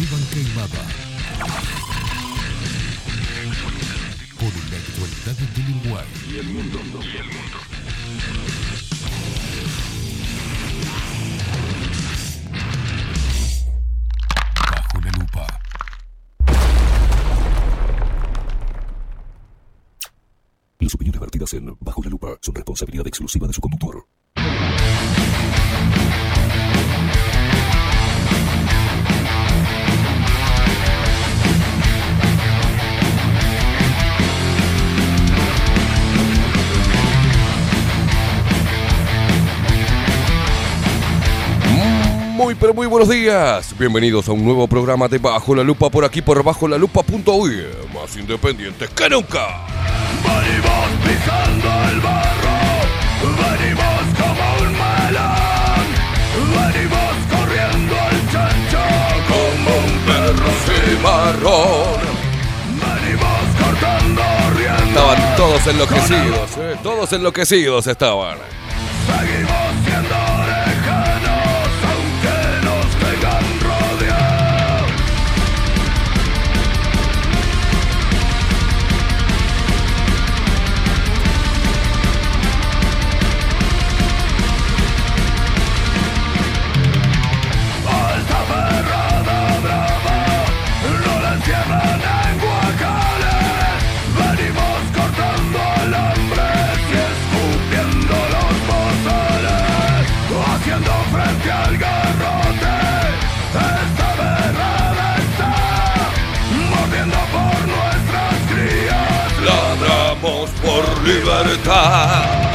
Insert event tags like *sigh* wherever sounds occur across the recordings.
Esteban Queimada. Por la actualidad del Uruguay. Y el mundo. Y el mundo. Bajo la lupa. Las opiniones vertidas en Bajo la lupa son responsabilidad exclusiva de su conductor. Pero muy buenos días. Bienvenidos a un nuevo programa de Bajo la Lupa por aquí por bajo la lupa.uy. Más independientes que nunca. Venimos pisando el barro, venimos como un melón, venimos corriendo al chancho como un perro cimarrón. Venimos cortando riendas, Estaban todos enloquecidos, eh, todos enloquecidos estaban. seguimos siendo libertad.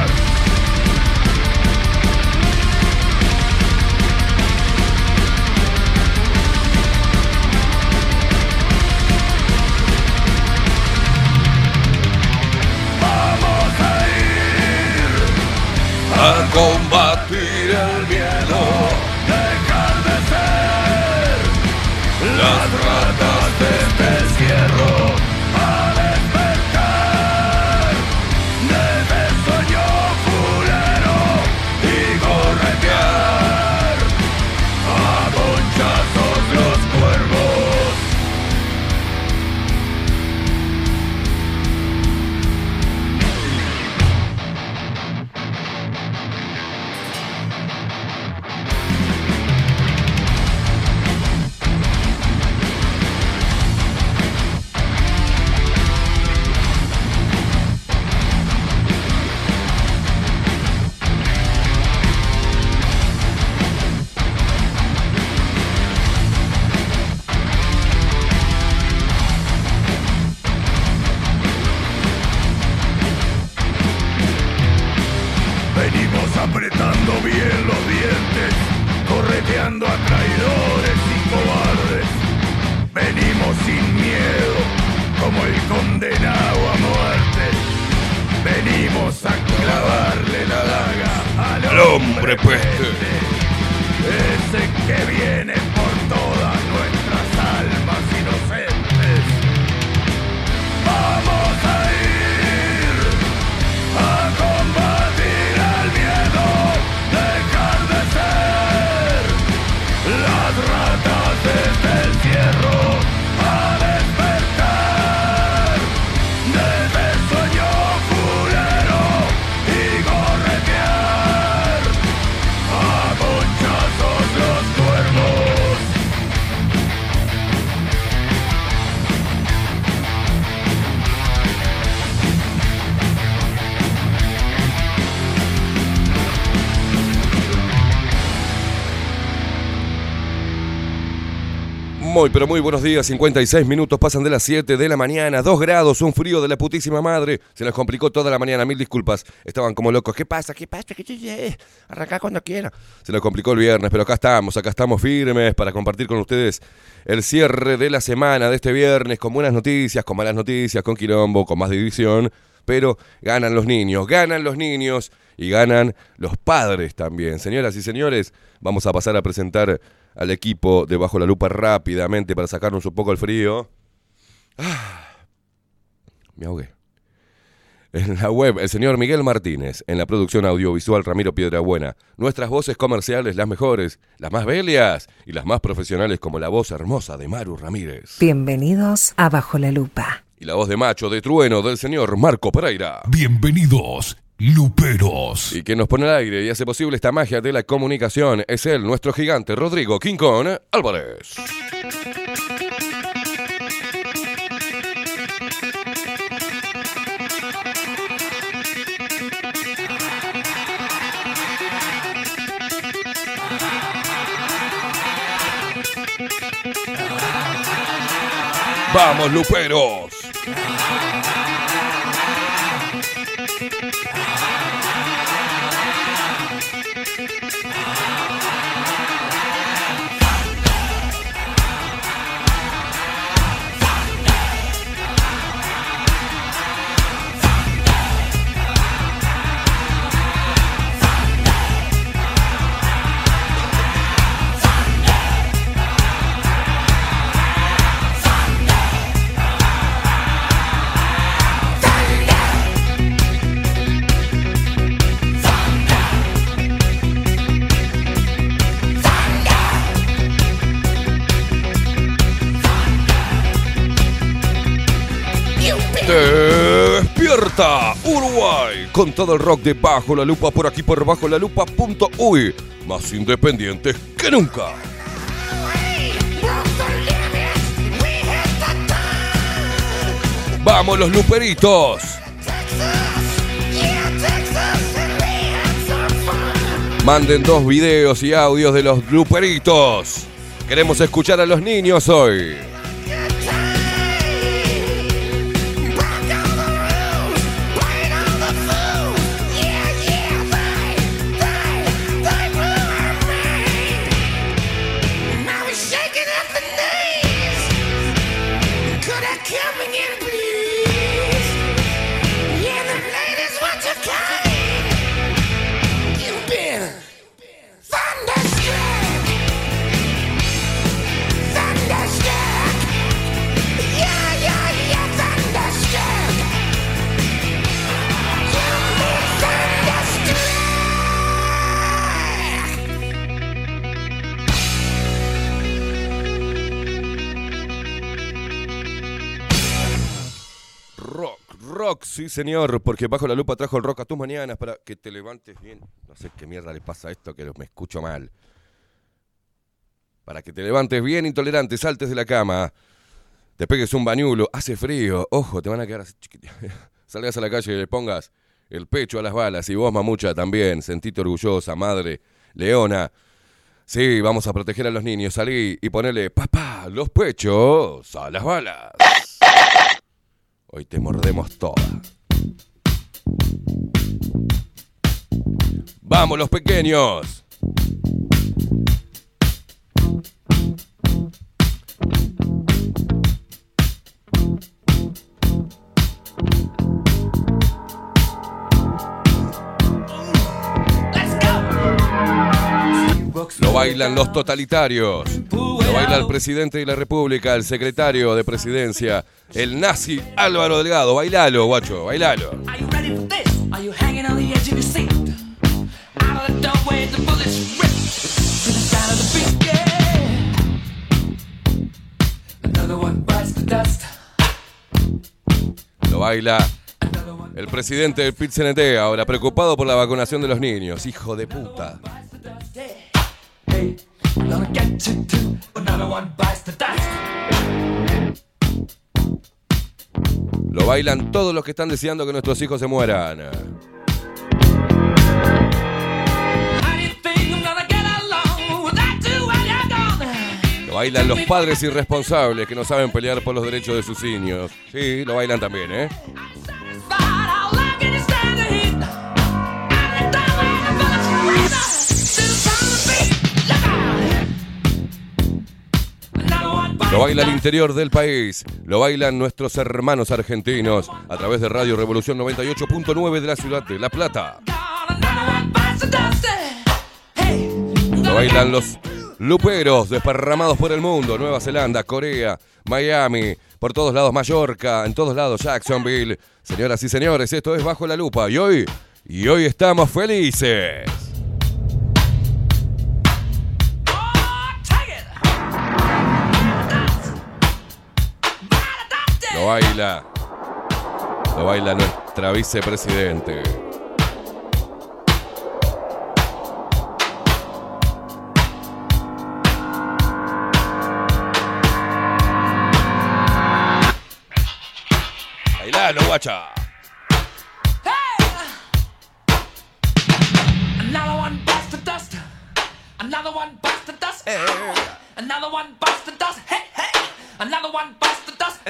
Vamos a ir A combatir el miedo. dejar de ser Las Pero muy buenos días. 56 minutos pasan de las 7 de la mañana. 2 grados, un frío de la putísima madre. Se les complicó toda la mañana. Mil disculpas. Estaban como locos. ¿Qué pasa? ¿Qué pasa? ¿Qué Arrancá cuando quiera. Se les complicó el viernes, pero acá estamos. Acá estamos firmes para compartir con ustedes el cierre de la semana de este viernes con buenas noticias, con malas noticias, con quilombo, con más división. Pero ganan los niños, ganan los niños y ganan los padres también. Señoras y señores, vamos a pasar a presentar al equipo de Bajo la Lupa rápidamente para sacarnos un poco el frío. Ah, me ahogué. En la web, el señor Miguel Martínez. En la producción audiovisual, Ramiro Piedrabuena. Nuestras voces comerciales, las mejores, las más bellas y las más profesionales, como la voz hermosa de Maru Ramírez. Bienvenidos a Bajo la Lupa. Y la voz de macho, de trueno, del señor Marco Pereira. Bienvenidos, Luperos. Y que nos pone al aire y hace posible esta magia de la comunicación es él, nuestro gigante Rodrigo Quincón Álvarez. ¡Vamos, Luperos! Despierta Uruguay con todo el rock de Bajo la Lupa por aquí por bajo la lupa.uy. Más independientes que nunca. Vamos los luperitos. Manden dos videos y audios de los luperitos. Queremos escuchar a los niños hoy. Sí señor, porque bajo la lupa trajo el rock a tus mañanas para que te levantes bien. No sé qué mierda le pasa a esto que me escucho mal. Para que te levantes bien intolerante, saltes de la cama, te pegues un bañulo, hace frío, ojo, te van a quedar así. *laughs* Salgas a la calle y le pongas el pecho a las balas y vos, mamucha, también, sentite orgullosa, madre, leona. Sí, vamos a proteger a los niños, salí y ponele, papá, los pechos a las balas. Hoy te mordemos toda. ¡Vamos los pequeños! Lo bailan los totalitarios. Lo baila el presidente de la República, el secretario de presidencia, el nazi Álvaro Delgado. Bailalo, guacho, bailalo. Lo baila el presidente del pit -CNT, ahora preocupado por la vacunación de los niños. Hijo de puta. Hey, gonna get you too. Another one bites the dust. Lo bailan todos los que están deseando que nuestros hijos se mueran. Lo bailan los padres irresponsables que no saben pelear por los derechos de sus niños. Sí, lo bailan también, ¿eh? Lo baila al interior del país. Lo bailan nuestros hermanos argentinos a través de Radio Revolución 98.9 de la ciudad de La Plata. Lo bailan los luperos desparramados por el mundo. Nueva Zelanda, Corea, Miami, por todos lados Mallorca, en todos lados Jacksonville. Señoras y señores, esto es Bajo la Lupa y hoy, y hoy estamos felices. Lo baila, lo baila nuestra vicepresidente. Bailalo, guacha. Another one bites the dust. Another one bites the dust. Another one bites the dust. Hey, hey. Another one bites the dust.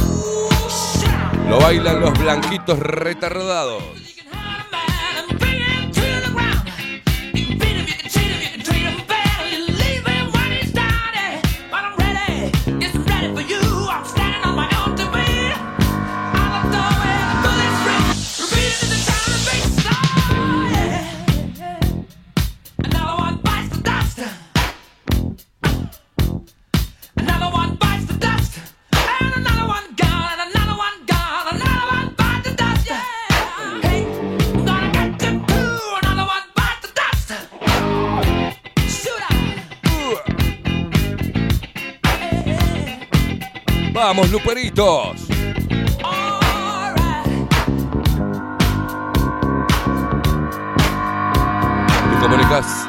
Ooh, shout. Lo bailan los blanquitos retardados. Vamos, Luperitos.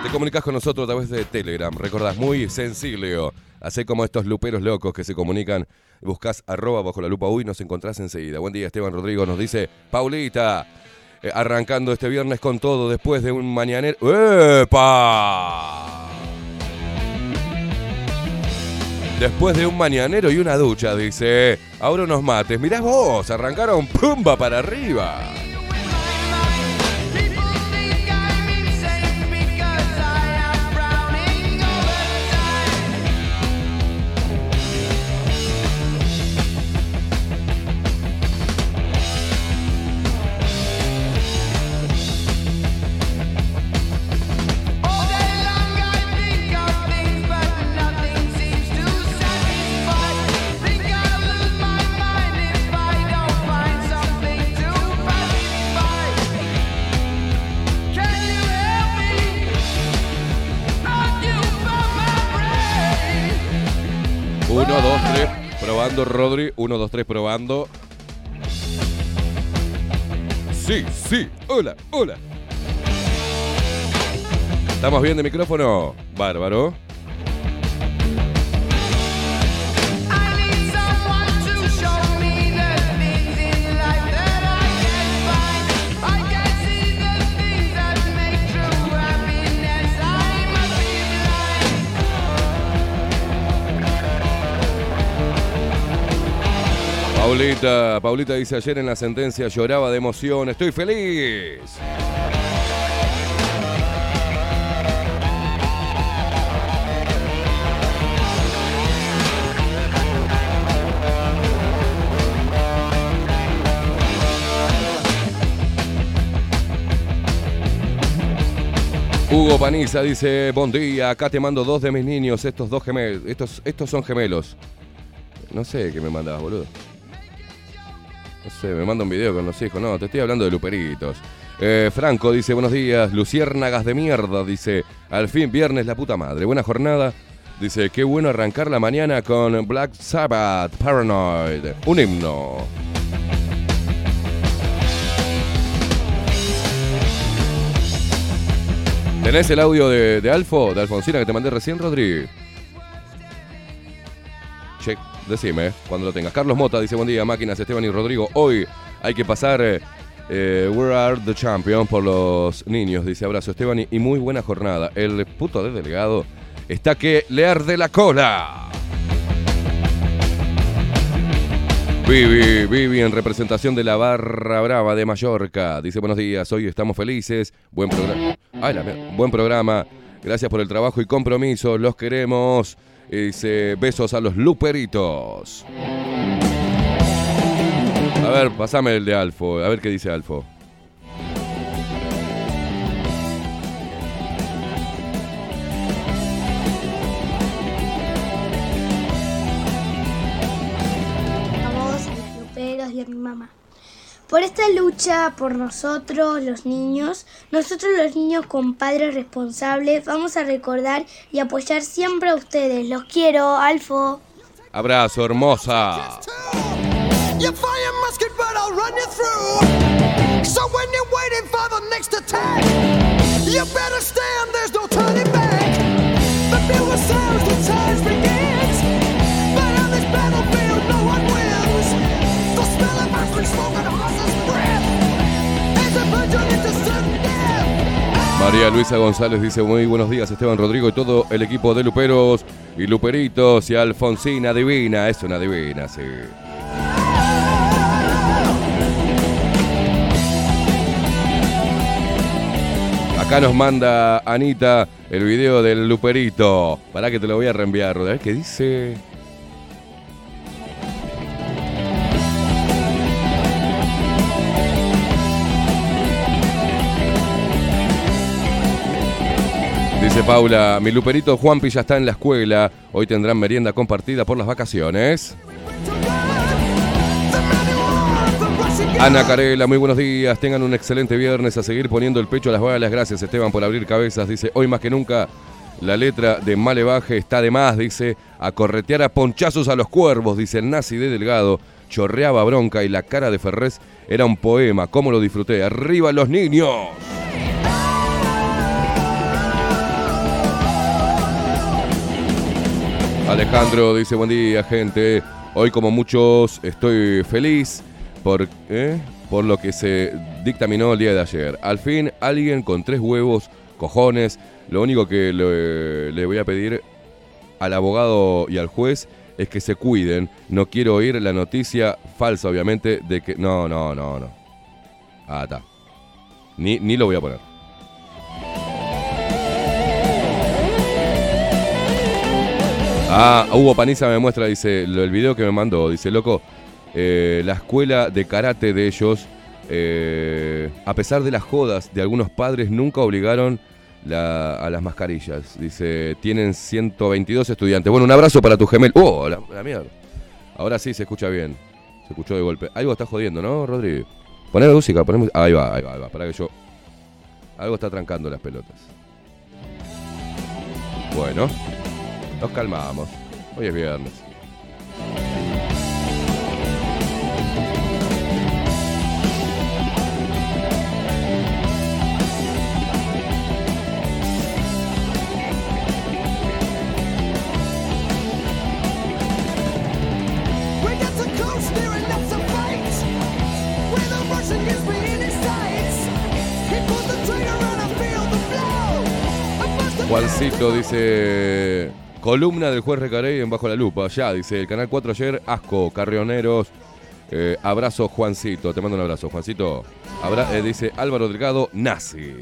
Te comunicas, con nosotros a través de Telegram. Recordás, muy sencillo. Hacé como estos luperos locos que se comunican. Buscas arroba bajo la lupa uy nos encontrás enseguida. Buen día, Esteban Rodrigo. Nos dice, Paulita, eh, arrancando este viernes con todo después de un mañanero. ¡Epa! Después de un mañanero y una ducha, dice. Ahora unos mates. Mirá vos, arrancaron pumba para arriba. Probando, Rodri. Uno, dos, tres, probando. Sí, sí. Hola, hola. ¿Estamos bien de micrófono? Bárbaro. Paulita, Paulita dice ayer en la sentencia lloraba de emoción. Estoy feliz. Hugo Paniza dice, buen día, acá te mando dos de mis niños, estos dos gemelos, estos, estos son gemelos. No sé qué me mandabas, boludo. No sé, me manda un video con los hijos. No, te estoy hablando de luperitos. Eh, Franco dice, buenos días, luciérnagas de mierda, dice, al fin viernes la puta madre, buena jornada. Dice, qué bueno arrancar la mañana con Black Sabbath, Paranoid, un himno. ¿Tenés el audio de, de Alfo, de Alfonsina que te mandé recién, Rodri? Che, decime, cuando lo tengas. Carlos Mota dice, buen día, máquinas, Esteban y Rodrigo. Hoy hay que pasar eh, eh, We Are the Champion por los niños, dice abrazo Esteban y, muy buena jornada. El puto de delegado está que le arde la cola. Vivi, Vivi en representación de la Barra Brava de Mallorca. Dice buenos días, hoy estamos felices. Buen programa. Buen programa. Gracias por el trabajo y compromiso. Los queremos. Y Dice besos a los luperitos. A ver, pasame el de Alfo. A ver qué dice Alfo. Por esta lucha por nosotros, los niños, nosotros los niños con padres responsables, vamos a recordar y apoyar siempre a ustedes. Los quiero, Alfo. Abrazo, hermosa. María Luisa González dice muy buenos días Esteban Rodrigo y todo el equipo de Luperos y Luperitos y Alfonsina Divina. Es una divina, sí. Acá nos manda Anita el video del Luperito. Para que te lo voy a reenviar. A ver qué dice. Dice Paula, mi Luperito Juanpi ya está en la escuela. Hoy tendrán merienda compartida por las vacaciones. Ana Carela, muy buenos días. Tengan un excelente viernes a seguir poniendo el pecho a las balas. Gracias Esteban por abrir cabezas. Dice, hoy más que nunca la letra de Malevaje está de más. Dice, a corretear a ponchazos a los cuervos. Dice el nazi de Delgado. Chorreaba bronca y la cara de Ferrés era un poema. ¿Cómo lo disfruté? ¡Arriba los niños! Alejandro dice, buen día gente. Hoy como muchos estoy feliz por, ¿eh? por lo que se dictaminó el día de ayer. Al fin alguien con tres huevos, cojones. Lo único que le, voy a pedir al abogado y al juez es que se cuiden. No quiero oír la noticia falsa, obviamente, de que... No, no, no, no. Ah, está. Ni, ni lo voy a poner. Ah, Hugo Paniza me muestra, dice, el video que me mandó, dice, loco, eh, la escuela de karate de ellos, eh, a pesar de las jodas de algunos padres, nunca obligaron a las mascarillas. Dice, tienen 122 estudiantes. Bueno, un abrazo para tu gemel. ¡Oh, la, la mierda! Ahora sí se escucha bien. Se escuchó de golpe. Algo está jodiendo, ¿no, Rodri? Poner música, poner música. Ahí va, ahí va, ahí va. Para que yo... Algo está trancando las pelotas. Bueno. Nos calmamos. Hoy es viernes. Juancito dice. Columna del juez Recarey en Bajo la Lupa. Ya, dice el canal 4 ayer. Asco, carrioneros. Eh, abrazo, Juancito. Te mando un abrazo, Juancito. Abra- eh, dice Álvaro Delgado, nazi.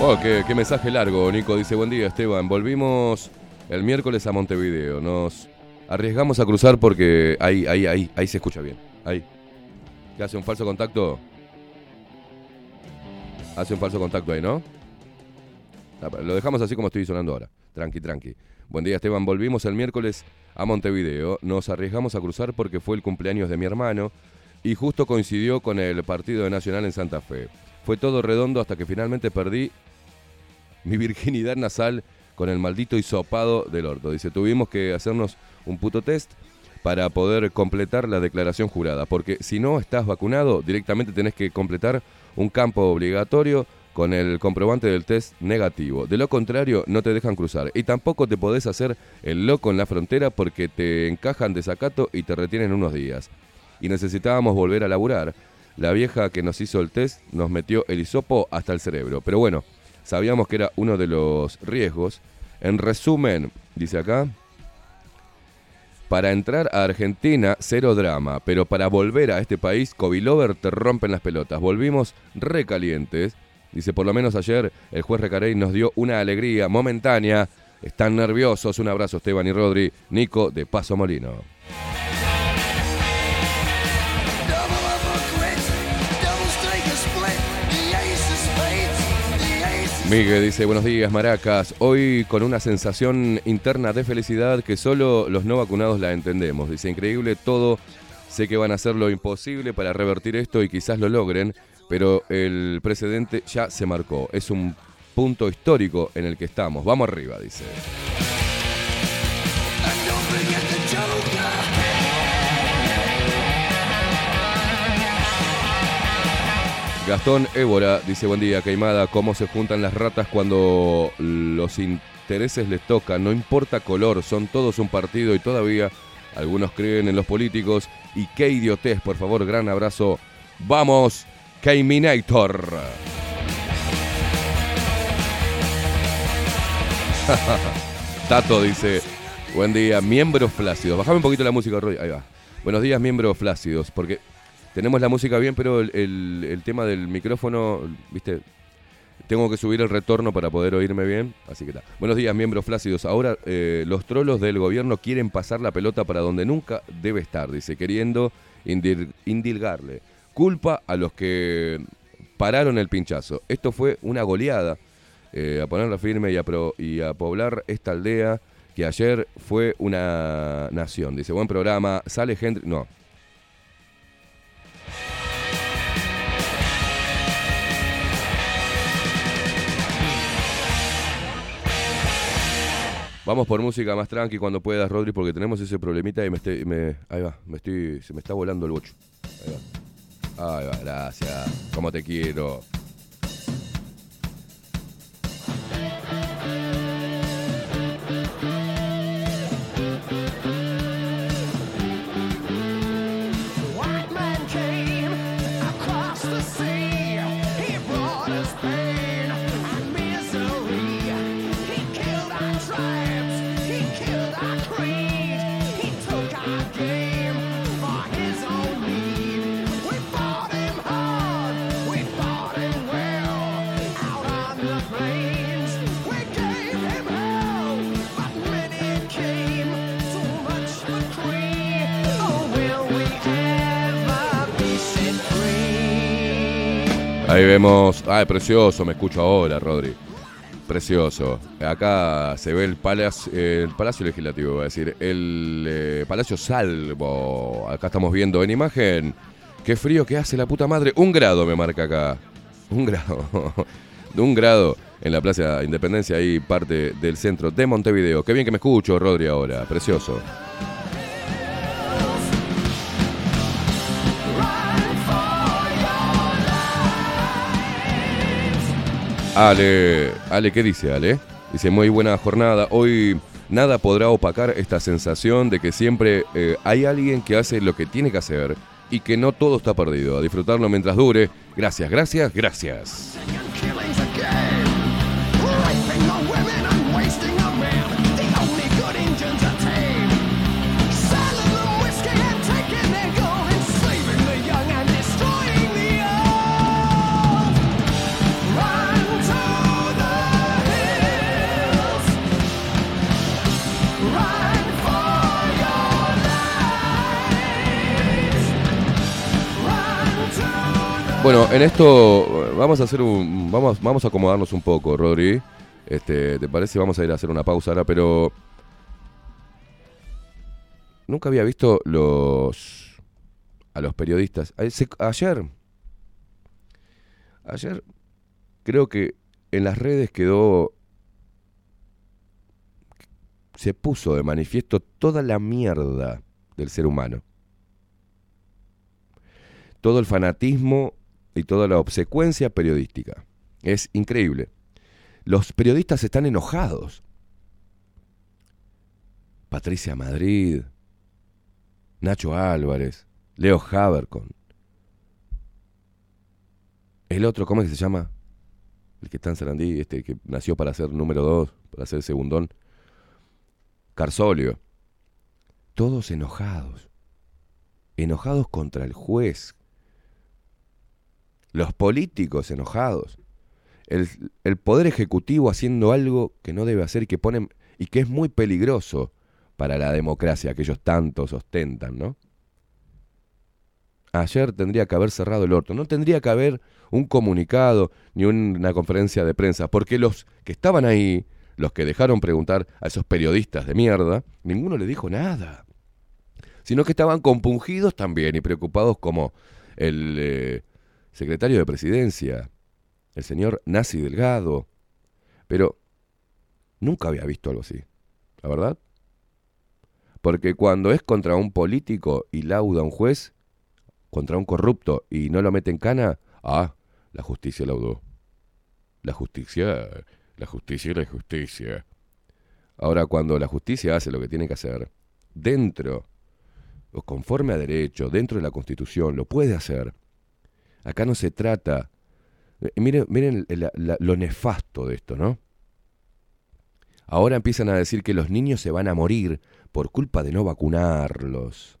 Oh, qué, qué mensaje largo, Nico. Dice, buen día, Esteban. Volvimos el miércoles a Montevideo. Nos arriesgamos a cruzar porque ahí, ahí, ahí, ahí se escucha bien. Ahí. ¿Qué hace un falso contacto? Hace un falso contacto ahí, ¿no? Ah, Lo dejamos así como estoy sonando ahora. Tranqui, tranqui. Buen día, Esteban. Volvimos el miércoles a Montevideo. Nos arriesgamos a cruzar porque fue el cumpleaños de mi hermano y justo coincidió con el partido de Nacional en Santa Fe. Fue todo redondo hasta que finalmente perdí mi virginidad nasal con el maldito hisopado del orto. Dice, tuvimos que hacernos un puto test para poder completar la declaración jurada, porque si no estás vacunado, directamente tenés que completar un campo obligatorio con el comprobante del test negativo. De lo contrario, no te dejan cruzar. Y tampoco te podés hacer el loco en la frontera porque te encajan de sacato y te retienen unos días. Y necesitábamos volver a laburar. La vieja que nos hizo el test nos metió el hisopo hasta el cerebro. Pero bueno, sabíamos que era uno de los riesgos. En resumen, dice acá, para entrar a Argentina, cero drama, pero para volver a este país, Covilover te rompen las pelotas. Volvimos recalientes. Dice, por lo menos ayer el juez Recarey nos dio una alegría momentánea. Están nerviosos. Un abrazo, Esteban y Rodri. Nico de Paso Molino. Miguel dice, buenos días Maracas, hoy con una sensación interna de felicidad que solo los no vacunados la entendemos. Dice, increíble todo, sé que van a hacer lo imposible para revertir esto y quizás lo logren, pero el precedente ya se marcó. Es un punto histórico en el que estamos. Vamos arriba, dice. Gastón Évora dice, buen día, Caimada, cómo se juntan las ratas cuando los intereses les tocan, no importa color, son todos un partido y todavía algunos creen en los políticos. Y qué idiotez, por favor, gran abrazo. Vamos, Caiminator. *laughs* Tato dice, buen día, miembros flácidos. Bajame un poquito la música, Roy. Ahí va. Buenos días, miembros flácidos, porque tenemos la música bien, pero el, el- tema del micrófono, viste, tengo que subir el retorno para poder oírme bien, así que está. Buenos días, miembros flácidos. Ahora eh, los trolos del gobierno quieren pasar la pelota para donde nunca debe estar, dice, queriendo indir- indilgarle. Culpa a los que pararon el pinchazo. Esto fue una goleada eh, a ponerla firme y a, pro- y a poblar esta aldea que ayer fue una nación. Dice, buen programa, sale gente... No, Vamos por música más tranqui cuando puedas, Rodri, porque tenemos ese problemita y me estoy, me, ahí va, me estoy, se me está volando el bocho. Ahí va. Ahí va, gracias. Como te quiero. Ahí vemos. Ay, precioso, me escucho ahora, Rodri. Precioso. Acá se ve el palacio, el palacio legislativo, voy a decir. El eh, Palacio Salvo. Acá estamos viendo en imagen. Qué frío que hace la puta madre. Un grado me marca acá. Un grado. *laughs* Un grado en la Plaza Independencia, ahí parte del centro de Montevideo. Qué bien que me escucho, Rodri, ahora. Precioso. Ale, Ale, ¿qué dice Ale? Dice, muy buena jornada. Hoy nada podrá opacar esta sensación de que siempre eh, hay alguien que hace lo que tiene que hacer y que no todo está perdido. A disfrutarlo mientras dure. Gracias, gracias, gracias. Bueno, en esto eh, vamos a hacer un. Vamos, vamos a acomodarnos un poco, Rodri. Este, ¿Te parece? Vamos a ir a hacer una pausa ahora, pero. Nunca había visto los. a los periodistas. Se- Ayer. Ayer. Creo que en las redes quedó. Se puso de manifiesto toda la mierda del ser humano todo el fanatismo y toda la obsecuencia periodística. Es increíble. Los periodistas están enojados. Patricia Madrid, Nacho Álvarez, Leo Habercon. El otro, ¿cómo es que se llama? El que está en Sarandí, este que nació para ser número dos, para ser segundón. Carsolio. Todos enojados. Enojados contra el juez, los políticos enojados, el, poder ejecutivo haciendo algo que no debe hacer y que ponen y que es muy peligroso para la democracia que ellos tanto ostentan, ¿no? ayer tendría que haber cerrado el orto. No tendría que haber un comunicado ni una conferencia de prensa, porque los que estaban ahí, los que dejaron preguntar a esos periodistas de mierda, ninguno le dijo nada. Sino que estaban compungidos también y preocupados como el eh, secretario de presidencia, el señor Nazi Delgado. Pero nunca había visto algo así, la verdad. Porque cuando es contra un político y lauda un juez, contra un corrupto y no lo mete en cana, ah, la justicia laudó. La justicia, la justicia y la justicia. Ahora, cuando la justicia hace lo que tiene que hacer, dentro, o conforme a derecho, dentro de la Constitución, lo puede hacer. Acá no se trata... eh, Miren, miren lo nefasto de esto, ¿no? Ahora empiezan a decir que los niños se van a morir por culpa de no vacunarlos.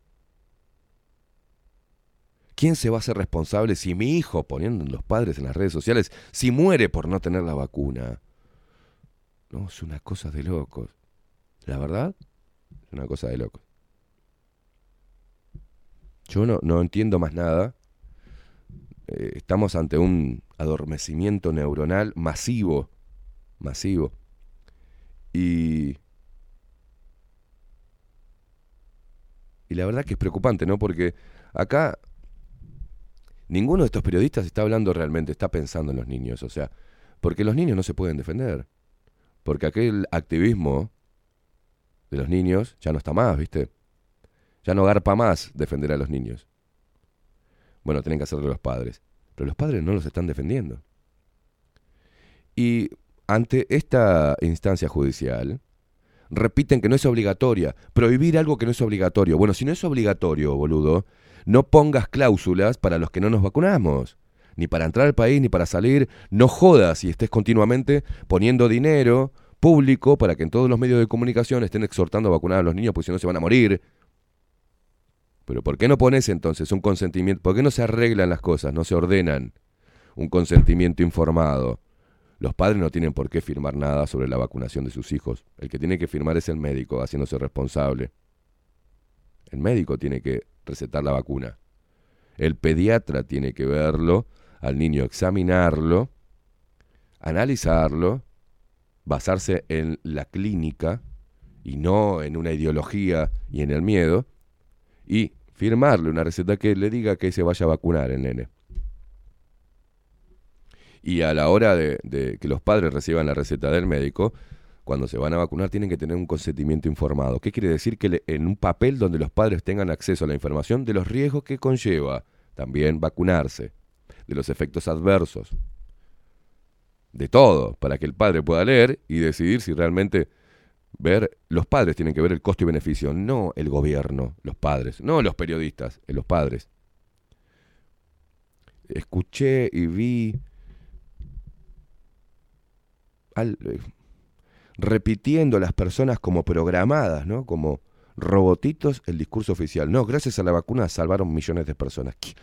¿Quién se va a hacer responsable si mi hijo, poniendo los padres en las redes sociales, si muere por no tener la vacuna? No, es una cosa de locos. La verdad, es una cosa de locos. Yo no, no entiendo más nada. Eh, estamos ante un adormecimiento neuronal masivo, masivo. Y, y la verdad que es preocupante, ¿no? Porque acá ninguno de estos periodistas está hablando realmente, está pensando en los niños, o sea, porque los niños no se pueden defender. Porque aquel activismo de los niños ya no está más, ¿viste? Ya no garpa más defender a los niños. Bueno, tienen que hacerlo los padres. Pero los padres no los están defendiendo. Y ante esta instancia judicial, repiten que no es obligatoria. Prohibir algo que no es obligatorio. Bueno, si no es obligatorio, boludo, no pongas cláusulas para los que no nos vacunamos. Ni para entrar al país, ni para salir. No jodas y estés continuamente poniendo dinero público para que en todos los medios de comunicación estén exhortando a vacunar a los niños, porque si no se van a morir. Pero ¿por qué no pones entonces un consentimiento? ¿Por qué no se arreglan las cosas, no se ordenan un consentimiento informado? Los padres no tienen por qué firmar nada sobre la vacunación de sus hijos. El que tiene que firmar es el médico, haciéndose responsable. El médico tiene que recetar la vacuna. El pediatra tiene que verlo, al niño examinarlo, analizarlo, basarse en la clínica y no en una ideología y en el miedo, y firmarle una receta que le diga que se vaya a vacunar el nene. Y a la hora de, que los padres reciban la receta del médico, cuando se van a vacunar tienen que tener un consentimiento informado. ¿Qué quiere decir? Que en un papel donde los padres tengan acceso a la información de los riesgos que conlleva también vacunarse, de los efectos adversos, de todo, para que el padre pueda leer y decidir si realmente ver, los padres tienen que ver el costo y beneficio, no el gobierno, los padres, no los periodistas, eh, los padres. Escuché y vi al- eh, repitiendo las personas como programadas, ¿no? Como robotitos el discurso oficial. No, gracias a la vacuna salvaron millones de personas. ¿Qué-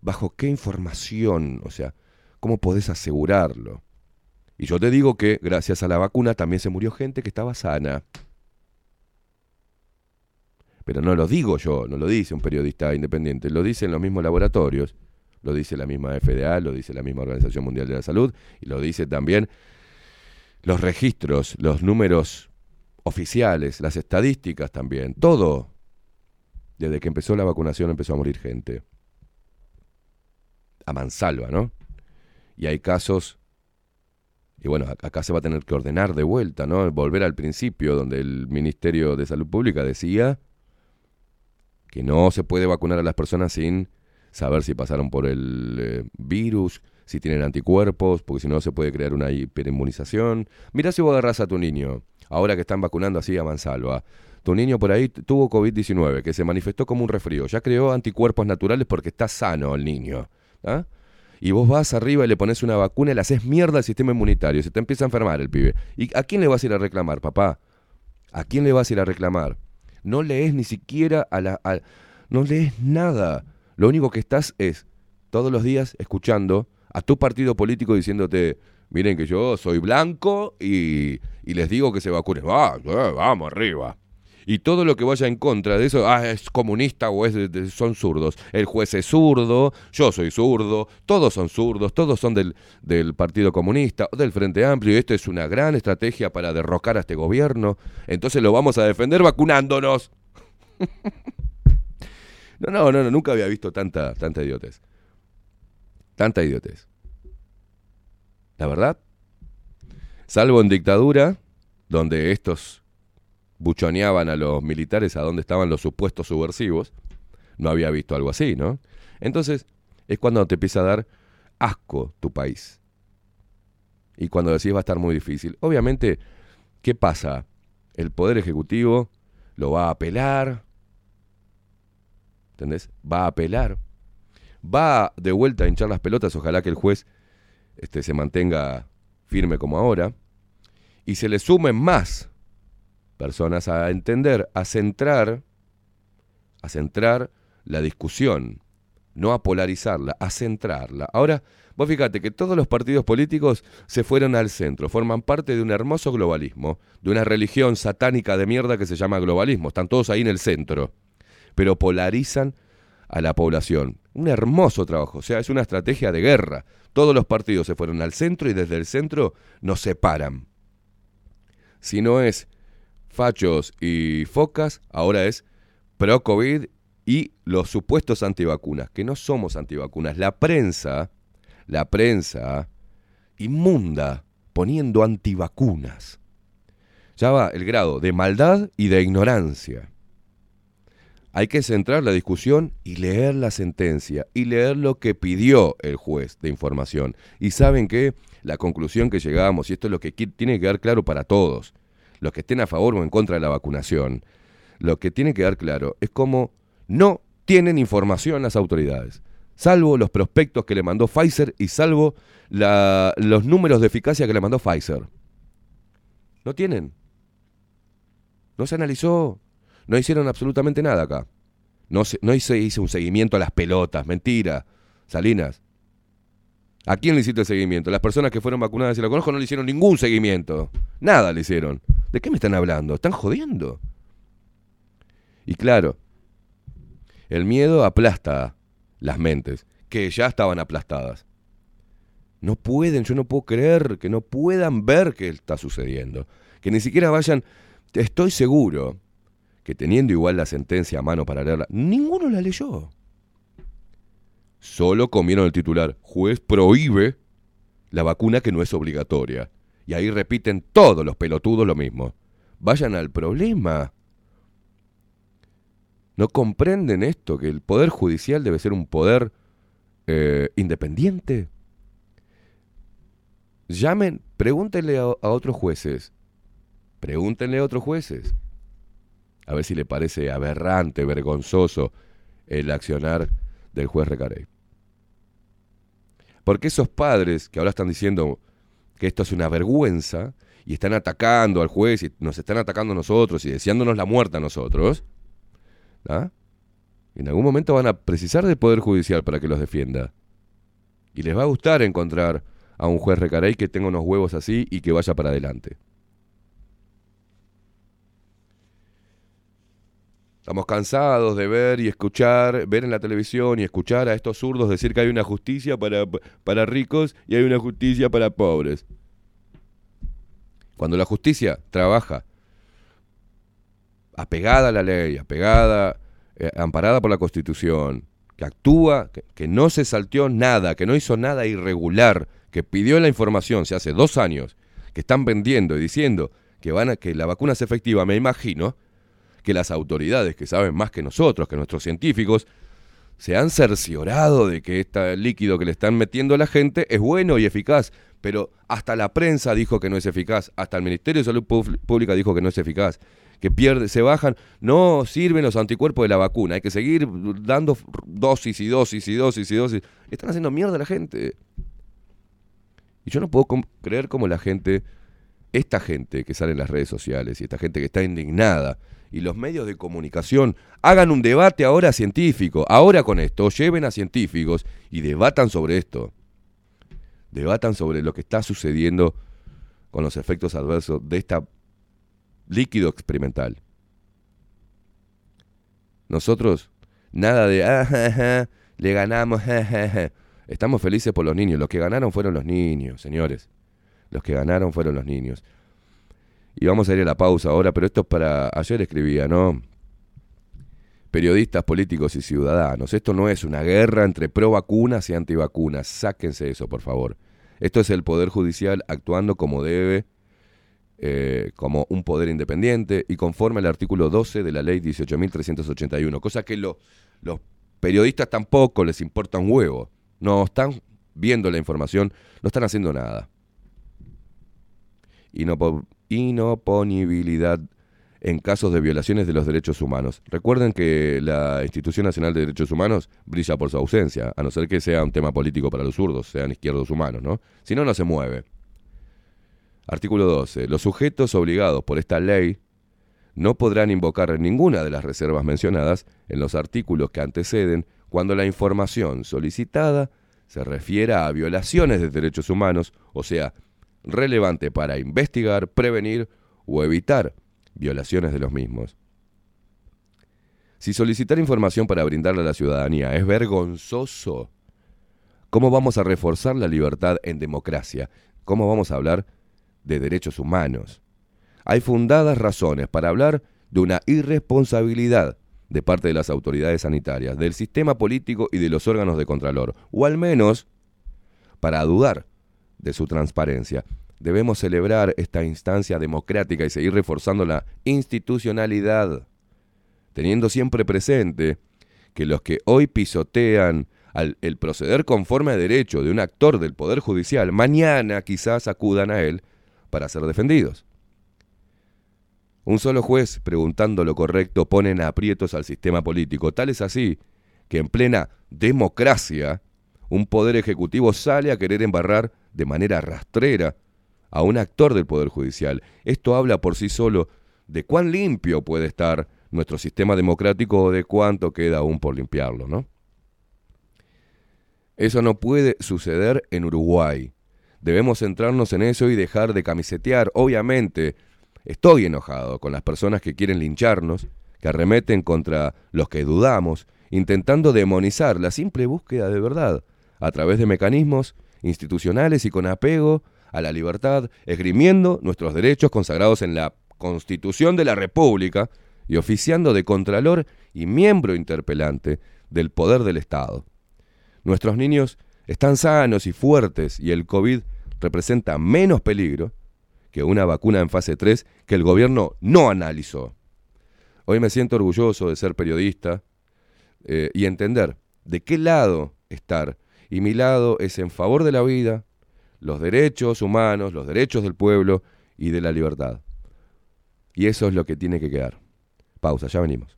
¿Bajo qué información? O sea, ¿cómo podés asegurarlo? Y yo te digo que gracias a la vacuna también se murió gente que estaba sana. Pero no lo digo yo, no lo dice un periodista independiente, lo dicen los mismos laboratorios, lo dice la misma FDA, lo dice la misma Organización Mundial de la Salud y lo dice también los registros, los números oficiales, las estadísticas también, todo. Desde que empezó la vacunación empezó a morir gente. A mansalva, ¿no? Y hay casos y bueno, ac- acá se va a tener que ordenar de vuelta, ¿no? Volver al principio, donde el Ministerio de Salud Pública decía que no se puede vacunar a las personas sin saber si pasaron por el eh, virus, si tienen anticuerpos, porque si no se puede crear una hiperinmunización. Mirá si vos agarrás a tu niño, ahora que están vacunando así a mansalva. Tu niño por ahí tuvo COVID-19, que se manifestó como un resfrío. Ya creó anticuerpos naturales porque está sano el niño. ¿ah? Y vos vas arriba y le pones una vacuna y le haces mierda al sistema inmunitario, se te empieza a enfermar el pibe. ¿Y a quién le vas a ir a reclamar, papá? ¿A quién le vas a ir a reclamar? No lees ni siquiera a la... no lees nada. Lo único que estás es todos los días escuchando a tu partido político diciéndote, miren que yo soy blanco y, y les digo que se vacunen. Va, eh, vamos arriba. Y todo lo que vaya en contra de eso, ah, es comunista o es son zurdos. El juez es zurdo, yo soy zurdo, todos son zurdos, todos son del, del Partido Comunista, del Frente Amplio, y esto es una gran estrategia para derrocar a este gobierno. Entonces lo vamos a defender vacunándonos. *laughs* no, no, no, no, nunca había visto tanta, tanta idiotez. Tanta idiotez. La verdad, salvo en dictadura, donde estos buchoneaban a los militares a donde estaban los supuestos subversivos, no había visto algo así, ¿no? Entonces, es cuando te empieza a dar asco tu país. Y cuando decís va a estar muy difícil. Obviamente, ¿qué pasa? El Poder Ejecutivo lo va a apelar. ¿Entendés? Va a apelar. Va de vuelta a hinchar las pelotas. Ojalá que el juez este, se mantenga firme como ahora. Y se le sumen más personas a entender, a centrar, a centrar la discusión, no a polarizarla, a centrarla. Ahora, vos fíjate que todos los partidos políticos se fueron al centro, forman parte de un hermoso globalismo, de una religión satánica de mierda que se llama globalismo, están todos ahí en el centro, pero polarizan a la población. Un hermoso trabajo, o sea, es una estrategia de guerra. Todos los partidos se fueron al centro y desde el centro nos separan. Si no es fachos y focas, ahora es pro-COVID y los supuestos antivacunas, que no somos antivacunas. La prensa, la prensa inmunda poniendo antivacunas. Ya va el grado de maldad y de ignorancia. Hay que centrar la discusión y leer la sentencia y leer lo que pidió el juez de información. Y saben que la conclusión que llegamos, y esto es lo que tiene que quedar claro para todos, los que estén a favor o en contra de la vacunación, lo que tiene que quedar claro es cómo no tienen información las autoridades, salvo los prospectos que le mandó Pfizer y salvo la- los números de eficacia que le mandó Pfizer. No tienen. No se analizó. No hicieron absolutamente nada acá. No se, no se hizo un seguimiento a las pelotas. Mentira. Salinas. ¿A quién le hiciste el seguimiento? Las personas que fueron vacunadas, si lo conozco, no le hicieron ningún seguimiento. Nada le hicieron. ¿De qué me están hablando? ¿Están jodiendo? Y claro, el miedo aplasta las mentes, que ya estaban aplastadas. No pueden, yo no puedo creer que no puedan ver qué está sucediendo. Que ni siquiera vayan, estoy seguro que teniendo igual la sentencia a mano para leerla, ninguno la leyó. Solo comieron el titular, juez prohíbe la vacuna que no es obligatoria. Y ahí repiten todos los pelotudos lo mismo. Vayan al problema. ¿No comprenden esto? Que el poder judicial debe ser un poder eh, independiente. Llamen, pregúntenle a, a otros jueces. Pregúntenle a otros jueces. A ver si le parece aberrante, vergonzoso el accionar del juez Recarey. Porque esos padres que ahora están diciendo que esto es una vergüenza y están atacando al juez y nos están atacando a nosotros y deseándonos la muerte a nosotros, ¿ah? en algún momento van a precisar del Poder Judicial para que los defienda. Y les va a gustar encontrar a un juez Recarey que tenga unos huevos así y que vaya para adelante. Estamos cansados de ver y escuchar, ver en la televisión y escuchar a estos zurdos decir que hay una justicia para, para ricos y hay una justicia para pobres. Cuando la justicia trabaja apegada a la ley, apegada, eh, amparada por la Constitución, que actúa, que, no se salteó nada, que no hizo nada irregular, que pidió la información, se hace dos años, que están vendiendo y diciendo que, van a, que la vacuna es efectiva, me imagino que las autoridades que saben más que nosotros, que nuestros científicos, se han cerciorado de que este líquido que le están metiendo a la gente es bueno y eficaz, pero hasta la prensa dijo que no es eficaz, hasta el Ministerio de Salud Pública dijo que no es eficaz, que pierde, se bajan, no sirven los anticuerpos de la vacuna, hay que seguir dando dosis y dosis y dosis y dosis. Están haciendo mierda a la gente. Y yo no puedo creer cómo la gente, esta gente que sale en las redes sociales y esta gente que está indignada y los medios de comunicación hagan un debate ahora científico, ahora con esto, lleven a científicos y debatan sobre esto. Debatan sobre lo que está sucediendo con los efectos adversos de este líquido experimental. Nosotros, nada de, ah, le ganamos, ja". Estamos felices por los niños. Los que ganaron fueron los niños, señores. Los que ganaron fueron los niños. Y vamos a ir a la pausa ahora, pero esto es para... Ayer escribía, ¿no? Periodistas, políticos y ciudadanos. Esto no es una guerra entre pro vacunas y antivacunas. Sáquense eso, por favor. Esto es el Poder Judicial actuando como debe, eh, como un poder independiente y conforme al artículo 12 de la ley 18.381. Cosa que lo- los periodistas tampoco les importa un huevo. No están viendo la información, no están haciendo nada. Inopo- inoponibilidad en casos de violaciones de los derechos humanos. Recuerden que la Institución Nacional de Derechos Humanos brilla por su ausencia, a no ser que sea un tema político para los zurdos, sean izquierdos humanos, ¿no? Si no, no se mueve. Artículo 12. Los sujetos obligados por esta ley no podrán invocar ninguna de las reservas mencionadas en los artículos que anteceden cuando la información solicitada se refiera a violaciones de derechos humanos, o sea, relevante para investigar, prevenir o evitar violaciones de los mismos. Si solicitar información para brindarle a la ciudadanía es vergonzoso, ¿cómo vamos a reforzar la libertad en democracia? ¿Cómo vamos a hablar de derechos humanos? Hay fundadas razones para hablar de una irresponsabilidad de parte de las autoridades sanitarias, del sistema político y de los órganos de contralor, o al menos para dudar de su transparencia. Debemos celebrar esta instancia democrática y seguir reforzando la institucionalidad, teniendo siempre presente que los que hoy pisotean al- el proceder conforme a derecho de un actor del Poder Judicial, mañana quizás acudan a él para ser defendidos. Un solo juez, preguntando lo correcto, pone en aprietos al sistema político. Tal es así que en plena democracia, un poder ejecutivo sale a querer embarrar de manera rastrera a un actor del Poder Judicial. Esto habla por sí solo de cuán limpio puede estar nuestro sistema democrático o de cuánto queda aún por limpiarlo, ¿no? Eso no puede suceder en Uruguay. Debemos centrarnos en eso y dejar de camisetear. Obviamente, estoy enojado con las personas que quieren lincharnos, que arremeten contra los que dudamos, intentando demonizar la simple búsqueda de verdad, a través de mecanismos institucionales y con apego a la libertad, esgrimiendo nuestros derechos consagrados en la Constitución de la República y oficiando de contralor y miembro interpelante del poder del Estado. Nuestros niños están sanos y fuertes y el COVID representa menos peligro que una vacuna en fase 3 que el gobierno no analizó. Hoy me siento orgulloso de ser periodista eh, y entender de qué lado estar. Y mi lado es en favor de la vida, los derechos humanos, los derechos del pueblo y de la libertad. Y eso es lo que tiene que quedar. Pausa, ya venimos.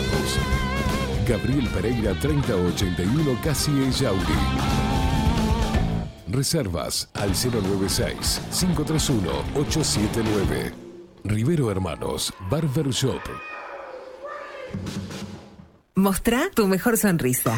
Gabriel Pereira 3081 Casi Yauri. Reservas al 096-531-879. Rivero Hermanos, Barber Shop. Mostrá tu mejor sonrisa.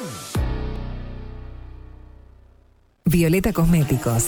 Violeta Cosméticos.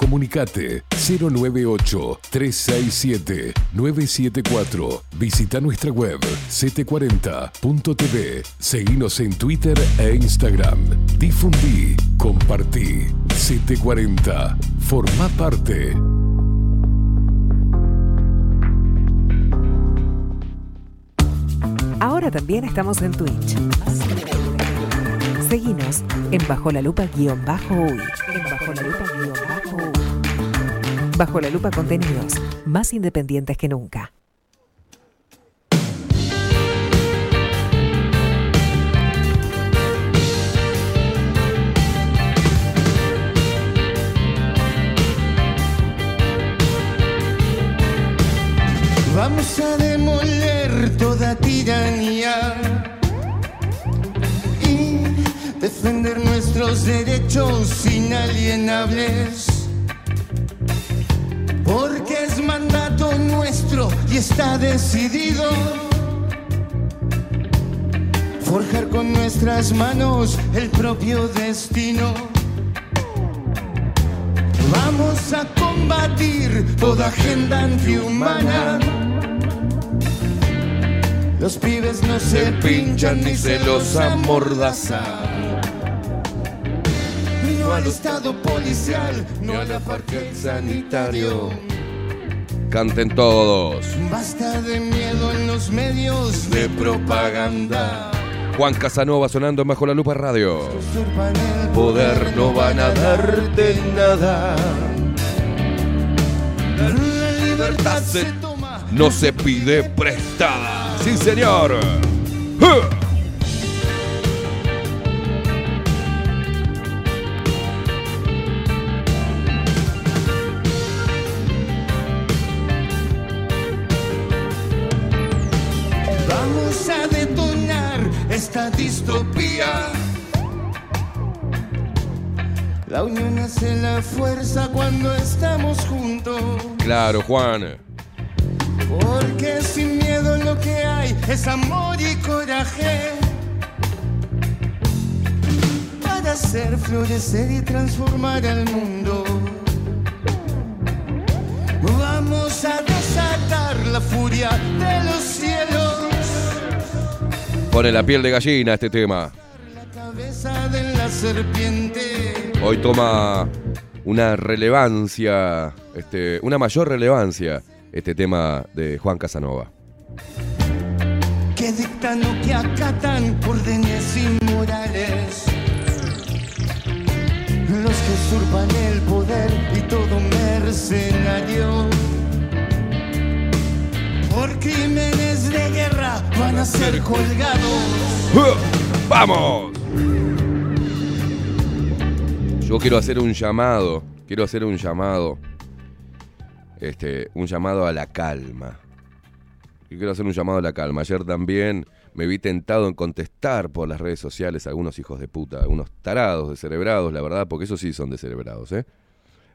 Comunicate 098-367-974. Visita nuestra web ct40.tv. Seguinos en Twitter e Instagram. Difundí, compartí. CT40. Forma parte. Ahora también estamos en Twitch. Seguinos en Bajo la Lupa guion bajo uy. En Bajo la Lupa guion bajo la Lupa contenidos más independientes que nunca. Vamos a demoler toda tiranía y defender nuestros derechos inalienables. Porque es mandato nuestro y está decidido forjar con nuestras manos el propio destino. Vamos a combatir toda agenda antihumana. Los pibes no se pinchan ni se los amordazan. No al estado policial, no a la parque sanitario. Canten todos. Basta de miedo en los medios de propaganda. Juan Casanova sonando en Bajo la Lupa Radio. Usurpan el poder, no van a darte nada. La libertad se toma. no se pide prestada. Sí, señor. ¡Ja! Distopía. La unión hace la fuerza cuando estamos juntos. Claro, Juan. Porque sin miedo lo que hay es amor y coraje. Para hacer florecer y transformar al mundo. Vamos a desatar la furia de los cielos. Pone la piel de gallina este tema. Hoy toma una relevancia, este, una mayor relevancia este tema de Juan Casanova. que dictan o que acatan órdenes inmorales. Los que usurpan el poder y todo mercenario. Por crímenes de guerra van a ser colgados. ¡Ja! ¡Vamos! Yo quiero hacer un llamado, quiero hacer un llamado, este, un llamado a la calma. Y quiero hacer un llamado a la calma. Ayer también me vi tentado en contestar por las redes sociales a algunos hijos de puta, algunos tarados, descerebrados, la verdad, porque esos sí son descerebrados, ¿eh?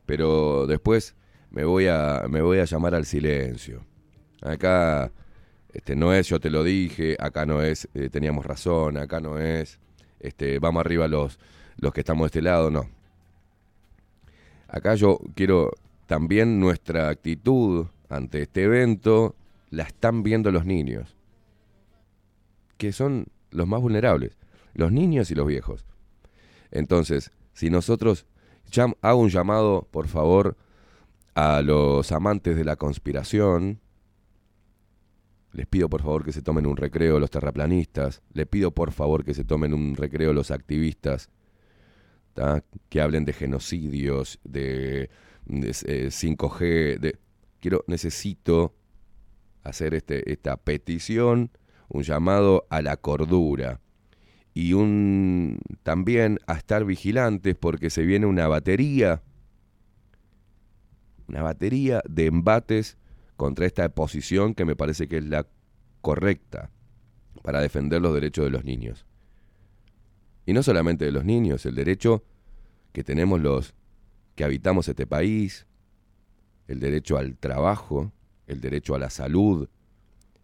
Pero después me voy a, me voy a llamar al silencio. Acá este, no es yo te lo dije, acá no es eh, teníamos razón, acá no es este, vamos arriba los, los que estamos de este lado, no. Acá yo quiero también nuestra actitud ante este evento la están viendo los niños, que son los más vulnerables, los niños y los viejos. Entonces, si nosotros hago un llamado, por favor, a los amantes de la conspiración, les pido por favor que se tomen un recreo los terraplanistas, les pido por favor que se tomen un recreo los activistas, ¿tá? que hablen de genocidios, de, de, eh, 5G, de quiero necesito hacer este, esta petición, un llamado a la cordura y un también a estar vigilantes porque se viene una batería una batería de embates contra esta posición que me parece que es la correcta para defender los derechos de los niños. Y no solamente de los niños, el derecho que tenemos los que habitamos este país, el derecho al trabajo, el derecho a la salud,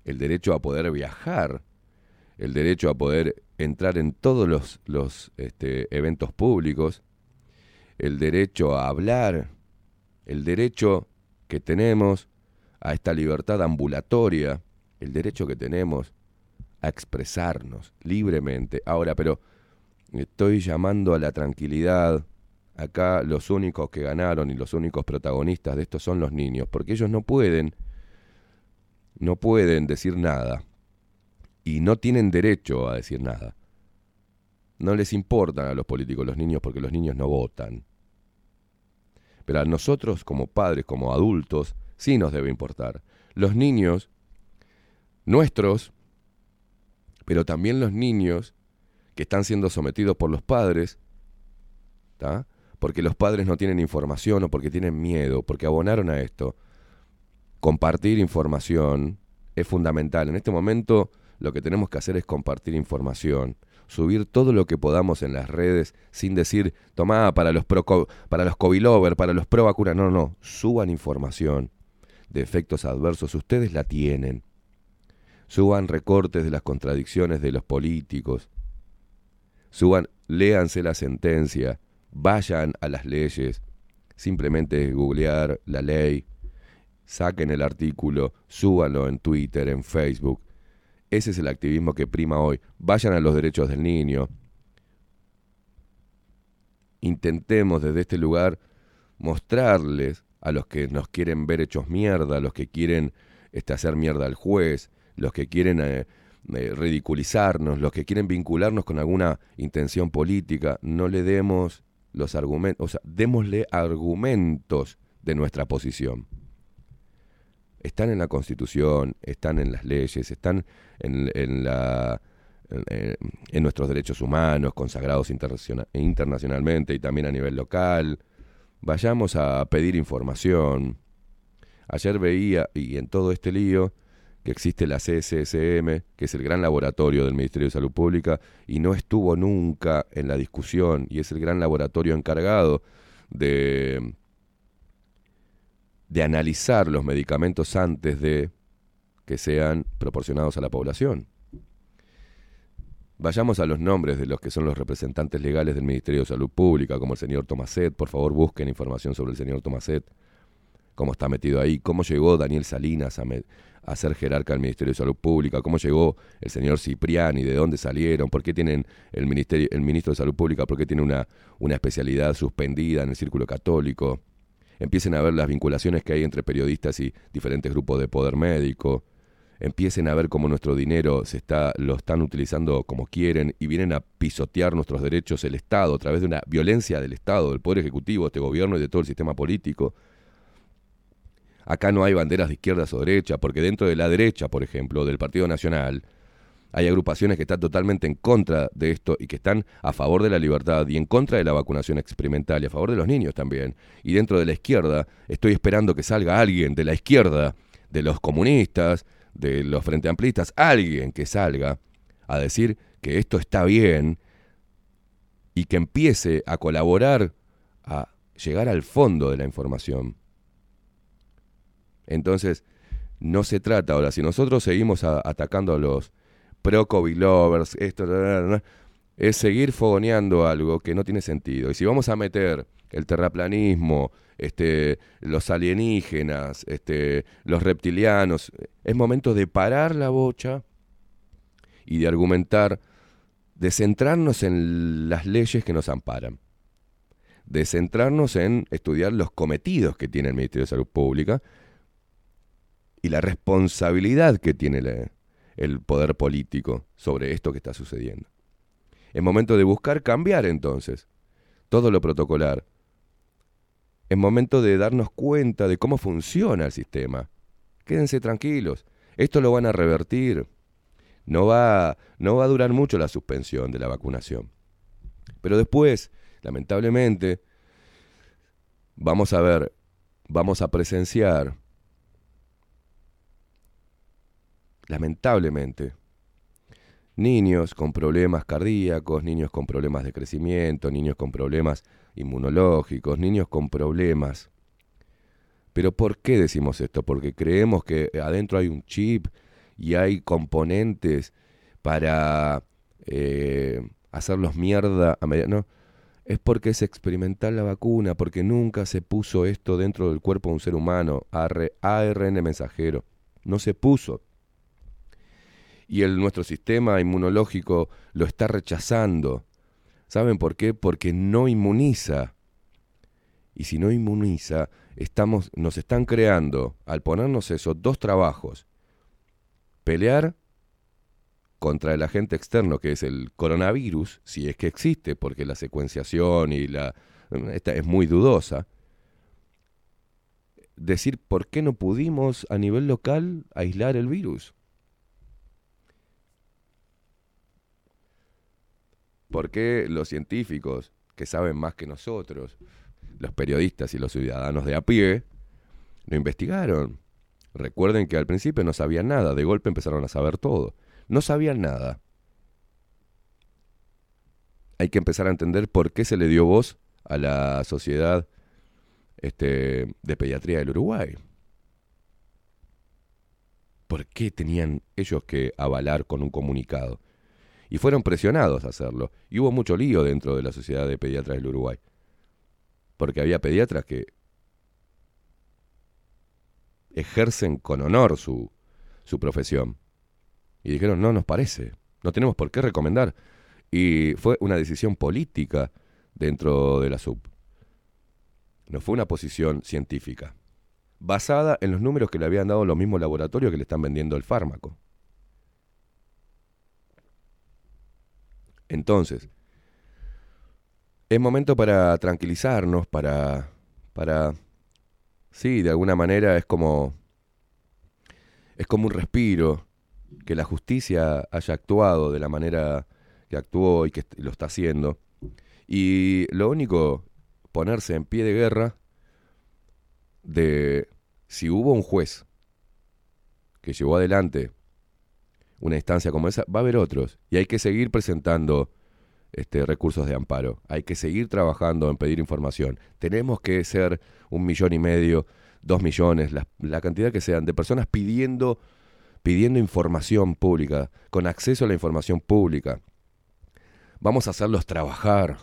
el derecho a poder viajar, el derecho a poder entrar en todos los, este, eventos públicos, el derecho a hablar, el derecho que tenemos a esta libertad ambulatoria, el derecho que tenemos a expresarnos libremente. Ahora, pero estoy llamando a la tranquilidad. Acá los únicos que ganaron y los únicos protagonistas de esto son los niños, porque ellos no pueden, no pueden decir nada y no tienen derecho a decir nada. No les importan a los políticos los niños porque los niños no votan. Pero a nosotros como padres, como adultos, sí nos debe importar. Los niños, nuestros, pero también los niños que están siendo sometidos por los padres, ¿tá? porque los padres no tienen información o porque tienen miedo, porque abonaron a esto. Compartir información es fundamental. En este momento lo que tenemos que hacer es compartir información, subir todo lo que podamos en las redes sin decir, tomá para los pro, para los COVID lover, para los pro. No, no, suban información de efectos adversos. Ustedes la tienen. Suban recortes de las contradicciones de los políticos. Suban, léanse la sentencia, vayan a las leyes. Simplemente googlear la ley, saquen el artículo, súbanlo en Twitter, en Facebook. Ese es el activismo que prima hoy. Vayan a los derechos del niño. Intentemos desde este lugar mostrarles a los que nos quieren ver hechos mierda, a los que quieren este, hacer mierda al juez, los que quieren eh, eh, ridiculizarnos, los que quieren vincularnos con alguna intención política, no le demos los argumentos, o sea, démosle argumentos de nuestra posición. están en la Constitución, están en las leyes, están en, la, en, nuestros derechos humanos consagrados internaciona- internacionalmente y también a nivel local. Vayamos a pedir información. Ayer veía, y en todo este lío, que existe la CSSM, que es el gran laboratorio del Ministerio de Salud Pública, y no estuvo nunca en la discusión, y es el gran laboratorio encargado de, de analizar los medicamentos antes de que sean proporcionados a la población. Vayamos a los nombres de los que son los representantes legales del Ministerio de Salud Pública, como el señor Tomaset. Por favor, busquen información sobre el señor Tomaset, cómo está metido ahí, cómo llegó Daniel Salinas a, ser jerarca del Ministerio de Salud Pública, cómo llegó el señor Cipriani, de dónde salieron, por qué tienen el, ministerio, el ministro de Salud Pública, por qué tiene una, una especialidad suspendida en el círculo católico. Empiecen a ver las vinculaciones que hay entre periodistas y diferentes grupos de poder médico empiecen a ver cómo nuestro dinero se está, lo están utilizando como quieren y vienen a pisotear nuestros derechos el Estado a través de una violencia del Estado, del Poder Ejecutivo, de este gobierno y de todo el sistema político. Acá no hay banderas de izquierdas o derecha, porque dentro de la derecha, por ejemplo, del Partido Nacional, hay agrupaciones que están totalmente en contra de esto y que están a favor de la libertad y en contra de la vacunación experimental y a favor de los niños también. Y dentro de la izquierda, estoy esperando que salga alguien de la izquierda, de los comunistas, de los frente amplistas, alguien que salga a decir que esto está bien y que empiece a colaborar a llegar al fondo de la información. Entonces, no se trata ahora, si nosotros seguimos a- atacando a los pro-COVID lovers, esto, es seguir fogoneando algo que no tiene sentido. Y si vamos a meter el terraplanismo, este, los alienígenas, este, los reptilianos, es momento de parar la bocha y de argumentar, de centrarnos en las leyes que nos amparan, de centrarnos en estudiar los cometidos que tiene el Ministerio de Salud Pública y la responsabilidad que tiene el poder político sobre esto que está sucediendo. Es momento de buscar cambiar entonces todo lo protocolar. Es momento de darnos cuenta de cómo funciona el sistema. Quédense tranquilos, esto lo van a revertir. No va, no va a durar mucho la suspensión de la vacunación. Pero después, lamentablemente, vamos a ver, vamos a presenciar, lamentablemente, niños con problemas cardíacos, niños con problemas de crecimiento, niños con problemas inmunológicos, niños con problemas. Pero ¿por qué decimos esto? Porque creemos que adentro hay un chip y hay componentes para eh, hacerlos mierda a. No, es porque es experimental la vacuna, porque nunca se puso esto dentro del cuerpo de un ser humano, AR ARN mensajero. No se puso y el, nuestro sistema inmunológico lo está rechazando. ¿Saben por qué? Porque no inmuniza. Y si no inmuniza, estamos, nos están creando, al ponernos eso, dos trabajos. Pelear contra el agente externo, que es el coronavirus, si es que existe, porque la secuenciación y la esta es muy dudosa. Decir por qué no pudimos a nivel local aislar el virus. ¿Por qué los científicos, que saben más que nosotros, los periodistas y los ciudadanos de a pie, no investigaron? Recuerden que al principio no sabían nada, de golpe empezaron a saber todo. No sabían nada. Hay que empezar a entender por qué se le dio voz a la sociedad este, de pediatría del Uruguay. ¿Por qué tenían ellos que avalar con un comunicado? Y fueron presionados a hacerlo. Y hubo mucho lío dentro de la Sociedad de Pediatras del Uruguay. Porque había pediatras que ejercen con honor su, su profesión. Y dijeron, no nos parece, no tenemos por qué recomendar. Y fue una decisión política dentro de la SUB. No fue una posición científica. Basada en los números que le habían dado los mismos laboratorios que le están vendiendo el fármaco. Entonces, es momento para tranquilizarnos, para, para, sí, de alguna manera es como es como un respiro que la justicia haya actuado de la manera que actuó y que lo está haciendo. Y lo único, ponerse en pie de guerra de si hubo un juez que llevó adelante una instancia como esa, va a haber otros. Y hay que seguir presentando este, recursos de amparo. Hay que seguir trabajando en pedir información. Tenemos que ser un millón y medio, dos millones, la, cantidad que sean, de personas pidiendo, pidiendo información pública, con acceso a la información pública. Vamos a hacerlos trabajar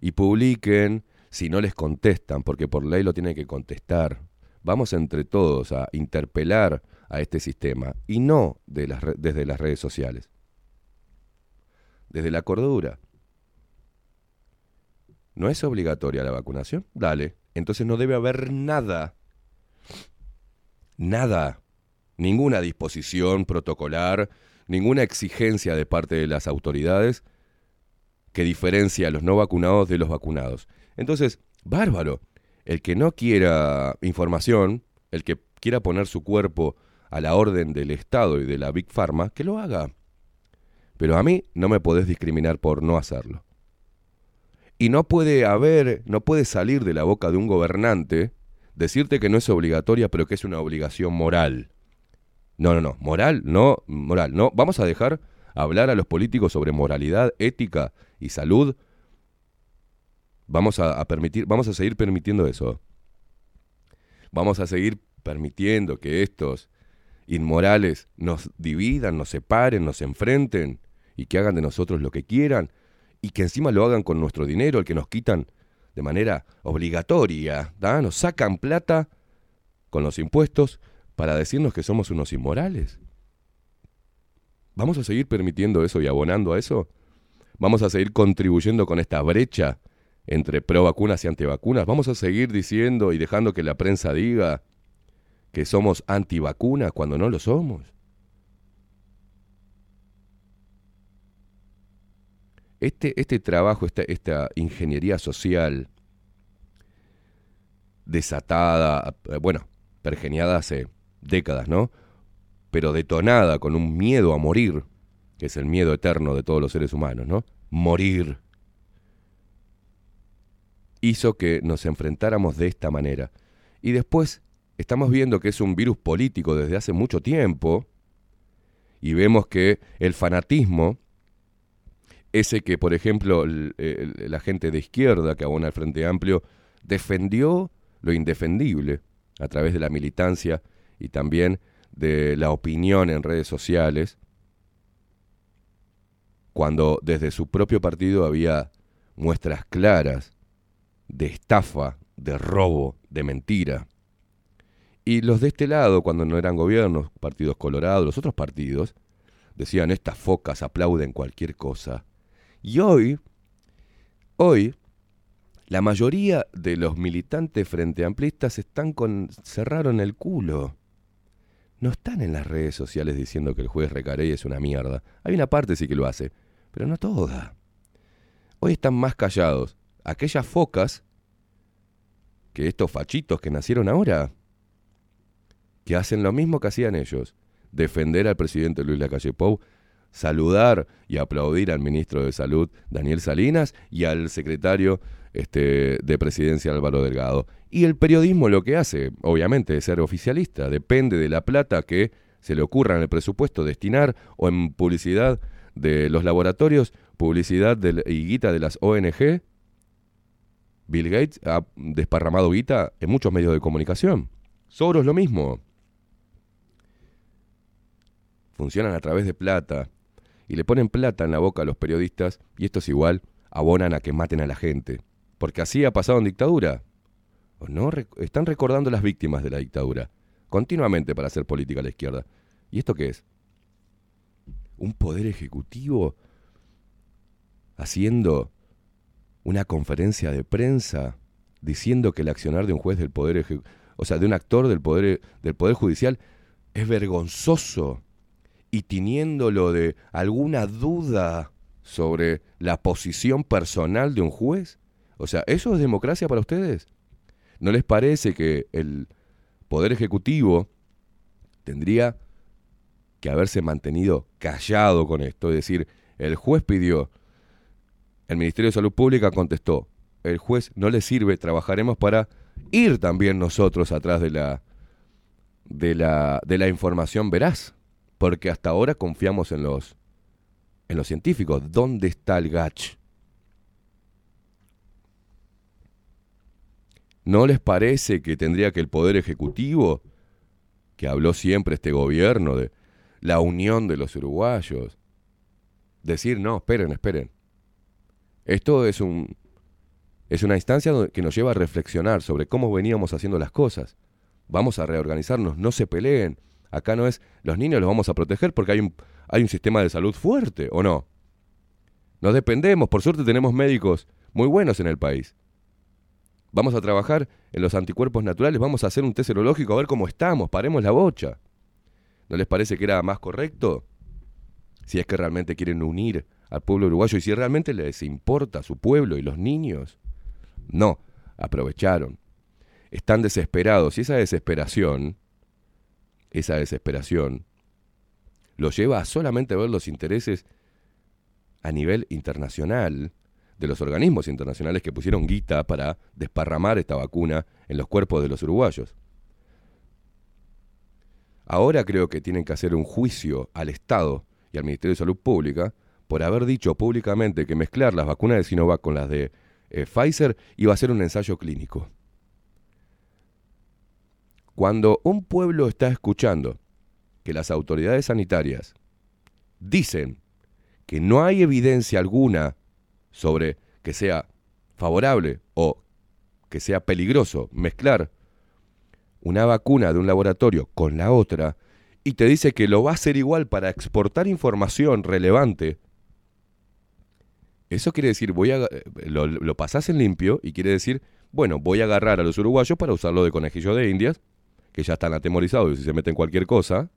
y publiquen si no les contestan, porque por ley lo tienen que contestar. Vamos entre todos a interpelar a este sistema y no de las desde las redes sociales. Desde la cordura. ¿No es obligatoria la vacunación? Dale. Entonces no debe haber nada. Nada. Ninguna disposición protocolar, ninguna exigencia de parte de las autoridades que diferencia a los no vacunados de los vacunados. Entonces, bárbaro. El que no quiera información, el que quiera poner su cuerpo a la orden del Estado y de la Big Pharma, que lo haga. Pero a mí no me podés discriminar por no hacerlo. Y no puede haber, no puede salir de la boca de un gobernante decirte que no es obligatoria, pero que es una obligación moral. No, no, no, moral, no, moral, no. Vamos a dejar hablar a los políticos sobre moralidad, ética y salud. Vamos a, a permitir, vamos a seguir permitiendo eso. Vamos a seguir permitiendo que estos inmorales nos dividan, nos separen, nos enfrenten y que hagan de nosotros lo que quieran y que encima lo hagan con nuestro dinero, el que nos quitan de manera obligatoria, ¿da? nos sacan plata con los impuestos para decirnos que somos unos inmorales. ¿Vamos a seguir permitiendo eso y abonando a eso? ¿Vamos a seguir contribuyendo con esta brecha entre pro vacunas y antivacunas? ¿Vamos a seguir diciendo y dejando que la prensa diga que somos antivacunas cuando no lo somos? Este, este trabajo, esta, esta ingeniería social desatada, eh, bueno, pergeniada hace décadas, ¿no? Pero detonada con un miedo a morir, que es el miedo eterno de todos los seres humanos, ¿no? Morir. Hizo que nos enfrentáramos de esta manera. Y después estamos viendo que es un virus político desde hace mucho tiempo y vemos que el fanatismo, ese que, por ejemplo, la gente de izquierda que abona al Frente Amplio, defendió lo indefendible a través de la militancia y también de la opinión en redes sociales, cuando desde su propio partido había muestras claras de estafa, de robo, de mentira. Y los de este lado, cuando no eran gobiernos, partidos colorados, los otros partidos, decían, estas focas aplauden cualquier cosa. Y hoy, hoy, la mayoría de los militantes frente amplistas están con, cerraron el culo. No están en las redes sociales diciendo que el juez Recarey es una mierda. Hay una parte sí que lo hace, pero no toda. Hoy están más callados aquellas focas que estos fachitos que nacieron ahora, que hacen lo mismo que hacían ellos, defender al presidente Luis Lacalle Pou, saludar y aplaudir al ministro de Salud Daniel Salinas y al secretario este, de Presidencia Álvaro Delgado. Y el periodismo lo que hace, obviamente, es ser oficialista, depende de la plata que se le ocurra en el presupuesto destinar o en publicidad de los laboratorios, publicidad del- y guita de las ONG. Bill Gates ha desparramado guita en muchos medios de comunicación. Soros lo mismo. Funcionan a través de plata y le ponen plata en la boca a los periodistas y estos igual abonan a que maten a la gente. Porque así ha pasado en dictadura. ¿O no? Están recordando las víctimas de la dictadura continuamente para hacer política a la izquierda. ¿Y esto qué es? ¿Un poder ejecutivo haciendo una conferencia de prensa diciendo que el accionar de un juez del poder o sea, de un actor del poder del poder judicial es vergonzoso y teniéndolo de alguna duda sobre la posición personal de un juez? O sea, ¿eso es democracia para ustedes? ¿No les parece que el poder ejecutivo tendría que haberse mantenido callado con esto. Es decir, el juez pidió, el Ministerio de Salud Pública contestó, el juez no le sirve, trabajaremos para ir también nosotros atrás de la, de la, de la información veraz, porque hasta ahora confiamos en los, en los científicos. ¿Dónde está el GACH? ¿No les parece que tendría que el Poder Ejecutivo, que habló siempre este gobierno de la unión de los uruguayos, decir, no, esperen, esperen? Esto es, un, es una instancia que nos lleva a reflexionar sobre cómo veníamos haciendo las cosas. Vamos a reorganizarnos, no se peleen. Acá no es, los niños los vamos a proteger porque hay un, hay un sistema de salud fuerte, ¿o no? Nos dependemos, por suerte tenemos médicos muy buenos en el país. Vamos a trabajar en los anticuerpos naturales, vamos a hacer un test serológico a ver cómo estamos, paremos la bocha. ¿No les parece que era más correcto? Si es que realmente quieren unir al pueblo uruguayo y si realmente les importa su pueblo y los niños. No, aprovecharon. Están desesperados y esa desesperación, esa desesperación, los lleva a solamente ver los intereses a nivel internacional de los organismos internacionales que pusieron guita para desparramar esta vacuna en los cuerpos de los uruguayos. Ahora creo que tienen que hacer un juicio al Estado y al Ministerio de Salud Pública por haber dicho públicamente que mezclar las vacunas de Sinovac con las de eh, Pfizer iba a ser un ensayo clínico. Cuando un pueblo está escuchando que las autoridades sanitarias dicen que no hay evidencia alguna sobre que sea favorable o que sea peligroso mezclar una vacuna de un laboratorio con la otra y te dice que lo va a hacer igual para exportar información relevante, eso quiere decir, voy a, eh, lo, lo pasás en limpio y quiere decir, bueno, voy a agarrar a los uruguayos para usarlo de conejillo de indias, que ya están atemorizados y si se meten cualquier cosa,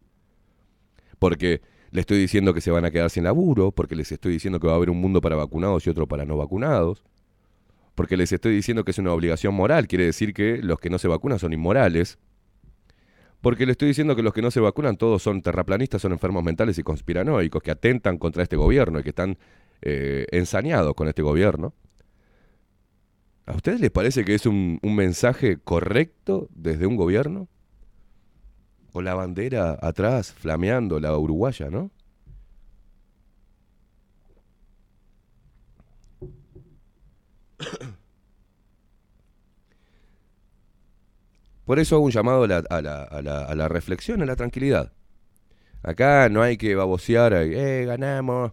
porque le estoy diciendo que se van a quedar sin laburo, porque les estoy diciendo que va a haber un mundo para vacunados y otro para no vacunados, porque les estoy diciendo que es una obligación moral, quiere decir que los que no se vacunan son inmorales, porque le estoy diciendo que los que no se vacunan todos son terraplanistas, son enfermos mentales y conspiranoicos, que atentan contra este gobierno y que están eh, ensañados con este gobierno. ¿A ustedes les parece que es un, un mensaje correcto desde un gobierno? Con la bandera atrás, flameando, la uruguaya, ¿no? *coughs* Por eso hago un llamado a la, reflexión, a la tranquilidad. Acá no hay que babosear, eh, ganamos,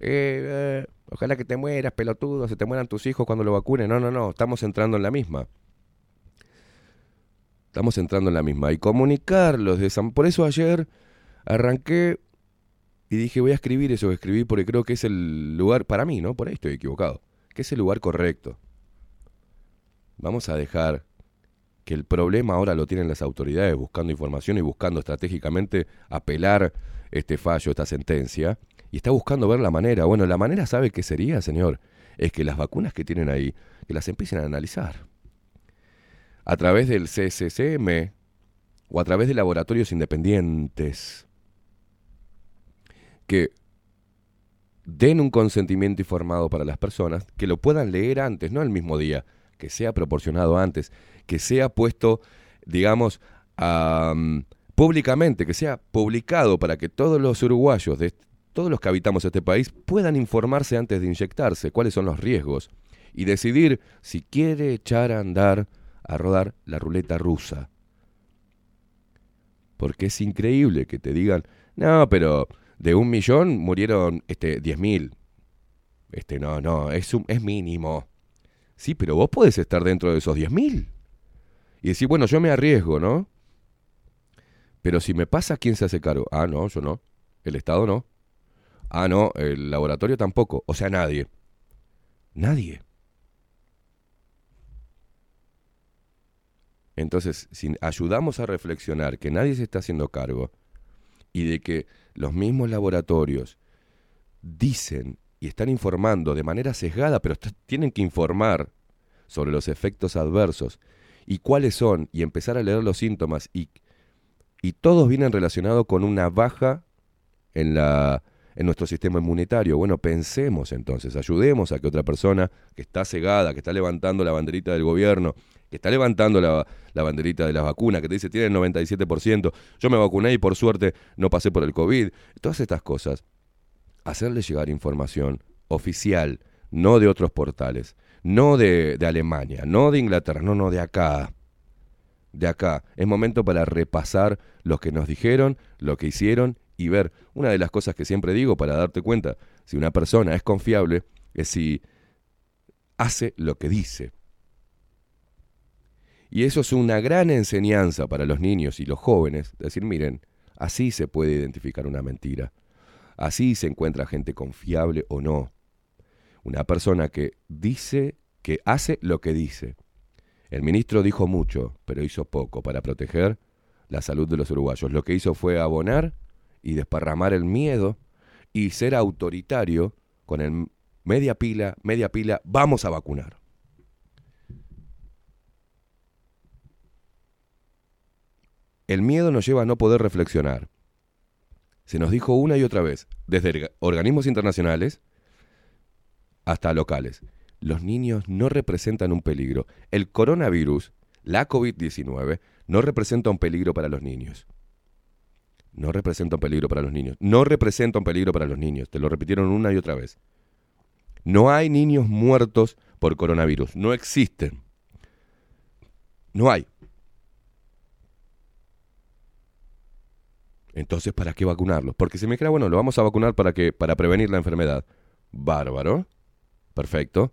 eh, eh, ojalá que te mueras, pelotudo, se te mueran tus hijos cuando lo vacunen. No, no, no, estamos entrando en la misma. Estamos entrando en la misma. Y comunicarlos de esa... Por eso ayer arranqué y dije, voy a escribir eso que escribí porque creo que es el lugar, para mí, ¿no? Por ahí estoy equivocado. Que es el lugar correcto. Vamos a dejar que el problema ahora lo tienen las autoridades buscando información y buscando estratégicamente apelar este fallo, esta sentencia, y está buscando ver la manera. Bueno, la manera sabe qué sería, señor, es que las vacunas que tienen ahí, que las empiecen a analizar. A través del CSCM o a través de laboratorios independientes que den un consentimiento informado para las personas, que lo puedan leer antes, no el mismo día, que sea proporcionado antes, que sea puesto, digamos, am, públicamente, que sea publicado para que todos los uruguayos, de todos los que habitamos este país, puedan informarse antes de inyectarse, cuáles son los riesgos, y decidir si quiere echar a andar, a rodar la ruleta rusa. Porque es increíble que te digan, no, pero de un millón murieron este, diez mil. Este, no, no, es, un, es mínimo. Sí, pero vos podés estar dentro de esos 10.000. Y decir, bueno, yo me arriesgo, ¿no? Pero si me pasa, ¿quién se hace cargo? Ah, no, yo no. El Estado no. Ah, no, el laboratorio tampoco. O sea, nadie. Nadie. Entonces, si ayudamos a reflexionar que nadie se está haciendo cargo y de que los mismos laboratorios dicen y están informando de manera sesgada, pero tienen que informar sobre los efectos adversos y cuáles son, y empezar a leer los síntomas y Y todos vienen relacionados con una baja en, la, en nuestro sistema inmunitario. Bueno, pensemos entonces, ayudemos a que otra persona que está cegada, que está levantando la banderita del gobierno, que está levantando la, la banderita de las vacunas, que te dice tiene el 97%, yo me vacuné y por suerte no pasé por el COVID, todas estas cosas, hacerle llegar información oficial, no de otros portales, no de, de Alemania, no de Inglaterra, no, no, de acá. De acá. Es momento para repasar lo que nos dijeron, lo que hicieron y ver. Una de las cosas que siempre digo para darte cuenta si una persona es confiable es si hace lo que dice. Y eso es una gran enseñanza para los niños y los jóvenes. Decir, miren, así se puede identificar una mentira. Así se encuentra gente confiable o no. Una persona que dice, que hace lo que dice. El ministro dijo mucho, pero hizo poco para proteger la salud de los uruguayos. Lo que hizo fue abonar y desparramar el miedo y ser autoritario con el media pila, media pila, vamos a vacunar. El miedo nos lleva a no poder reflexionar. Se nos dijo una y otra vez, desde orga- organismos internacionales hasta locales, los niños no representan un peligro. El coronavirus, la COVID-19, no representa un peligro para los niños. No representa un peligro para los niños. No representa un peligro para los niños. Te lo repitieron una y otra vez. No hay niños muertos por coronavirus. No existen. No hay. Entonces, ¿para qué vacunarlos? Porque se me crea, bueno, lo vamos a vacunar para que para prevenir la enfermedad. Bárbaro. Perfecto.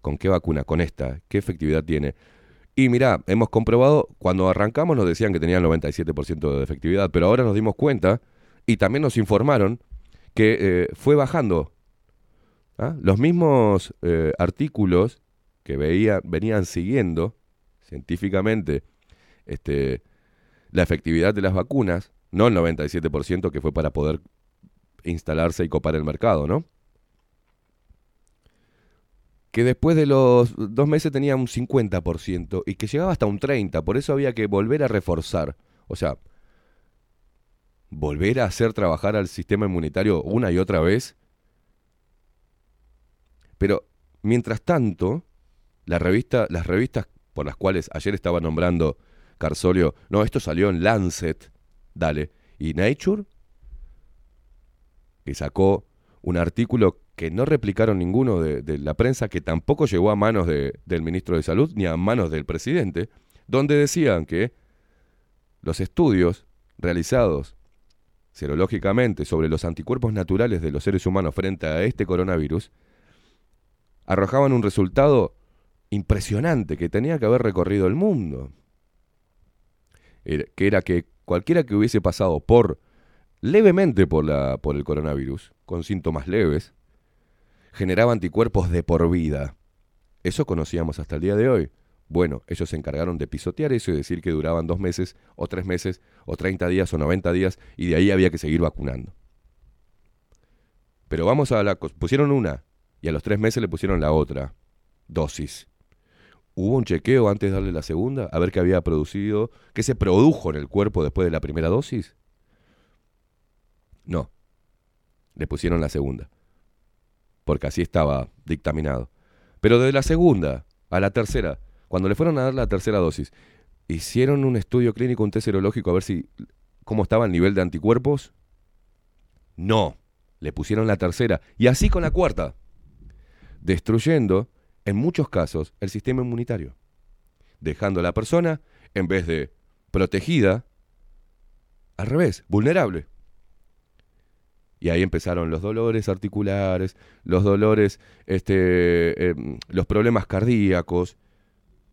¿Con qué vacuna? Con esta. ¿Qué efectividad tiene? Y mirá, hemos comprobado, cuando arrancamos nos decían que tenía el 97% de efectividad, pero ahora nos dimos cuenta y también nos informaron que eh, fue bajando. ¿Ah? Los mismos eh, artículos que veía, venían siguiendo científicamente este, la efectividad de las vacunas, no el 97% que fue para poder instalarse y copar el mercado, ¿no? que después de los dos meses tenía un 50% y que llegaba hasta un 30%, por eso había que volver a reforzar. O sea, volver a hacer trabajar al sistema inmunitario una y otra vez. Pero, mientras tanto, la revista, las revistas por las cuales ayer estaba nombrando Carsolio, no, esto salió en Lancet, dale, y Nature, que sacó un artículo que no replicaron ninguno de, la prensa, que tampoco llegó a manos de- del ministro de Salud ni a manos del presidente, donde decían que los estudios realizados serológicamente sobre los anticuerpos naturales de los seres humanos frente a este coronavirus arrojaban un resultado impresionante que tenía que haber recorrido el mundo. Era- que era que cualquiera que hubiese pasado por levemente por, la, por el coronavirus, con síntomas leves, generaba anticuerpos de por vida. Eso conocíamos hasta el día de hoy. Bueno, ellos se encargaron de pisotear eso y decir que duraban dos meses, o tres meses, o 30 días, o 90 días, y de ahí había que seguir vacunando. Pero vamos a la... Pusieron una, y a los tres meses le pusieron la otra dosis. ¿Hubo un chequeo antes de darle la segunda? A ver qué había producido, qué se produjo en el cuerpo después de la primera dosis. No. Le pusieron la segunda. Porque así estaba dictaminado. Pero de la segunda a la tercera, cuando le fueron a dar la tercera dosis, hicieron un estudio clínico, un test serológico a ver si cómo estaba el nivel de anticuerpos. No. Le pusieron la tercera. Y así con la cuarta. Destruyendo, en muchos casos, el sistema inmunitario. Dejando a la persona, en vez de protegida, al revés, vulnerable. Y ahí empezaron los dolores articulares, los dolores, este, em, los problemas cardíacos.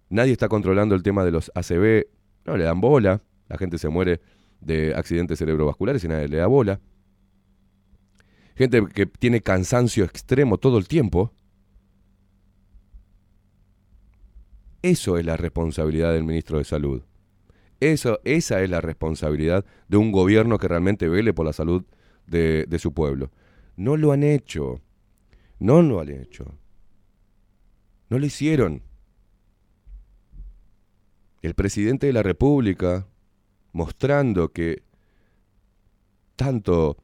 Nadie está controlando el tema de los ACV. No le dan bola. La gente se muere de accidentes cerebrovasculares y nadie le da bola. Gente que tiene cansancio extremo todo el tiempo. Eso es la responsabilidad del ministro de Salud. Eso, esa es la responsabilidad de un gobierno que realmente vele por la salud de, de su pueblo. No lo han hecho. No lo han hecho. No lo hicieron. El presidente de la República, mostrando que tanto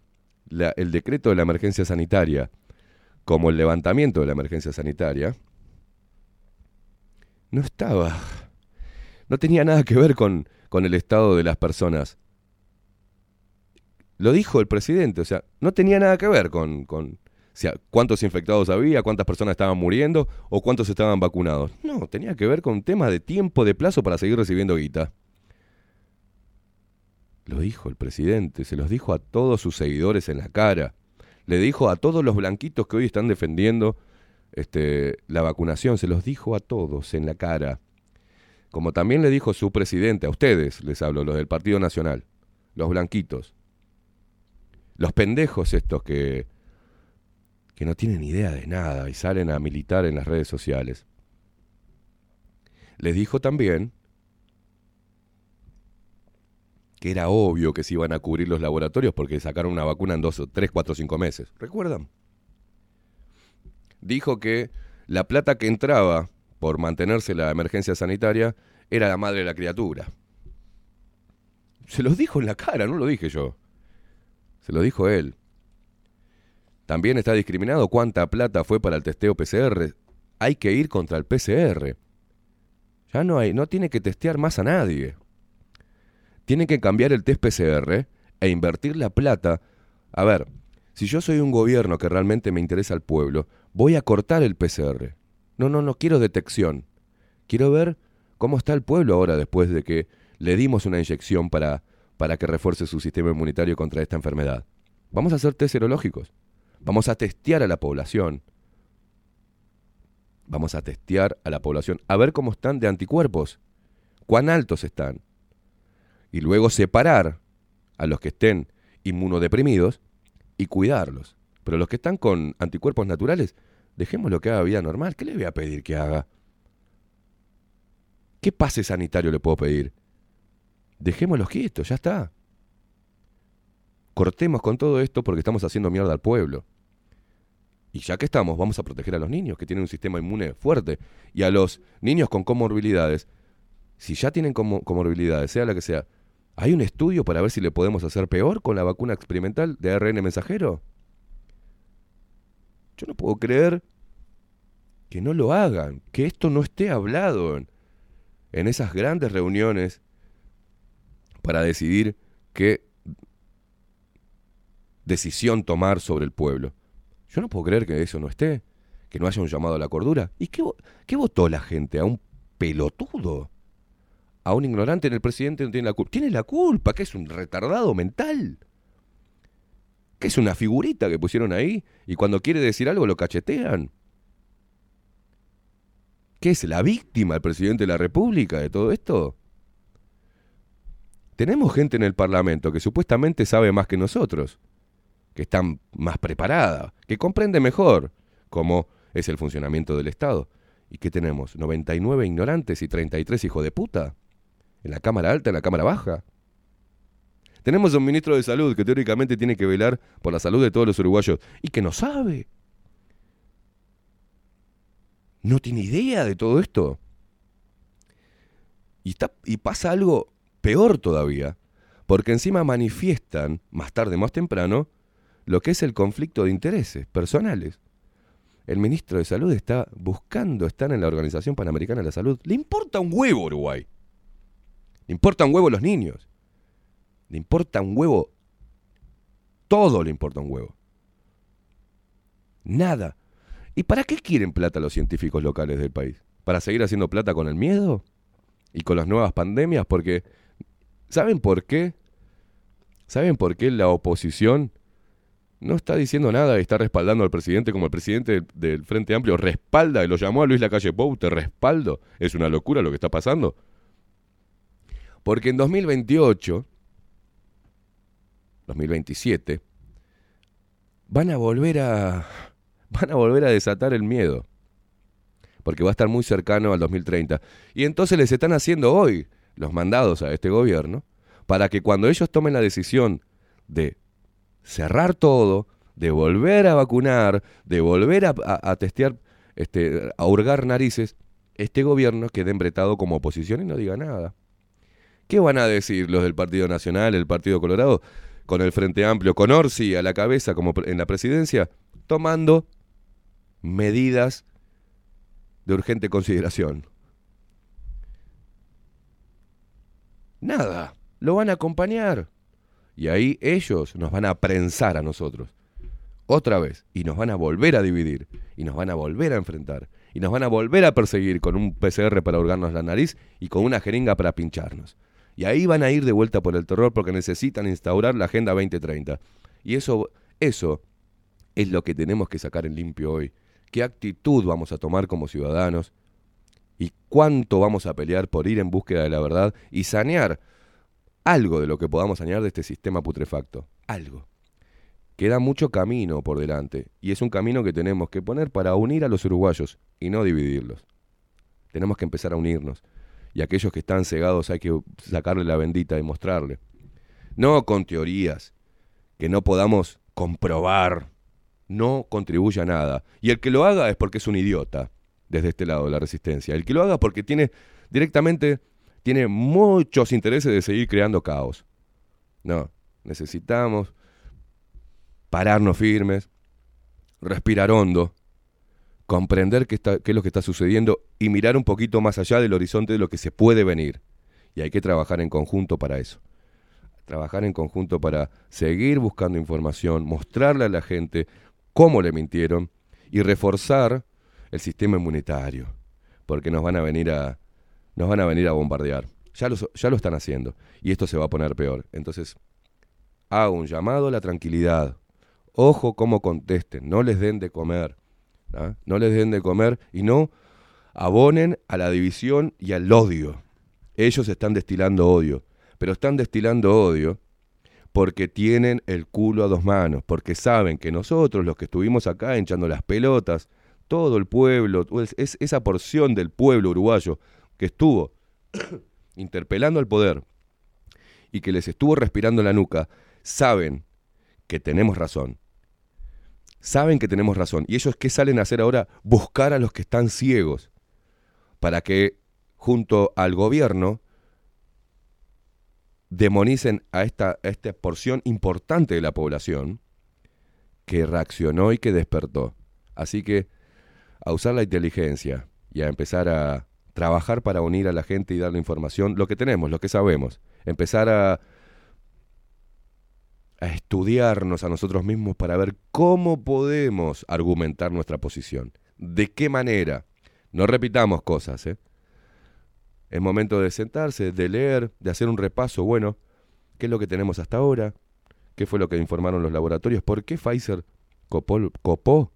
el decreto de la emergencia sanitaria como el levantamiento de la emergencia sanitaria no estaba, no tenía nada que ver con, con el estado de las personas. Lo dijo el presidente, o sea, no tenía nada que ver con, con o sea, cuántos infectados había, cuántas personas estaban muriendo o cuántos estaban vacunados. No, tenía que ver con un tema de tiempo, de plazo para seguir recibiendo guita. Lo dijo el presidente, se los dijo a todos sus seguidores en la cara. Le dijo a todos los blanquitos que hoy están defendiendo este, la vacunación, se los dijo a todos en la cara. Como también le dijo su presidente, a ustedes les hablo, los del Partido Nacional, los blanquitos. Los pendejos estos que, que no tienen idea de nada y salen a militar en las redes sociales. Les dijo también que era obvio que se iban a cubrir los laboratorios porque sacaron una vacuna en dos, tres, cuatro, cinco meses. ¿Recuerdan? Dijo que la plata que entraba por mantenerse la emergencia sanitaria era la madre de la criatura. Se los dijo en la cara, no lo dije yo. Se lo dijo él. También está discriminado cuánta plata fue para el testeo PCR. Hay que ir contra el PCR. Ya no hay, no tiene que testear más a nadie. Tiene que cambiar el test PCR e invertir la plata. A ver, si yo soy un gobierno que realmente me interesa al pueblo, voy a cortar el PCR. No, no, no quiero detección. Quiero ver cómo está el pueblo ahora después de que le dimos una inyección para, para que refuerce su sistema inmunitario contra esta enfermedad. Vamos a hacer test serológicos. Vamos a testear a la población. Vamos a testear a la población a ver cómo están de anticuerpos, cuán altos están. Y luego separar a los que estén inmunodeprimidos y cuidarlos. Pero los que están con anticuerpos naturales, dejemos lo que haga vida normal. ¿Qué le voy a pedir que haga? ¿Qué pase sanitario le puedo pedir? Dejémoslos quietos, ya está. Cortemos con todo esto porque estamos haciendo mierda al pueblo. Y ya que estamos, vamos a proteger a los niños que tienen un sistema inmune fuerte. Y a los niños con comorbilidades, si ya tienen como- comorbilidades, sea la que sea, ¿hay un estudio para ver si le podemos hacer peor con la vacuna experimental de ARN mensajero? Yo no puedo creer que no lo hagan, que esto no esté hablado en, esas grandes reuniones para decidir qué decisión tomar sobre el pueblo. Yo no puedo creer que eso no esté, que no haya un llamado a la cordura. ¿Y qué votó la gente? ¿A un pelotudo? ¿A un ignorante en el presidente no tiene la culpa? Tiene la culpa, que es un retardado mental. Que es una figurita que pusieron ahí y cuando quiere decir algo lo cachetean. ¿Qué es la víctima el presidente de la República de todo esto? Tenemos gente en el Parlamento que supuestamente sabe más que nosotros, que está más preparada, que comprende mejor cómo es el funcionamiento del Estado. ¿Y qué tenemos? ¿99 ignorantes y 33 hijos de puta? ¿En la Cámara Alta, en la Cámara Baja? Tenemos un ministro de Salud que teóricamente tiene que velar por la salud de todos los uruguayos y que no sabe. No tiene idea de todo esto. Y, y pasa algo peor todavía, porque encima manifiestan, más tarde, más temprano, lo que es el conflicto de intereses personales. El ministro de Salud está buscando estar en la Organización Panamericana de la Salud. Le importa un huevo Uruguay. Le importa un huevo los niños. Le importa un huevo. Todo le importa un huevo. Nada. ¿Y para qué quieren plata los científicos locales del país? ¿Para seguir haciendo plata con el miedo? ¿Y con las nuevas pandemias? Porque, ¿saben por qué? ¿Saben por qué la oposición no está diciendo nada y está respaldando al presidente como el presidente del, Frente Amplio respalda y lo llamó a Luis Lacalle Pou, te respaldo? Es una locura lo que está pasando. Porque en 2028, 2027, van a volver a *laughs* van a volver a desatar el miedo. Porque va a estar muy cercano al 2030. Y entonces les están haciendo hoy los mandados a este gobierno para que cuando ellos tomen la decisión de cerrar todo, de volver a vacunar, de volver a, testear, este, a hurgar narices, este gobierno quede embretado como oposición y no diga nada. ¿Qué van a decir los del Partido Nacional, el Partido Colorado, con el Frente Amplio, con Orsi a la cabeza como en la presidencia, tomando medidas de urgente consideración? Nada, lo van a acompañar. Y ahí ellos nos van a prensar a nosotros. Otra vez. Y nos van a volver a dividir. Y nos van a volver a enfrentar. Y nos van a volver a perseguir con un PCR para hurgarnos la nariz y con una jeringa para pincharnos. Y ahí van a ir de vuelta por el terror porque necesitan instaurar la Agenda 2030. Y eso, eso es lo que tenemos que sacar en limpio hoy. ¿Qué actitud vamos a tomar como ciudadanos? ¿Y cuánto vamos a pelear por ir en búsqueda de la verdad y sanear algo de lo que podamos sanear de este sistema putrefacto? Algo. Queda mucho camino por delante y es un camino que tenemos que poner para unir a los uruguayos y no dividirlos. Tenemos que empezar a unirnos y aquellos que están cegados hay que sacarle la bendita y mostrarle. No con teorías que no podamos comprobar, no contribuye a nada. Y el que lo haga es porque es un idiota desde este lado de la resistencia. El que lo haga porque tiene directamente tiene muchos intereses de seguir creando caos. No, necesitamos pararnos firmes, respirar hondo, comprender qué, está, qué es lo que está sucediendo y mirar un poquito más allá del horizonte de lo que se puede venir. Y hay que trabajar en conjunto para eso. Trabajar en conjunto para seguir buscando información, mostrarle a la gente cómo le mintieron y reforzar el sistema inmunitario, porque nos van a venir a nos van a venir a bombardear. Ya lo, ya lo están haciendo y esto se va a poner peor. Entonces, hago un llamado a la tranquilidad. Ojo cómo contesten, no les den de comer. ¿Ah? No les den de comer y no abonen a la división y al odio. Ellos están destilando odio, pero están destilando odio porque tienen el culo a dos manos, porque saben que nosotros, los que estuvimos acá hinchando las pelotas, todo el pueblo, es, es esa porción del pueblo uruguayo que estuvo *coughs* interpelando al poder y que les estuvo respirando la nuca, saben que tenemos razón. Saben que tenemos razón. ¿Y ellos qué salen a hacer ahora? Buscar a los que están ciegos para que junto al gobierno demonicen a esta, a esta porción importante de la población que reaccionó y que despertó. Así que a usar la inteligencia y a empezar a trabajar para unir a la gente y darle información, lo que tenemos, lo que sabemos. Empezar a, a estudiarnos a nosotros mismos para ver cómo podemos argumentar nuestra posición. ¿De qué manera? No repitamos cosas, ¿eh? Es momento de sentarse, de leer, de hacer un repaso. Bueno, ¿qué es lo que tenemos hasta ahora? ¿Qué fue lo que informaron los laboratorios? ¿Por qué Pfizer copó, copó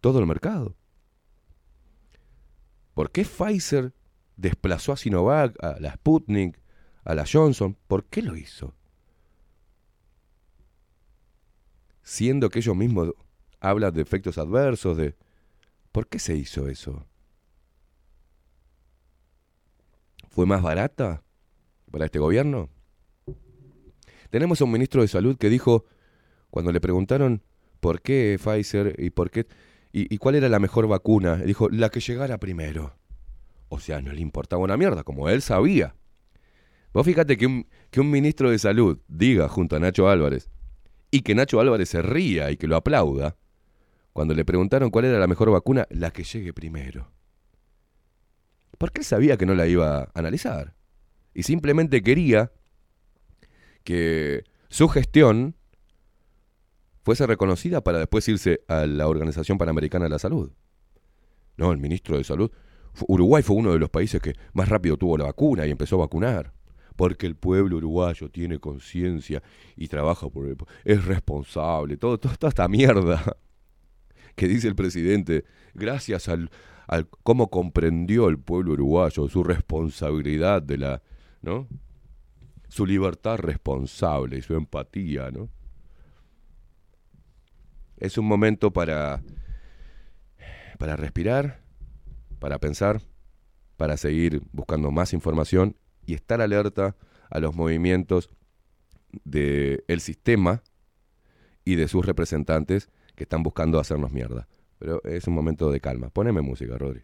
todo el mercado? ¿Por qué Pfizer desplazó a Sinovac, a la Sputnik, a la Johnson? ¿Por qué lo hizo? Siendo que ellos mismos hablan de efectos adversos, de... ¿Por qué se hizo eso? ¿Fue más barata para este gobierno? Tenemos a un ministro de salud que dijo, cuando le preguntaron por qué Pfizer y por qué y, y cuál era la mejor vacuna, dijo, la que llegara primero. O sea, no le importaba una mierda, como él sabía. Vos fíjate que un, que un ministro de salud diga junto a Nacho Álvarez y que Nacho Álvarez se ría y que lo aplauda, cuando le preguntaron cuál era la mejor vacuna, la que llegue primero. Porque él sabía que no la iba a analizar. Y simplemente quería que su gestión fuese reconocida para después irse a la Organización Panamericana de la Salud. No, el ministro de Salud. Uruguay fue uno de los países que más rápido tuvo la vacuna y empezó a vacunar. Porque el pueblo uruguayo tiene conciencia y trabaja por el... Es responsable. Todo, toda esta mierda *laughs* que dice el presidente, gracias al, al cómo comprendió el pueblo uruguayo su responsabilidad de la, ¿no? Su libertad responsable y su empatía, ¿no? Es un momento para para respirar, para pensar, para seguir buscando más información y estar alerta a los movimientos del sistema y de sus representantes que están buscando hacernos mierda. Pero es un momento de calma. Poneme música, Rodri.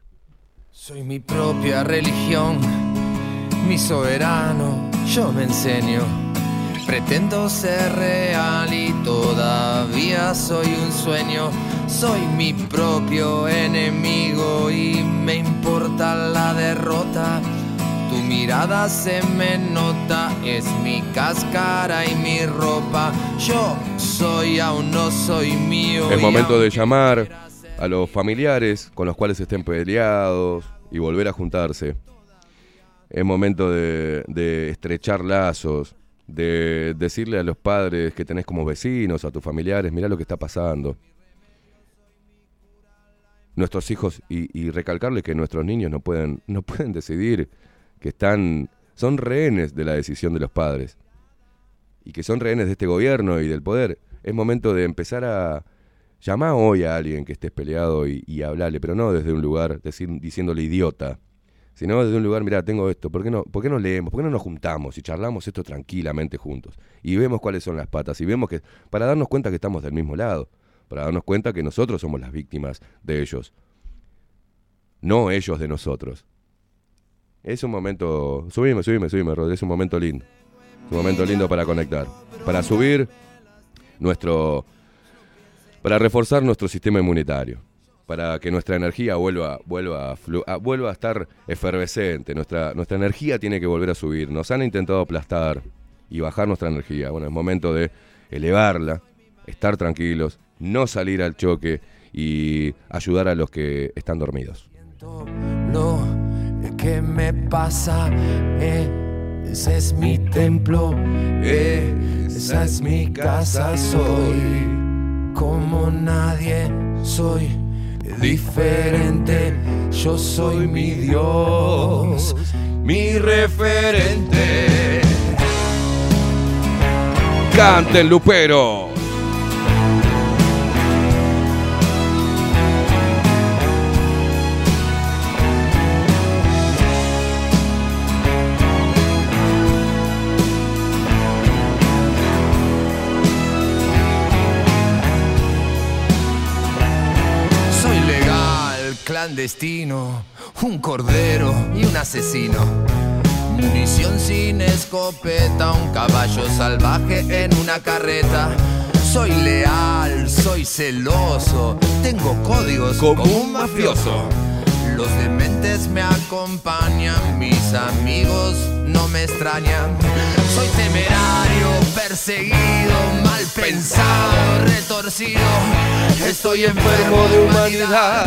Soy mi propia religión, mi soberano. yo me enseño. Pretendo ser real y todavía soy un sueño. Soy mi propio enemigo y me importa la derrota. Tu mirada se me nota, es mi cáscara y mi ropa. Yo soy, aún no soy mío. Es momento de llamar a los familiares con los cuales estén peleados y volver a juntarse. Es momento de, de estrechar lazos, de decirle a los padres que tenés como vecinos, a tus familiares, mirá lo que está pasando. Nuestros hijos, y, y recalcarles que nuestros niños no pueden, no pueden decidir, que están, son rehenes de la decisión de los padres, y que son rehenes de este gobierno y del poder. Es momento de empezar a, Llama hoy a alguien que estés peleado y, hablarle, pero no desde un lugar diciéndole idiota, sino desde un lugar, mira, tengo esto, ¿por qué, no, ¿por qué no leemos? ¿Por qué no nos juntamos y charlamos esto tranquilamente juntos? Y vemos cuáles son las patas y vemos que, para darnos cuenta que estamos del mismo lado, para darnos cuenta que nosotros somos las víctimas de ellos, no ellos de nosotros. Es un momento, subime, subime, subime, Rod, es un momento lindo, es un momento lindo para conectar, para subir nuestro para reforzar nuestro sistema inmunitario, para que nuestra energía vuelva, vuelva, a, flu- a- vuelva a estar efervescente, nuestra, nuestra energía tiene que volver a subir. Nos han intentado aplastar y bajar nuestra energía. Bueno, es momento de elevarla, estar tranquilos, no salir al choque y ayudar a los que están dormidos. lo que me pasa. eh, ese es mi templo, esa es mi casa. Soy como nadie, soy diferente. Yo soy mi Dios, mi referente. ¡Canten, Lupero! Clandestino, un cordero y un asesino. Munición sin escopeta, un caballo salvaje en una carreta. Soy leal, soy celoso, tengo códigos como, un mafioso. Los dementes me acompañan, mis amigos no me extrañan. Soy temerario, perseguido, mal pensado, retorcido. Estoy enfermo de humanidad,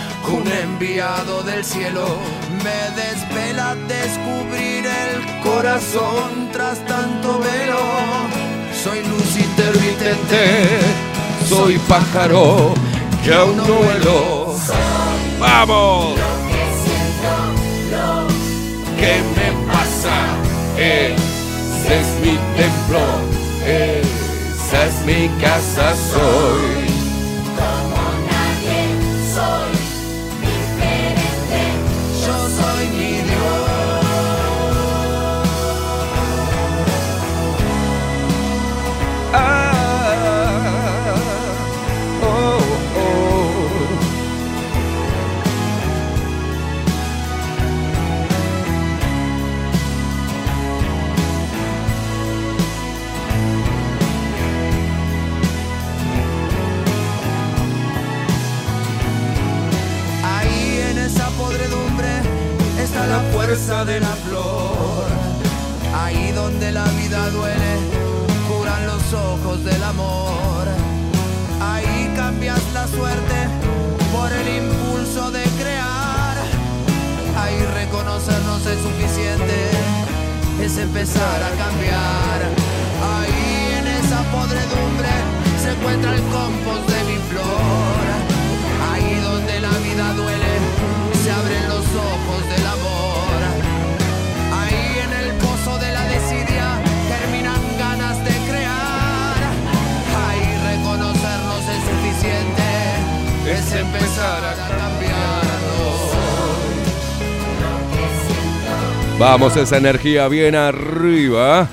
un enviado del cielo. Me desvela descubrir el corazón tras tanto velo. Soy luz intermitente, Soy pájaro que aún no vuelo. ¡Vamos! ¿Qué me pasa? Ese es mi templo, esa es mi casa, soy. De la flor. Ahí donde la vida duele, curan los ojos del amor. Ahí cambias la suerte por el impulso de crear. Ahí reconocernos es suficiente, es empezar a cambiar. Ahí en esa podredumbre se encuentra el compost de mi flor. Ahí donde la vida duele, Vamos, esa energía bien arriba.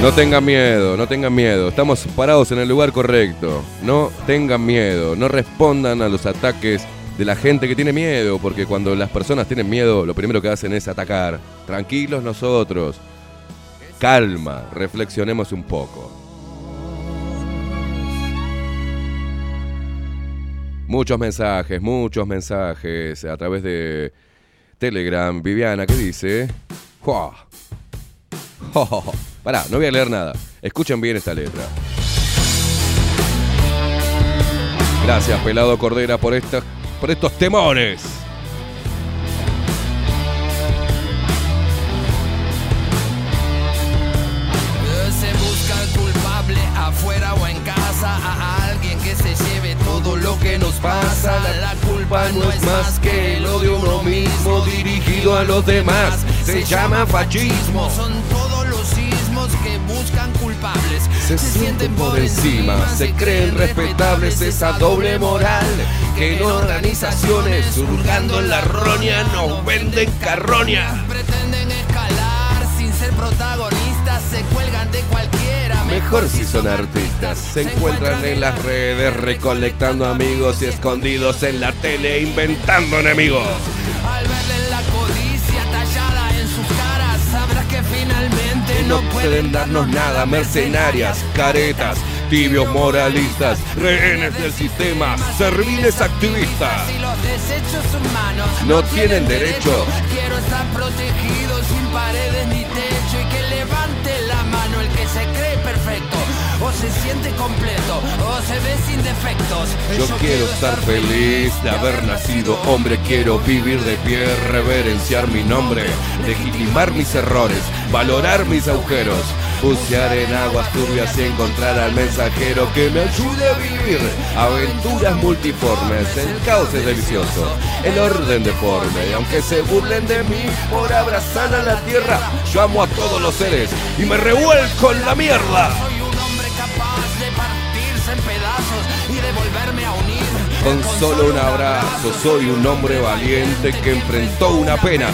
No tengan miedo, no tengan miedo. Estamos parados en el lugar correcto. No tengan miedo, no respondan a los ataques de la gente que tiene miedo, porque cuando las personas tienen miedo, lo primero que hacen es atacar. Tranquilos nosotros. Calma, reflexionemos un poco. Muchos mensajes, muchos mensajes a través de Telegram. Viviana, ¿qué dice? ¡Jua! Jo, jo, jo. Pará, no voy a leer nada. Escuchen bien esta letra. Gracias, Pelado Cordera, por, esta- por estos temores. Se busca al culpable afuera o en casa, que nos pasa. La culpa no es más que el odio uno mismo dirigido a los demás. Se llama fascismo. Son todos los sismos que buscan culpables. Se sienten por encima, se creen respetables esa doble moral que en organizaciones surgando en la roña nos venden carroña. Pretenden escalar sin ser protagonistas, se cuelgan de cualquiera. Mejor si son artistas, se encuentran en las redes recolectando amigos y escondidos en la tele inventando enemigos. Al verle la codicia tallada en sus caras, sabrás que finalmente No pueden darnos nada, mercenarias, caretas, tibios moralistas, rehenes del sistema, serviles activistas. No tienen derecho. Quiero estar protegido sin paredes ni o se siente completo o se ve sin defectos. Yo quiero estar feliz de haber nacido hombre, quiero vivir de pie, reverenciar mi nombre, legitimar mis errores, valorar mis agujeros, bucear en aguas turbias y encontrar al mensajero que me ayude a vivir aventuras multiformes, el caos es delicioso, el orden deforme, y aunque se burlen de mí por abrazar a la tierra, yo amo a todos los seres y me revuelco en la mierda. Con solo un abrazo soy un hombre valiente que enfrentó una pena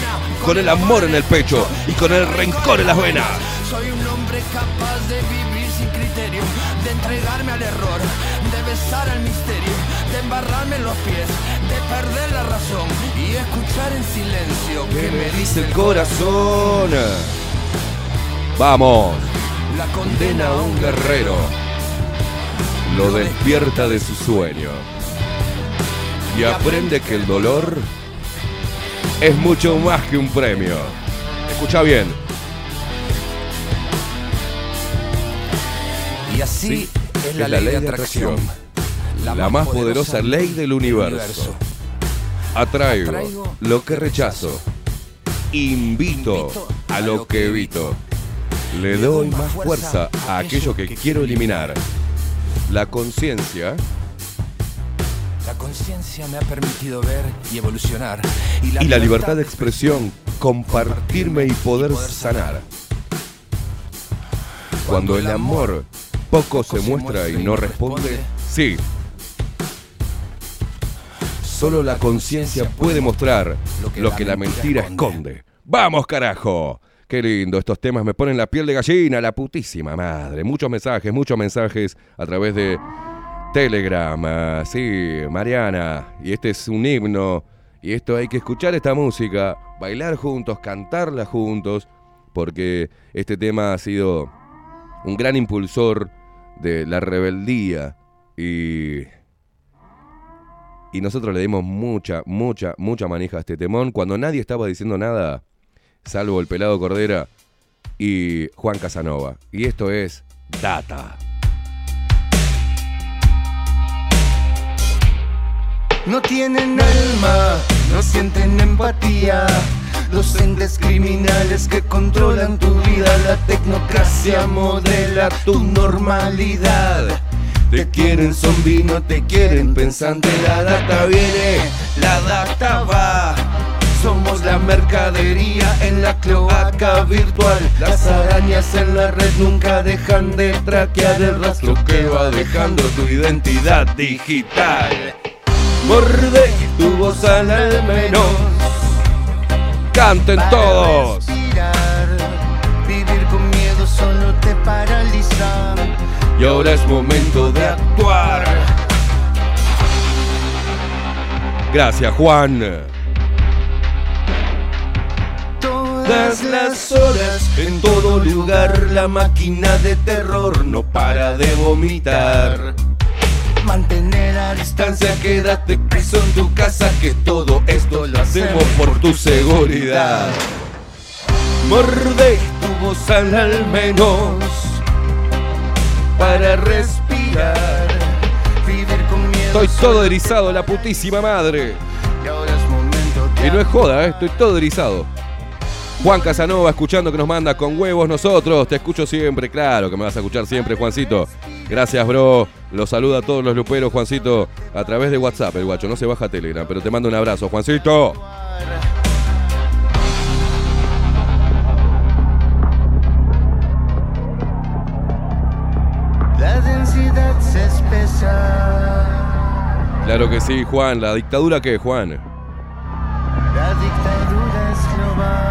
con el amor en el pecho y con el rencor en las venas. Soy un hombre capaz de vivir sin criterio, de entregarme al error, de besar al misterio, de embarrarme en los pies, de perder la razón y escuchar en silencio que me dice el corazón. Vamos, la condena a un guerrero, lo despierta de su sueño y aprende que el dolor es mucho más que un premio. Escucha bien. Y así es la, ley, de atracción, la, más poderosa ley del universo. Atraigo Atraigo lo que rechazo. Invito a lo que evito. Le doy más fuerza a aquello que quiero eliminar. La conciencia La conciencia me ha permitido ver y evolucionar. Y y la libertad de expresión, compartirme y poder sanar. Cuando el amor poco se muestra y no responde, sí. Solo la conciencia puede mostrar lo que la mentira esconde. ¡Vamos, carajo! Qué lindo, estos temas me ponen la piel de gallina, la putísima madre. Muchos mensajes, muchos mensajes a través de Telegram. Sí, Mariana. Y este es un himno. Y esto hay que escuchar esta música, bailar juntos, cantarla juntos, porque este tema ha sido un gran impulsor de la rebeldía y y nosotros le dimos mucha, mucha, mucha manija a este temón cuando nadie estaba diciendo nada, salvo el pelado Cordera y Juan Casanova. Y esto es Data. No tienen alma, no sienten empatía. Los entes criminales que controlan tu vida, la tecnocracia modela tu normalidad. Te quieren zombie, no te quieren pensante. La data viene, la data va. Somos la mercadería en la cloaca virtual. Las arañas en la red nunca dejan de traquear el rastro que va dejando tu identidad digital. Morde tu voz al menos. Canten todos. Respirar, vivir con miedo solo te paraliza. Y ahora es momento de actuar. Gracias, Juan. Todas las horas, en todo lugar, la máquina de terror no para de vomitar. Mantener a distancia, quédate preso en tu casa, que todo esto lo hacemos por tu seguridad. Morde tu voz al menos para respirar. Vivir con miedo. Estoy todo erizado, la putísima madre. Y ahora es momento Y no es joda, ¿eh? estoy todo erizado. Juan Casanova escuchando que nos manda con huevos nosotros. Te escucho siempre, claro que me vas a escuchar siempre, Juancito. Gracias, bro. Los saluda a todos los luperos, Juancito, a través de WhatsApp, el guacho. No se baja Telegram, pero te mando un abrazo, Juancito. La densidad se espesa. Claro que sí, Juan. ¿La dictadura qué, Juan? La dictadura es global.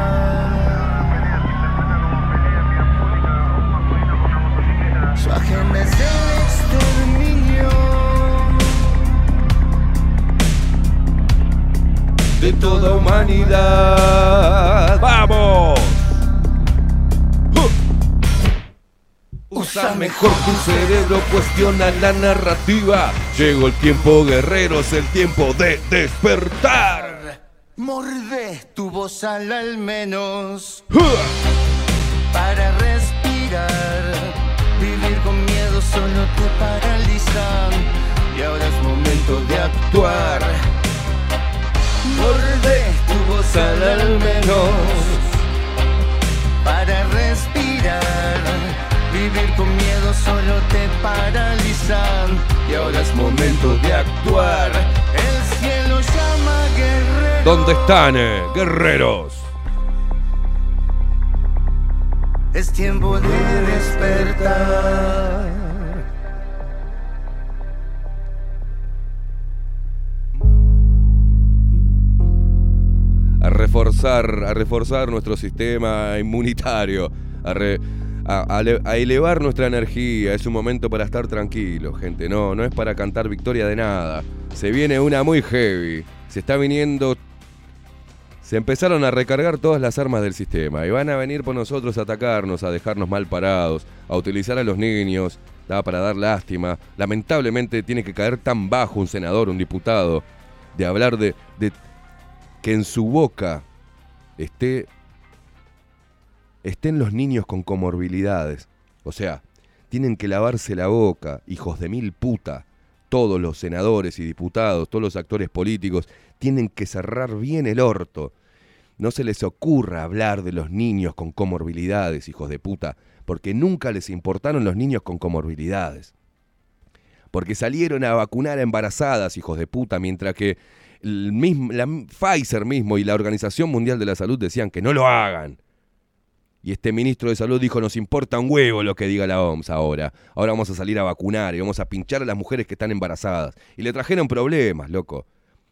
De toda humanidad. ¡Vamos! Usa mejor tu cerebro, cuestiona la narrativa. Llegó el tiempo, guerreros, el tiempo de despertar. Morde tu voz al al menos para respirar. Vivir con miedo solo te paraliza. Y ahora es momento de actuar. Morde tu voz al menos para respirar. Vivir con miedo solo te paraliza. Y ahora es momento de actuar. El cielo llama guerrero. ¿Dónde están, eh, guerreros? Es tiempo de despertar. A reforzar, a reforzar nuestro sistema inmunitario, a, a- a le- a elevar nuestra energía. Es un momento para estar tranquilo, gente. No, no es para cantar victoria de nada. Se viene una muy heavy. Se está viniendo. Se empezaron a recargar todas las armas del sistema y van a venir por nosotros a atacarnos, a dejarnos mal parados, a utilizar a los niños para dar lástima. Lamentablemente tiene que caer tan bajo un senador, un diputado, de hablar de que en su boca esté estén los niños con comorbilidades. O sea, tienen que lavarse la boca, hijos de mil puta. Todos los senadores y diputados, todos los actores políticos, tienen que cerrar bien el orto. No se les ocurra hablar de los niños con comorbilidades, hijos de puta, porque nunca les importaron los niños con comorbilidades. Porque salieron a vacunar a embarazadas, hijos de puta, mientras que el mismo, la Pfizer mismo y la Organización Mundial de la Salud decían que no lo hagan. Y este ministro de salud dijo, nos importa un huevo lo que diga la OMS ahora. Ahora vamos a salir a vacunar y vamos a pinchar a las mujeres que están embarazadas. Y le trajeron problemas, loco.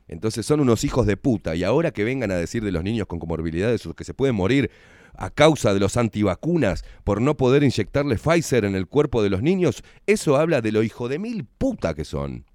Entonces son unos hijos de puta. Y ahora que vengan a decir de los niños con comorbilidades que se pueden morir a causa de los antivacunas por no poder inyectarle Pfizer en el cuerpo de los niños, eso habla de lo hijo de mil puta que son.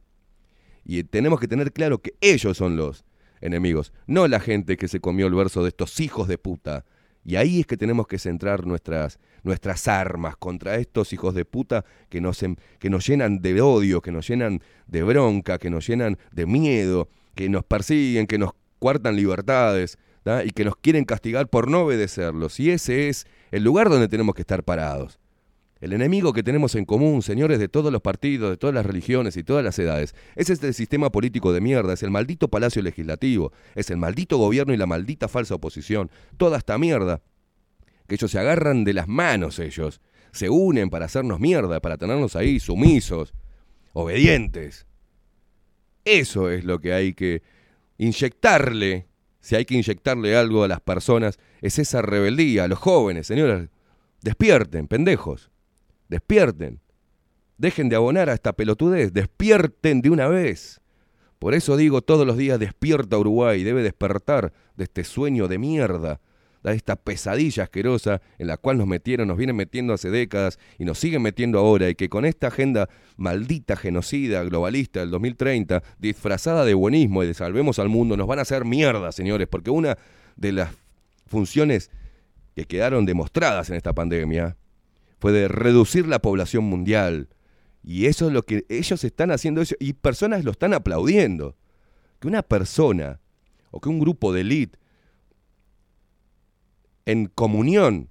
Y tenemos que tener claro que ellos son los enemigos, no la gente que se comió el verso de estos hijos de puta. Y ahí es que tenemos que centrar nuestras, nuestras armas contra estos hijos de puta que nos, em- que nos llenan de odio, que nos llenan de bronca, que nos llenan de miedo, que nos persiguen, que nos cuartan libertades y que nos quieren castigar por no obedecerlos. Y ese es el lugar donde tenemos que estar parados. El enemigo que tenemos en común, señores de todos los partidos, de todas las religiones y todas las edades, es este sistema político de mierda, es el maldito palacio legislativo, es el maldito gobierno y la maldita falsa oposición. Toda esta mierda, que ellos se agarran de las manos ellos, se unen para hacernos mierda, para tenernos ahí sumisos, obedientes. Eso es lo que hay que inyectarle, si hay que inyectarle algo a las personas, es esa rebeldía, a los jóvenes, señores, despierten, pendejos. Despierten. Dejen de abonar a esta pelotudez. Despierten de una vez. Por eso digo todos los días, despierta Uruguay, debe despertar de este sueño de mierda, de esta pesadilla asquerosa en la cual nos metieron, nos vienen metiendo hace décadas y nos siguen metiendo ahora, y que con esta agenda maldita, genocida, globalista del 2030, disfrazada de buenismo y de salvemos al mundo, nos van a hacer mierda, señores, porque una de las funciones que quedaron demostradas en esta pandemia fue de reducir la población mundial. Y eso es lo que ellos están haciendo eso, y personas lo están aplaudiendo. Que una persona o que un grupo de élite en comunión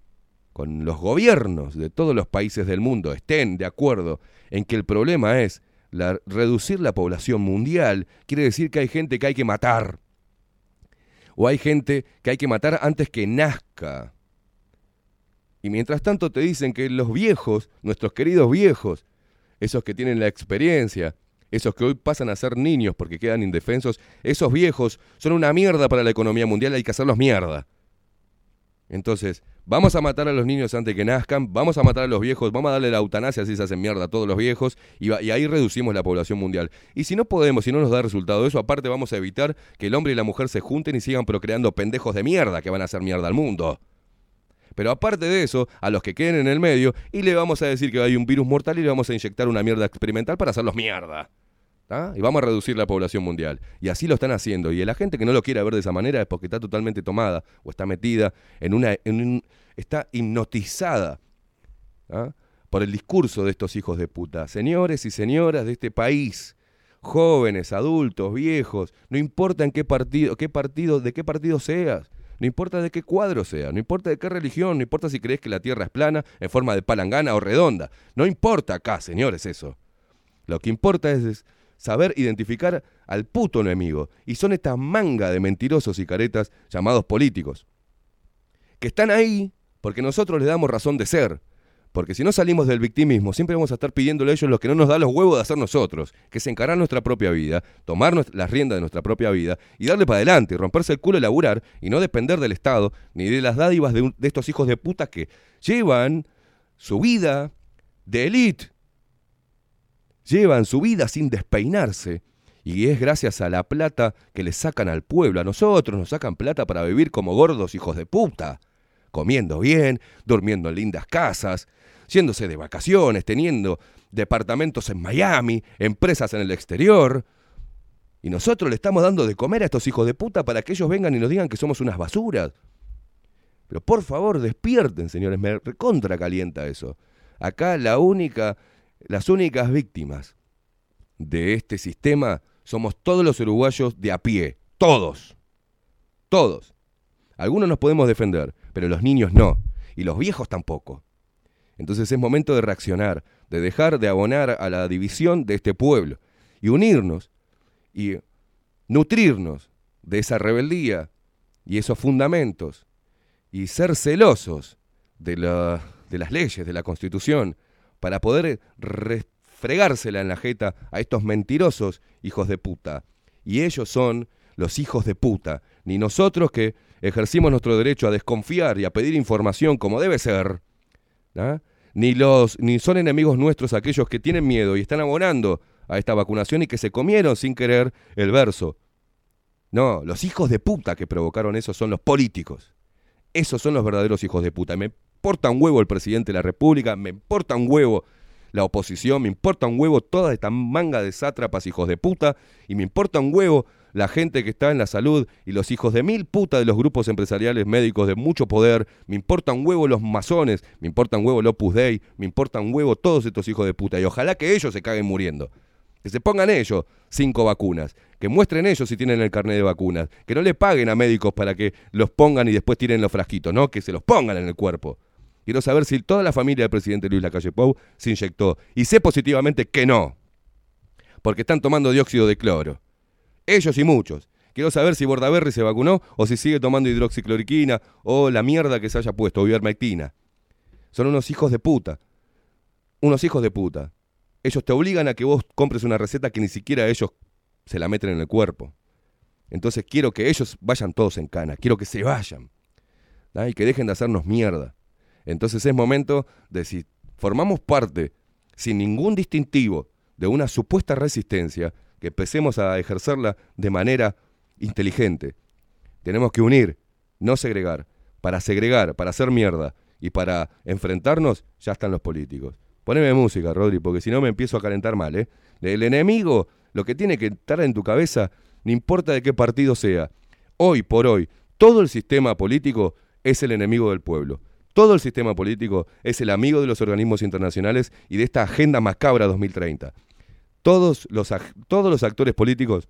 con los gobiernos de todos los países del mundo estén de acuerdo en que el problema es la- reducir la población mundial, quiere decir que hay gente que hay que matar. O hay gente que hay que matar antes que nazca. Y mientras tanto te dicen que los viejos, nuestros queridos viejos, esos que tienen la experiencia, esos que hoy pasan a ser niños porque quedan indefensos, esos viejos son una mierda para la economía mundial, hay que hacerlos mierda. Entonces, vamos a matar a los niños antes que nazcan, vamos a matar a los viejos, vamos a darle la eutanasia si se hacen mierda a todos los viejos y, y ahí reducimos la población mundial. Y si no podemos, si no nos da resultado eso, aparte vamos a evitar que el hombre y la mujer se junten y sigan procreando pendejos de mierda que van a hacer mierda al mundo. Pero aparte de eso, a los que queden en el medio, y le vamos a decir que hay un virus mortal y le vamos a inyectar una mierda experimental para hacerlos mierda. ¿tá? Y vamos a reducir la población mundial. Y así lo están haciendo. Y la gente que no lo quiera ver de esa manera es porque está totalmente tomada o está metida en una. En está hipnotizada ¿ah? por el discurso de estos hijos de puta. Señores y señoras de este país, jóvenes, adultos, viejos, no importa en qué partido, qué partido, de qué partido seas. No importa de qué cuadro sea, no importa de qué religión, no importa si crees que la tierra es plana, en forma de palangana o redonda. No importa acá, señores, eso. Lo que importa es, saber identificar al puto enemigo. Y son esta manga de mentirosos y caretas llamados políticos. Que están ahí porque nosotros les damos razón de ser. Porque si no salimos del victimismo, siempre vamos a estar pidiéndole a ellos lo que no nos da los huevos de hacer nosotros, que es encarar nuestra propia vida, tomar las riendas de nuestra propia vida y darle para adelante, y romperse el culo y laburar y no depender del Estado ni de las dádivas de, un- de estos hijos de puta que llevan su vida de élite llevan su vida sin despeinarse. Y es gracias a la plata que le sacan al pueblo. A nosotros nos sacan plata para vivir como gordos hijos de puta. Comiendo bien, durmiendo en lindas casas, yéndose de vacaciones, teniendo departamentos en Miami, empresas en el exterior. Y nosotros le estamos dando de comer a estos hijos de puta para que ellos vengan y nos digan que somos unas basuras. Pero por favor, despierten, señores, me recontra calienta eso. Acá la única, las únicas víctimas de este sistema somos todos los uruguayos de a pie. Todos. Todos. Algunos nos podemos defender, pero los niños no. Y los viejos tampoco. Entonces es momento de reaccionar, de dejar de abonar a la división de este pueblo y unirnos y nutrirnos de esa rebeldía y esos fundamentos y ser celosos de, la- de las leyes, de la constitución, para poder refregársela en la jeta a estos mentirosos hijos de puta. Y ellos son los hijos de puta, ni nosotros que ejercimos nuestro derecho a desconfiar y a pedir información como debe ser, ¿ah? ni, los, ni son enemigos nuestros aquellos que tienen miedo y están abonando a esta vacunación y que se comieron sin querer el verso. No, los hijos de puta que provocaron eso son los políticos. Esos son los verdaderos hijos de puta. Me importa un huevo el presidente de la República, me importa un huevo la oposición, me importa un huevo toda esta manga de sátrapas hijos de puta, y me importa un huevo la gente que está en la salud y los hijos de mil puta de los grupos empresariales médicos de mucho poder, me importa un huevo los masones, me importa un huevo el Opus Dei, me importa un huevo todos estos hijos de puta, y ojalá que ellos se caguen muriendo. Que se pongan ellos cinco vacunas, que muestren ellos si tienen el carnet de vacunas, que no le paguen a médicos para que los pongan y después tiren los frasquitos, no, que se los pongan en el cuerpo. Quiero saber si toda la familia del presidente Luis Lacalle Pou se inyectó. Y sé positivamente que no. Porque están tomando dióxido de cloro. Ellos y muchos. Quiero saber si Bordaberry se vacunó o si sigue tomando hidroxicloroquina o la mierda que se haya puesto, o ivermectina. Son unos hijos de puta. Unos hijos de puta. Ellos te obligan a que vos compres una receta que ni siquiera ellos se la meten en el cuerpo. Entonces quiero que ellos vayan todos en cana. Quiero que se vayan. ¿tá? Y que dejen de hacernos mierda. Entonces es momento de si formamos parte, sin ningún distintivo, de una supuesta resistencia, que empecemos a ejercerla de manera inteligente. Tenemos que unir, no segregar. Para segregar, para hacer mierda y para enfrentarnos, ya están los políticos. Poneme música, Rodri, porque si no me empiezo a calentar mal, ¿eh? El enemigo, lo que tiene que estar en tu cabeza, no importa de qué partido sea. Hoy por hoy, todo el sistema político es el enemigo del pueblo. Todo el sistema político es el amigo de los organismos internacionales y de esta agenda macabra 2030. Todos los, todos los actores políticos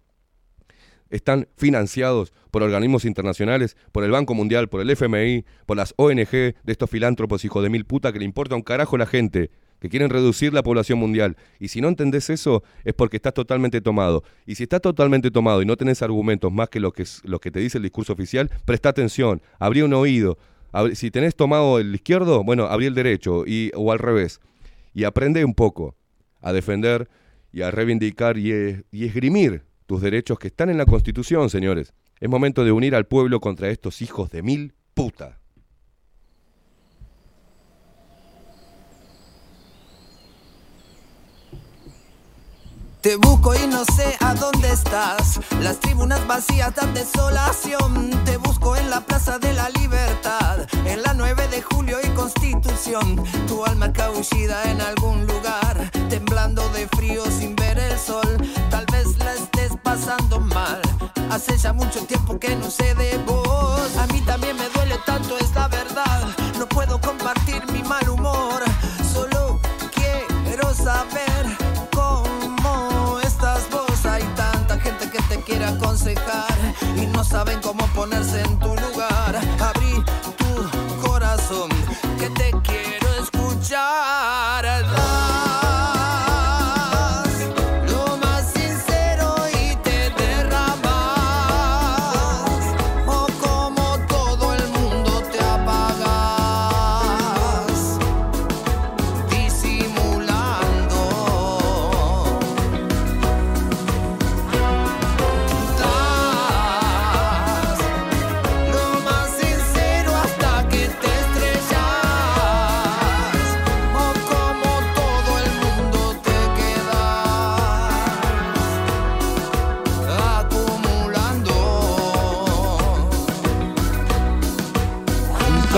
están financiados por organismos internacionales, por el Banco Mundial, por el FMI, por las ONG de estos filántropos hijos de mil puta que le importa un carajo la gente, que quieren reducir la población mundial. Y si no entendés eso, es porque estás totalmente tomado. Y si estás totalmente tomado y no tenés argumentos más que lo que, que te dice el discurso oficial, presta atención, abrí un oído. Si tenés tomado el izquierdo, bueno, abrí el derecho, y, o al revés. Y aprende un poco a defender y a reivindicar y, eh, y esgrimir tus derechos que están en la Constitución, señores. Es momento de unir al pueblo contra estos hijos de mil puta. Te busco y no sé a dónde estás. Las tribunas vacías dan desolación. Te busco en la Plaza de la Libertad, en la 9 de julio y Constitución. Tu alma cabullida en algún lugar, temblando de frío sin ver el sol. Tal vez la estés pasando mal. Hace ya mucho tiempo que no sé de vos. A mí también me duele tanto, es la verdad. No puedo compartir mi mal humor. Solo quiero saber no saben cómo ponerse en tu lugar. Abrí tu corazón que te quiero escuchar.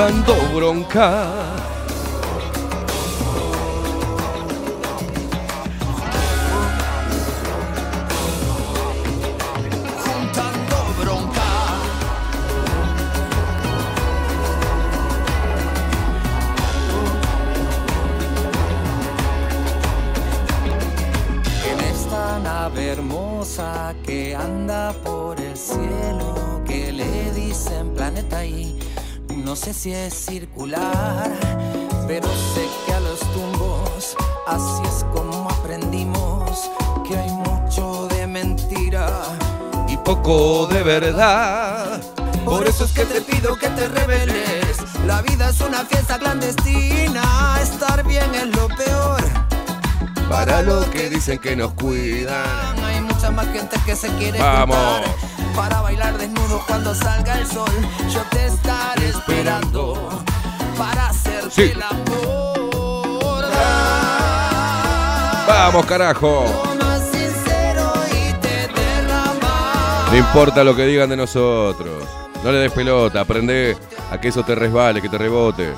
Bronca. juntando bronca. En esta nave hermosa que anda por el cielo, no sé si es circular, pero sé que a los tumbos así es como aprendimos que hay mucho de mentira y poco de verdad. Por eso es que te pido que te reveles. La vida es una fiesta clandestina. Estar bien es lo peor. Para los que dicen que nos cuidan. Hay mucha más gente que se quiere Vamos. juntar para bailar desnudo cuando salga el sol. Yo te estaré esperando para hacerte Sí. el amor. Vamos, carajo. No importa lo que digan de nosotros. No le des pelota, aprende a que eso te resbale, que te rebote.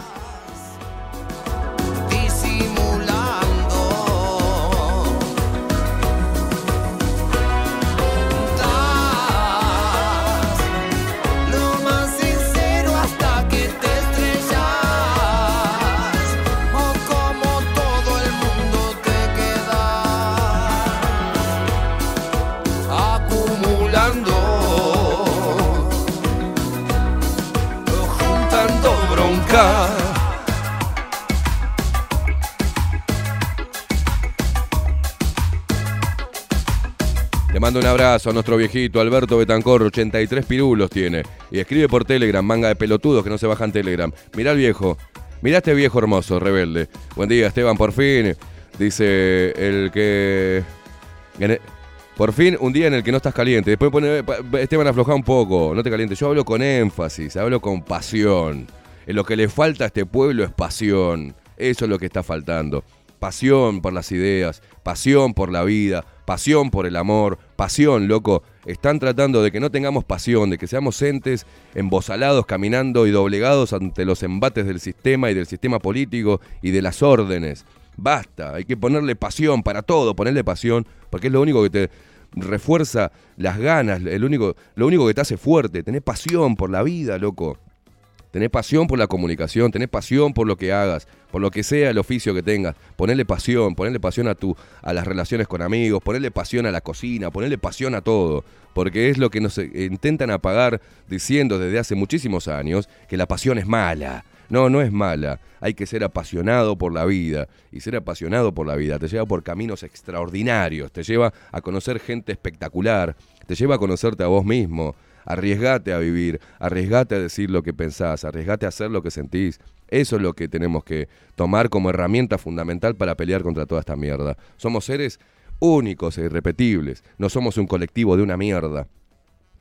Un abrazo a nuestro viejito Alberto Betancor, 83 pirulos tiene. Y escribe por Telegram, manga de pelotudos que no se bajan Telegram. Mirá al viejo. Mirá este viejo hermoso, rebelde. Buen día, Esteban, por fin. Dice el que. el- por fin, un día en el que no estás caliente. Después pone. Esteban, afloja un poco. No te calientes. Yo hablo con énfasis, hablo con pasión. En lo que le falta a este pueblo es pasión. Eso es lo que está faltando. Pasión por las ideas, pasión por la vida, pasión por el amor, pasión, loco. Están tratando de que no tengamos pasión, de que seamos entes embosalados, caminando y doblegados ante los embates del sistema y del sistema político y de las órdenes. Basta, hay que ponerle pasión para todo, ponerle pasión, porque es lo único que te refuerza las ganas, el único, lo único que te hace fuerte. Tenés pasión por la vida, loco. Tenés pasión por la comunicación, tenés pasión por lo que hagas, por lo que sea el oficio que tengas. Ponerle pasión, ponerle pasión a, tu, a las relaciones con amigos, ponerle pasión a la cocina, ponerle pasión a todo. Porque es lo que nos eh, intentan apagar diciendo desde hace muchísimos años que la pasión es mala. No, no es mala. Hay que ser apasionado por la vida. Y ser apasionado por la vida te lleva por caminos extraordinarios. Te lleva a conocer gente espectacular. Te lleva a conocerte a vos mismo. Arriesgate a vivir, arriesgate a decir lo que pensás, arriesgate a hacer lo que sentís. Eso es lo que tenemos que tomar como herramienta fundamental para pelear contra toda esta mierda. Somos seres únicos e irrepetibles. No somos un colectivo de una mierda.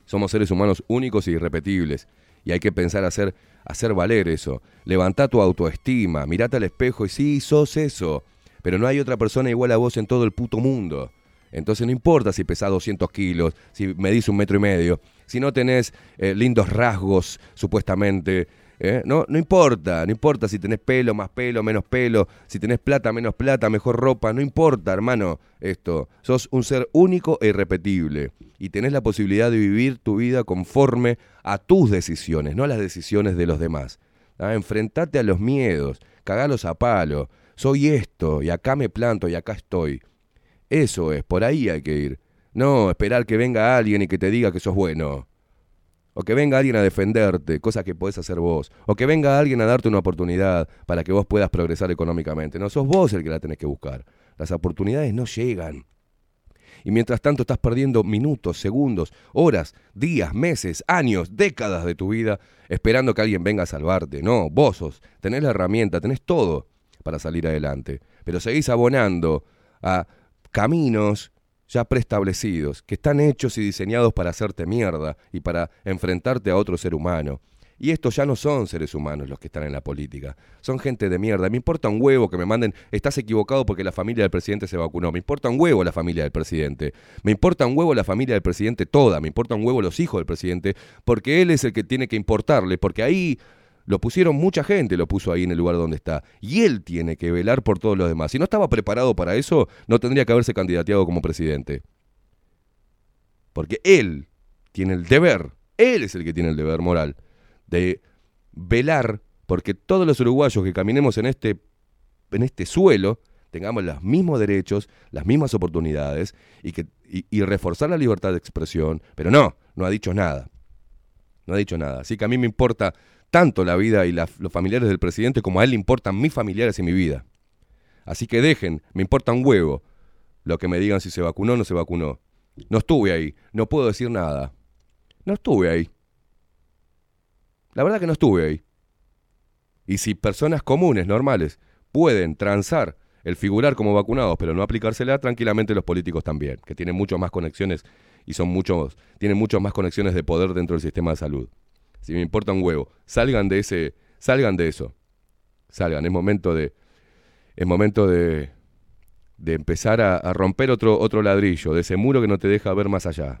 Somos seres humanos únicos e irrepetibles. Y hay que pensar hacer, hacer valer eso. Levantá tu autoestima, mirate al espejo y sí, sos eso. Pero no hay otra persona igual a vos en todo el puto mundo. Entonces no importa si pesás 200 kilos, si medís un metro y medio, si no tenés eh, lindos rasgos, supuestamente. ¿eh? No, no importa, no importa si tenés pelo, más pelo, menos pelo, si tenés plata, menos plata, mejor ropa, no importa, hermano, esto. Sos un ser único e irrepetible y tenés la posibilidad de vivir tu vida conforme a tus decisiones, no a las decisiones de los demás. ¿ah? Enfrentate a los miedos, cagalos a palo. Soy esto y acá me planto y acá estoy. Eso es, por ahí hay que ir. No esperar que venga alguien y que te diga que sos bueno. O que venga alguien a defenderte, cosa que podés hacer vos. O que venga alguien a darte una oportunidad para que vos puedas progresar económicamente. No, sos vos el que la tenés que buscar. Las oportunidades no llegan. Y mientras tanto estás perdiendo minutos, segundos, horas, días, meses, años, décadas de tu vida esperando que alguien venga a salvarte. No, vos sos, tenés la herramienta, tenés todo para salir adelante. Pero seguís abonando a caminos ya preestablecidos, que están hechos y diseñados para hacerte mierda y para enfrentarte a otro ser humano. Y estos ya no son seres humanos los que están en la política. Son gente de mierda. Me importa un huevo que me manden, estás equivocado porque la familia del presidente se vacunó. Me importa un huevo la familia del presidente. Me importa un huevo la familia del presidente toda. Me importa un huevo los hijos del presidente porque él es el que tiene que importarle. Porque ahí lo pusieron mucha gente, lo puso ahí en el lugar donde está. Y él tiene que velar por todos los demás. Si no estaba preparado para eso, no tendría que haberse candidateado como presidente. Porque él tiene el deber, él es el que tiene el deber moral de velar porque todos los uruguayos que caminemos en este, en este suelo tengamos los mismos derechos, las mismas oportunidades y, que, y, y reforzar la libertad de expresión. Pero no, no ha dicho nada. No ha dicho nada. Así que a mí me importa tanto la vida y los familiares del presidente como a él le importan mis familiares y mi vida. Así que dejen, me importa un huevo lo que me digan si se vacunó o no se vacunó. No estuve ahí, no puedo decir nada. No estuve ahí. La verdad que no estuve ahí. Y si personas comunes, normales, pueden transar el figurar como vacunados, pero no aplicársela, tranquilamente los políticos también, que tienen mucho más conexiones y son muchos, tienen muchas más conexiones de poder dentro del sistema de salud. Si me importa un huevo, salgan de ese, salgan de eso. Salgan, es momento de, es momento de, de empezar a, romper otro, otro ladrillo, de ese muro que no te deja ver más allá.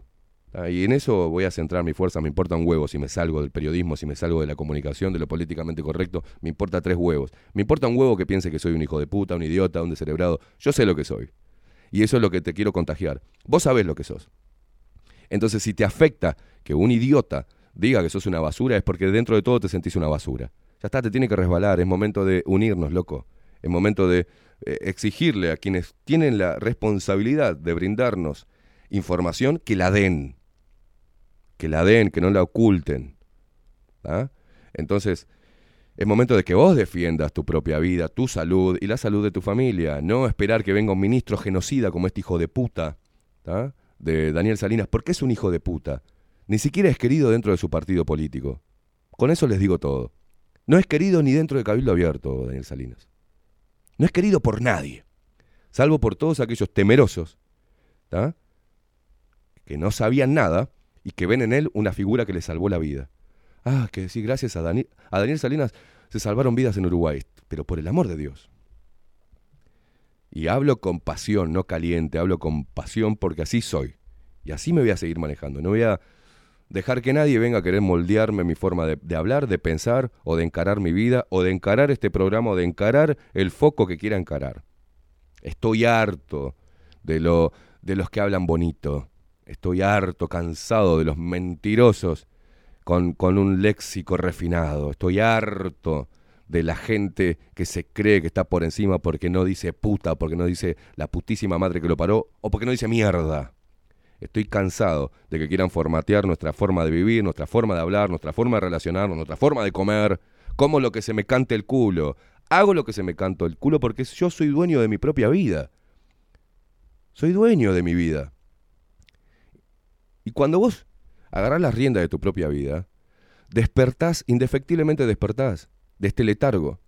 Ah, Y en eso voy a centrar mi fuerza, me importa un huevo si me salgo del periodismo, si me salgo de la comunicación, de lo políticamente correcto, me importa tres huevos. Me importa un huevo que piense que soy un hijo de puta, un idiota, un descerebrado. Yo sé lo que soy. Y eso es lo que te quiero contagiar. Vos sabés lo que sos. Entonces, si te afecta que un idiota diga que sos una basura, es porque dentro de todo te sentís una basura. Ya está, te tiene que resbalar, es momento de unirnos, loco. Es momento de eh, exigirle a quienes tienen la responsabilidad de brindarnos información que la den. Que la den, que no la oculten. ¿ah? Entonces, es momento de que vos defiendas tu propia vida, tu salud y la salud de tu familia. No esperar que venga un ministro genocida como este hijo de puta ¿tá? de Daniel Salinas, porque es un hijo de puta. Ni siquiera es querido dentro de su partido político. Con eso les digo todo. No es querido ni dentro de Cabildo Abierto, Daniel Salinas. No es querido por nadie, salvo por todos aquellos temerosos, ¿tá? que no sabían nada y que ven en él una figura que le salvó la vida. Ah, que sí, gracias a, Dani- a Daniel Salinas se salvaron vidas en Uruguay, pero por el amor de Dios. Y hablo con pasión, no caliente, hablo con pasión porque así soy. Y así me voy a seguir manejando. No voy a dejar que nadie venga a querer moldearme mi forma de, de hablar, de pensar o de encarar mi vida o de encarar este programa o de encarar el foco que quiera encarar. Estoy harto de, lo, de los que hablan bonito. Estoy harto, cansado de los mentirosos con, con un léxico refinado. Estoy harto de la gente que se cree que está por encima porque no dice puta, porque no dice la putísima madre que lo paró o porque no dice mierda. Estoy cansado de que quieran formatear nuestra forma de vivir, nuestra forma de hablar, nuestra forma de relacionarnos, nuestra forma de comer, como lo que se me cante el culo. Hago lo que se me canto el culo porque yo soy dueño de mi propia vida. Soy dueño de mi vida. Y cuando vos agarrás las riendas de tu propia vida, despertás, indefectiblemente despertás de este letargo.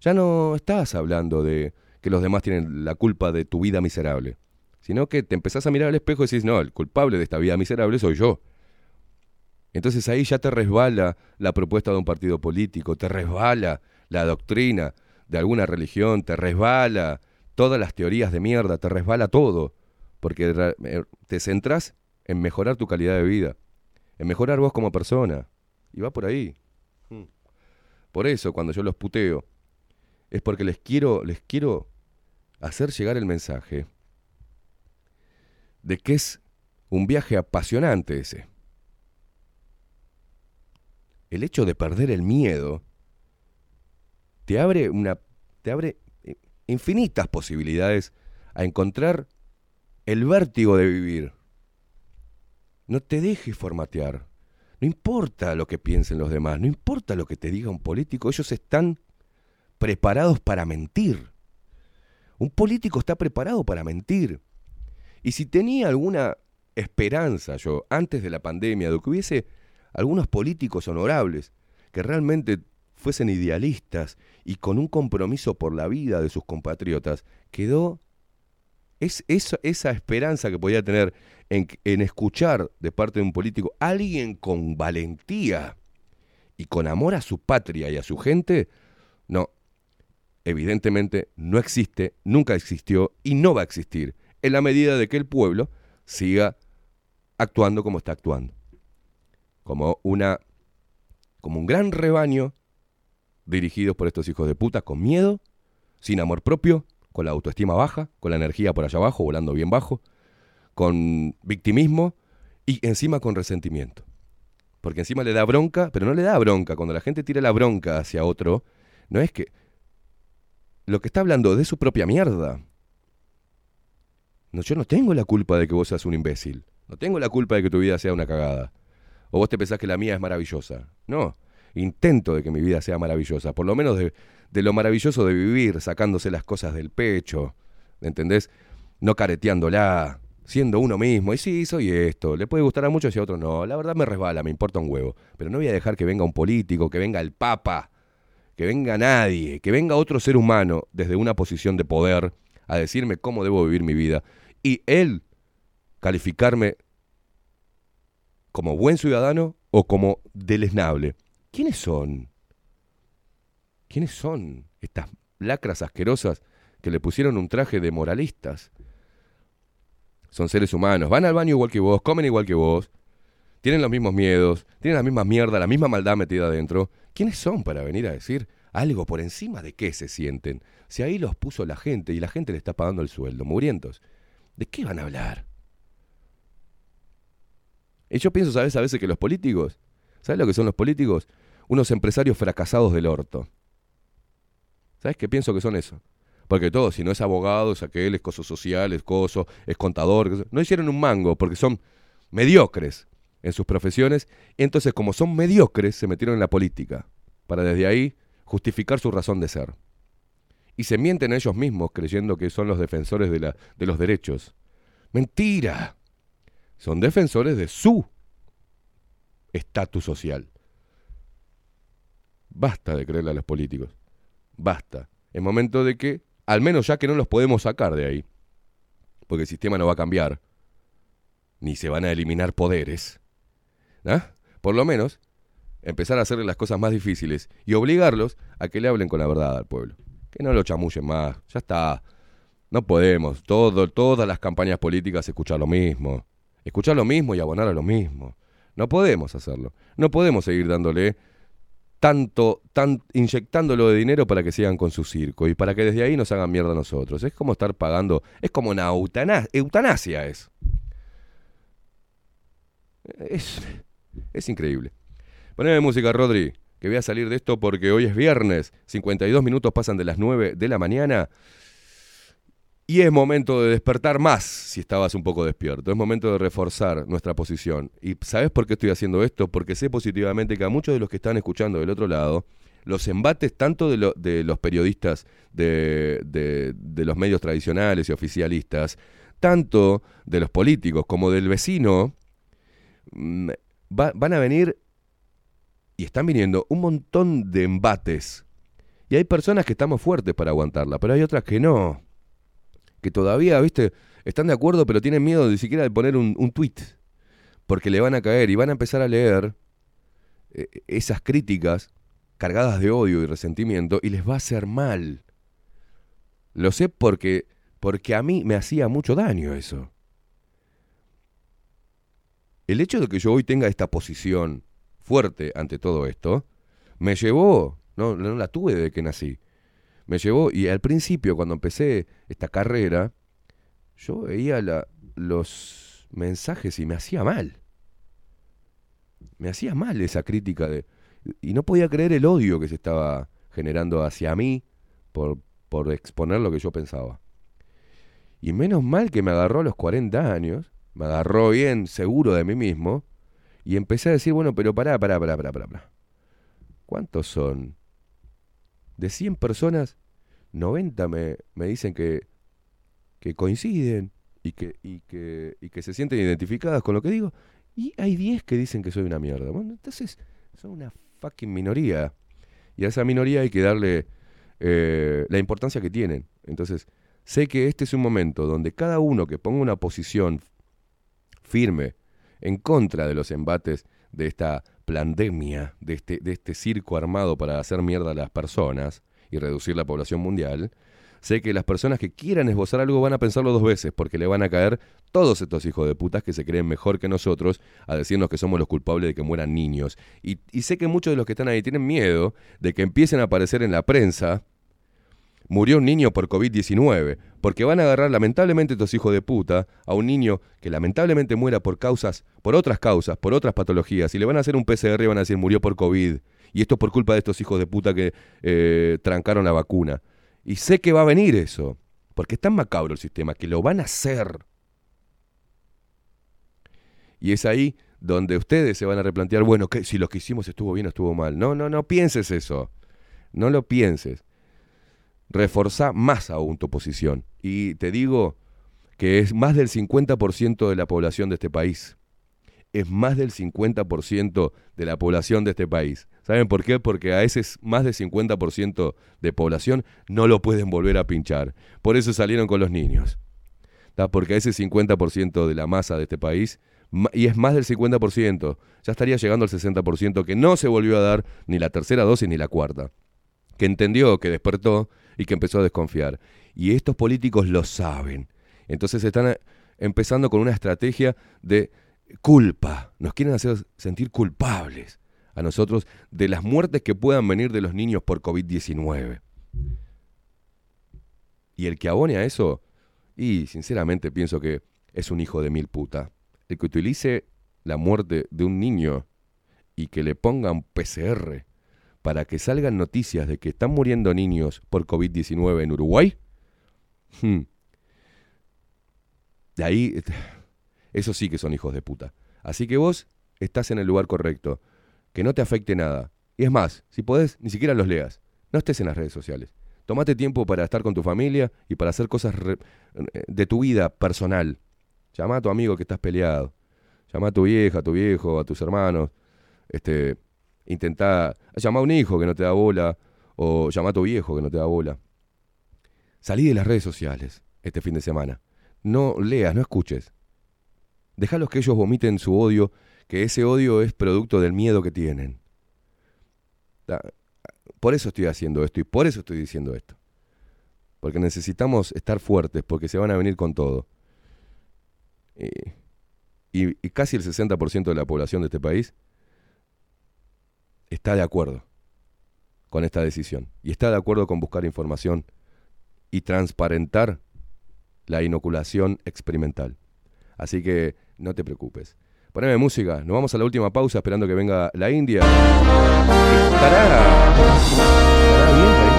Ya no estás hablando de que los demás tienen la culpa de tu vida miserable, sino que te empezás a mirar al espejo y decís, no, el culpable de esta vida miserable soy yo. Entonces ahí ya te resbala la propuesta de un partido político, te resbala la doctrina de alguna religión, te resbala todas las teorías de mierda, te resbala todo, porque eh, te centrás en mejorar tu calidad de vida, en mejorar vos como persona, y va por ahí. Mm. Por eso cuando yo los puteo, es porque les quiero, les quiero hacer llegar el mensaje de que es un viaje apasionante ese. El hecho de perder el miedo te abre una te abre eh, infinitas posibilidades a encontrar el vértigo de vivir. No te dejes formatear. No importa lo que piensen los demás, no importa lo que te diga un político, ellos están preparados para mentir. Un político está preparado para mentir. Y si tenía alguna esperanza yo, antes de la pandemia, de que hubiese algunos políticos honorables que realmente fuesen idealistas y con un compromiso por la vida de sus compatriotas, quedó es, esa- esperanza que podía tener en, en escuchar de parte de un político alguien con valentía y con amor a su patria y a su gente, no, evidentemente no existe, nunca existió y no va a existir en la medida de que el pueblo siga actuando como está actuando. Como una como un gran rebaño dirigidos por estos hijos de puta con miedo, sin amor propio, con la autoestima baja, con la energía por allá abajo, volando bien bajo, con victimismo y encima con resentimiento. Porque encima le da bronca, pero no le da bronca. Cuando la gente tira la bronca hacia otro, no es que lo que está hablando de su propia mierda. No, yo no tengo la culpa de que vos seas un imbécil. No tengo la culpa de que tu vida sea una cagada. O vos te pensás que la mía es maravillosa. No. Intento de que mi vida sea maravillosa. Por lo menos de, lo maravilloso de vivir, sacándose las cosas del pecho. ¿Entendés? No careteándola. Siendo uno mismo. Y sí, soy esto. Le puede gustar a muchos y a otros no. La verdad me resbala, me importa un huevo. Pero no voy a dejar que venga un político, que venga el papa, que venga nadie, que venga otro ser humano desde una posición de poder a decirme cómo debo vivir mi vida. Y él calificarme como buen ciudadano o como deleznable. ¿Quiénes son? ¿Quiénes son estas lacras asquerosas que le pusieron un traje de moralistas? Son seres humanos, van al baño igual que vos, comen igual que vos, tienen los mismos miedos, tienen la misma mierda, la misma maldad metida adentro. ¿Quiénes son para venir a decir algo por encima de qué se sienten? Si ahí los puso la gente y la gente le está pagando el sueldo, murientos. ¿De qué van a hablar? Y yo pienso, ¿sabes? A veces que los políticos, ¿sabes lo que son los políticos? Unos empresarios fracasados del orto. ¿Sabes qué pienso que son eso? Porque todos, si no es abogado, es aquel, es coso social, es coso, es contador, no hicieron un mango porque son mediocres en sus profesiones. Y entonces, como son mediocres, se metieron en la política para desde ahí justificar su razón de ser. Y se mienten a ellos mismos creyendo que son los defensores de, la, de los derechos. Mentira. Son defensores de su estatus social. Basta de creerle a los políticos. Basta. Es momento de que, al menos ya que no los podemos sacar de ahí, porque el sistema no va a cambiar, ni se van a eliminar poderes, ¿ah? por lo menos empezar a hacerle las cosas más difíciles y obligarlos a que le hablen con la verdad al pueblo. Que no lo chamullen más. Ya está. No podemos, todo, todas las campañas políticas escuchar lo mismo. Escuchar lo mismo y abonar a lo mismo. No podemos hacerlo. No podemos seguir dándole tanto, tan, inyectándolo de dinero para que sigan con su circo y para que desde ahí nos hagan mierda a nosotros. Es como estar pagando, es como una eutana- eutanasia es. Es, es increíble. Poneme música, Rodri, que voy a salir de esto porque hoy es viernes, 52 minutos pasan de las 9 de la mañana y es momento de despertar más si estabas un poco despierto. Es momento de reforzar nuestra posición. ¿Y sabes por qué estoy haciendo esto? Porque sé positivamente que a muchos de los que están escuchando del otro lado, los embates tanto de, lo- de los periodistas de, los medios tradicionales y oficialistas, tanto de los políticos como del vecino, mm, va- van a venir y están viniendo un montón de embates. Y hay personas que estamos fuertes para aguantarla, pero hay otras que no. Que todavía, viste, están de acuerdo, pero tienen miedo ni siquiera de poner un, un tweet. Porque le van a caer y van a empezar a leer eh, esas críticas cargadas de odio y resentimiento y les va a hacer mal. Lo sé porque, porque a mí me hacía mucho daño eso. El hecho de que yo hoy tenga esta posición fuerte ante todo esto, me llevó, no, no la tuve desde que nací, me llevó, y al principio cuando empecé esta carrera, yo veía los mensajes y me hacía mal. Me hacía mal esa crítica de... Y no podía creer el odio que se estaba generando hacia mí por, por exponer lo que yo pensaba. Y menos mal que me agarró a los 40 años, me agarró bien seguro de mí mismo, y empecé a decir, bueno, pero pará, pará, pará, pará, pará. ¿Cuántos son? De 100 personas, 90 me, me dicen que, que coinciden y que, y, que, y que se sienten identificadas con lo que digo. Y hay 10 que dicen que soy una mierda. Bueno, entonces son una fucking minoría. Y a esa minoría hay que darle eh, la importancia que tienen. Entonces, sé que este es un momento donde cada uno que ponga una posición firme en contra de los embates de esta pandemia, de este, de este circo armado para hacer mierda a las personas y reducir la población mundial, sé que las personas que quieran esbozar algo van a pensarlo dos veces, porque le van a caer todos estos hijos de putas que se creen mejor que nosotros a decirnos que somos los culpables de que mueran niños. Y, y sé que muchos de los que están ahí tienen miedo de que empiecen a aparecer en la prensa murió un niño por COVID-19, porque van a agarrar lamentablemente estos hijos de puta a un niño que lamentablemente muera por causas, por otras causas, por otras patologías, y le van a hacer un PCR y van a decir murió por COVID. Y esto es por culpa de estos hijos de puta que eh, trancaron la vacuna. Y sé que va a venir eso, porque es tan macabro el sistema, que lo van a hacer. Y es ahí donde ustedes se van a replantear, bueno, ¿qué? si lo que hicimos estuvo bien o estuvo mal. No, no, no pienses eso. No lo pienses reforzá más aún tu posición. Y te digo que es más del 50% de la población de este país. Es más del 50% de la población de este país. ¿Saben por qué? Porque a ese es más del 50% de población no lo pueden volver a pinchar. Por eso salieron con los niños. ¿tá? Porque a ese 50% de la masa de este país, y es más del 50%, ya estaría llegando al 60% que no se volvió a dar ni la tercera dosis ni la cuarta que entendió, que despertó y que empezó a desconfiar. Y estos políticos lo saben. Entonces están eh, empezando con una estrategia de culpa. Nos quieren hacer sentir culpables a nosotros de las muertes que puedan venir de los niños por COVID-19. Y el que abone a eso, y sinceramente pienso que es un hijo de mil puta. El que utilice la muerte de un niño y que le pongan PCR para que salgan noticias de que están muriendo niños por COVID-19 en Uruguay, hmm, de ahí, *sighs* esos sí que son hijos de puta. Así que vos estás en el lugar correcto, que no te afecte nada. Y es más, si podés, ni siquiera los leas. No estés en las redes sociales. Tómate tiempo para estar con tu familia y para hacer cosas eh, de tu vida personal. Llama a tu amigo que estás peleado. Llama a tu vieja, a tu viejo, a tus hermanos. Este, intentá llama a un hijo que no te da bola o llama a tu viejo que no te da bola. Salí de las redes sociales este fin de semana. No leas, no escuches. Déjalos que ellos vomiten su odio, que ese odio es producto del miedo que tienen. Por eso estoy haciendo esto y por eso estoy diciendo esto. porque necesitamos estar fuertes, porque se van a venir con todo. Y, y casi el 60% de la población de este país está de acuerdo con esta decisión y está de acuerdo con buscar información y transparentar la inoculación experimental. Así que no te preocupes. Poneme música, nos vamos a la última pausa esperando que venga la India. ¿Estará, estará bien la India?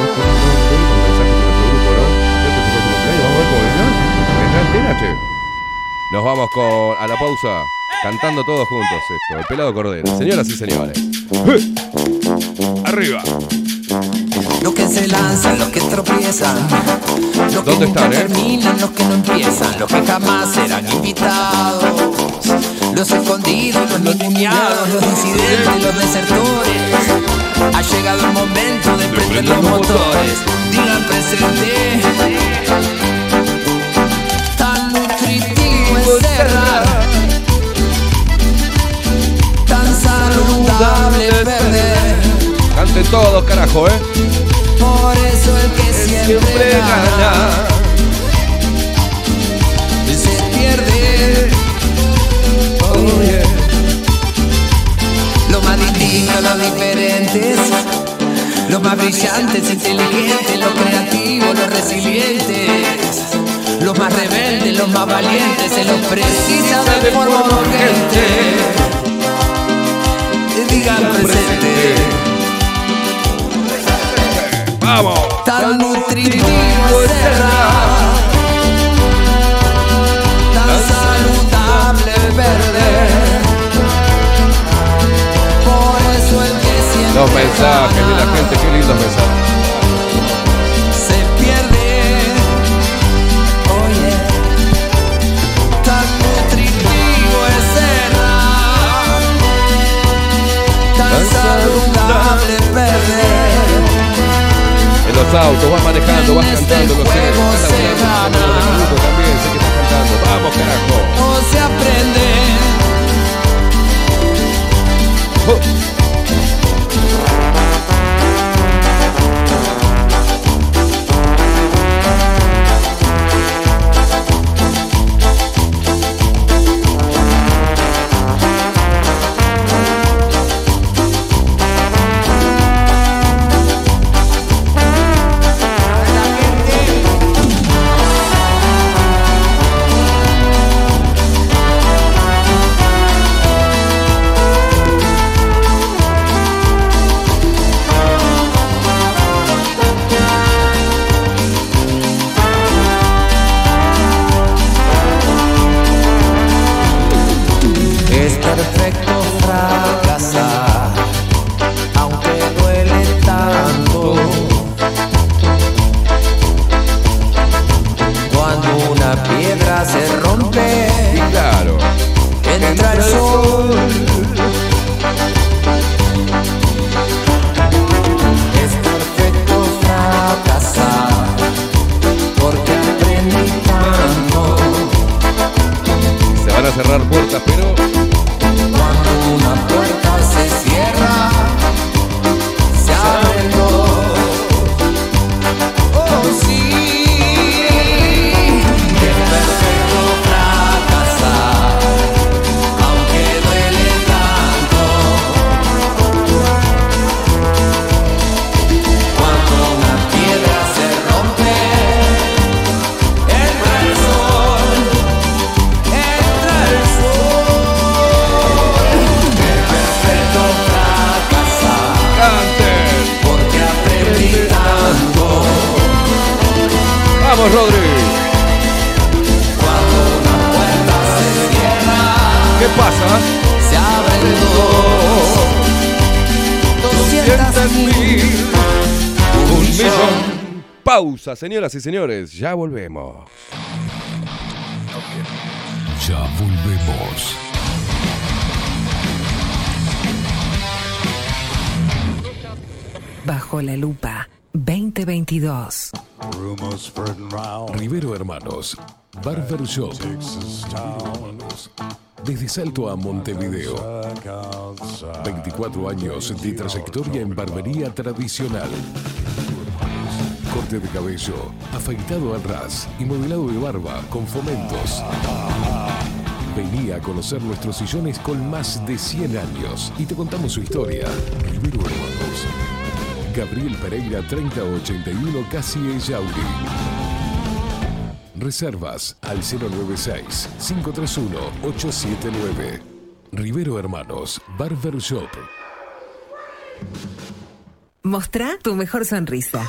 No Vamos a ver cómo vendrá. ¿Vendrá? Nos vamos con, a la pausa cantando todos juntos esto. El pelado cordero. Señoras y señores. *laughs* Arriba. Los que se lanzan, los que tropiezan, los que ¿Dónde nunca están, eh? terminan, los que no empiezan, los que jamás serán invitados, los escondidos, los ninguneados, los incidentes, los desertores. Ha llegado el momento de prender los motores, digan presente. Cerrar, tan saludable perder. Canten todos, carajo, ¿eh? Por eso el que siempre, gana, se pierde. Oh, yeah. Los más distintos, los diferentes, los más brillantes, inteligentes, los creativos, los resilientes, los más rebeldes, los más valientes, se los precisa de forma urgente. Digan presente. ¡Vamos! tan nutritivo cerrar, tan saludable perder. Por eso el que siempre Los mensajes de la gente, qué lindos mensajes. Saludable perder. En los autos, vas manejando, vas cantando, lo sé. grupo también, sé que estás cantando. Vamos, carajo. No se aprende. Es señoras y señores. Ya volvemos. Ya volvemos. Bajo la lupa 2022. Rumors spreading round Rivero Hermanos. Barber Shop. Desde Salto a Montevideo. Back outside. 24 años de trayectoria en barbería tradicional. De cabello, afeitado al ras y modelado de barba con fomentos. Vení a conocer nuestros sillones con más de 100 años y te contamos su historia. Rivero Hermanos. Gabriel Pereira 3081 Casi Yauri. Reservas al 096-531-879. Rivero Hermanos, Barber Shop. Mostrá tu mejor sonrisa.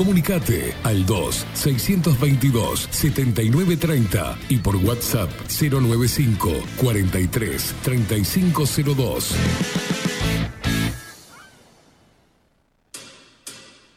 Comunicate al 2-622-7930 y por WhatsApp 095 43 3502.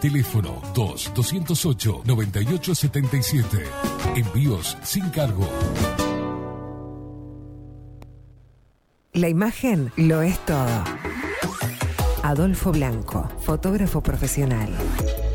Teléfono 2-208-9877. Envíos sin cargo. La imagen lo es todo. Adolfo Blanco, fotógrafo profesional.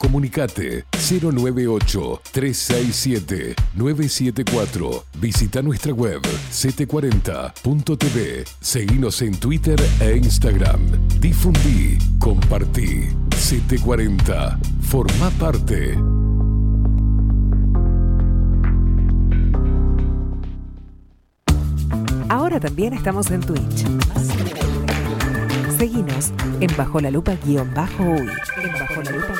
Comunicate 098-367-974. Visita nuestra web 740.tv. Seguinos en Twitter e Instagram. Difundí, compartí. 740. Forma parte. Ahora también estamos en Twitch. Seguinos en Bajo la Lupa guion bajo uy. En Bajo la.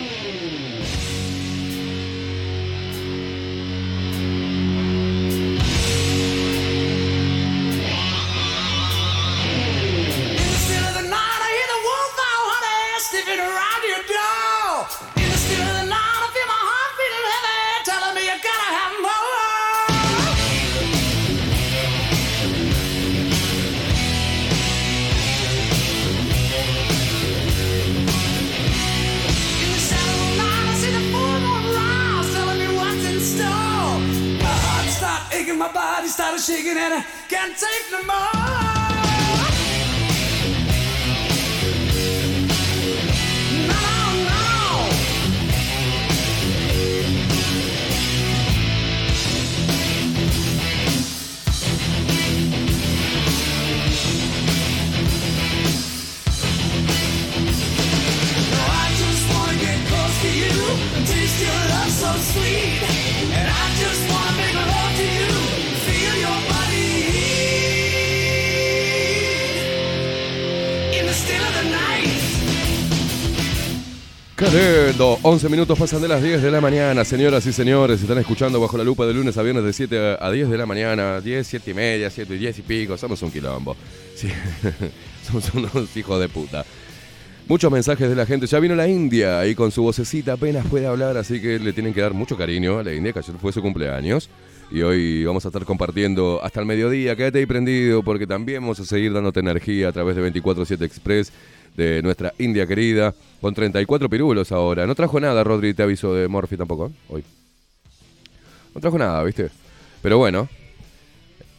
Body started shaking, and I can't take no more. Qué lindo. 11 minutos pasan de las 10 de la mañana, señoras y señores. Están escuchando bajo la lupa de lunes a viernes de 7 a 10 de la mañana. 10, 7 y media, 7 y 10 y pico. Somos un quilombo. Sí. *laughs* Somos unos hijos de puta. Muchos mensajes de la gente. Ya vino la India y con su vocecita apenas puede hablar, así que le tienen que dar mucho cariño a la India, que ayer fue su cumpleaños. Y hoy vamos a estar compartiendo hasta el mediodía. Quédate ahí prendido porque también vamos a seguir dándote energía a través de 24-7 Express de nuestra India querida. Con 34 pirulos ahora. No trajo nada, Rodri, te aviso de Morphy tampoco, ¿eh? hoy. No trajo nada, ¿viste? Pero bueno.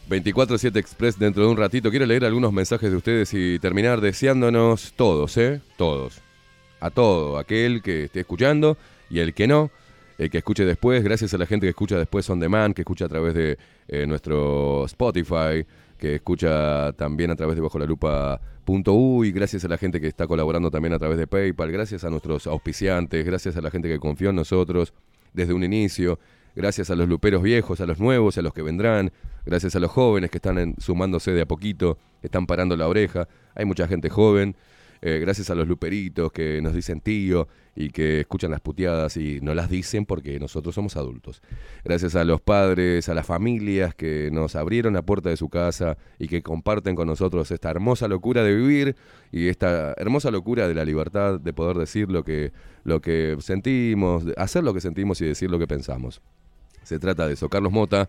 24-7 Express dentro de un ratito. Quiero leer algunos mensajes de ustedes y terminar deseándonos todos, ¿eh? Todos. A todo. Aquel que esté escuchando y el que no. El que escuche después. Gracias a la gente que escucha después on demand, que escucha a través de eh, nuestro Spotify, que escucha también a través de bajo la lupa y gracias a la gente que está colaborando también a través de PayPal, gracias a nuestros auspiciantes, gracias a la gente que confió en nosotros desde un inicio, gracias a los luperos viejos, a los nuevos, a los que vendrán, gracias a los jóvenes que están en- sumándose de a poquito, están parando la oreja, hay mucha gente joven, eh, gracias a los luperitos que nos dicen tío y que escuchan las puteadas y no las dicen porque nosotros somos adultos. Gracias a los padres, a las familias que nos abrieron la puerta de su casa y que comparten con nosotros esta hermosa locura de vivir y esta hermosa locura de la libertad de poder decir lo que, lo que sentimos, hacer lo que sentimos y decir lo que pensamos. Se trata de eso. Carlos Mota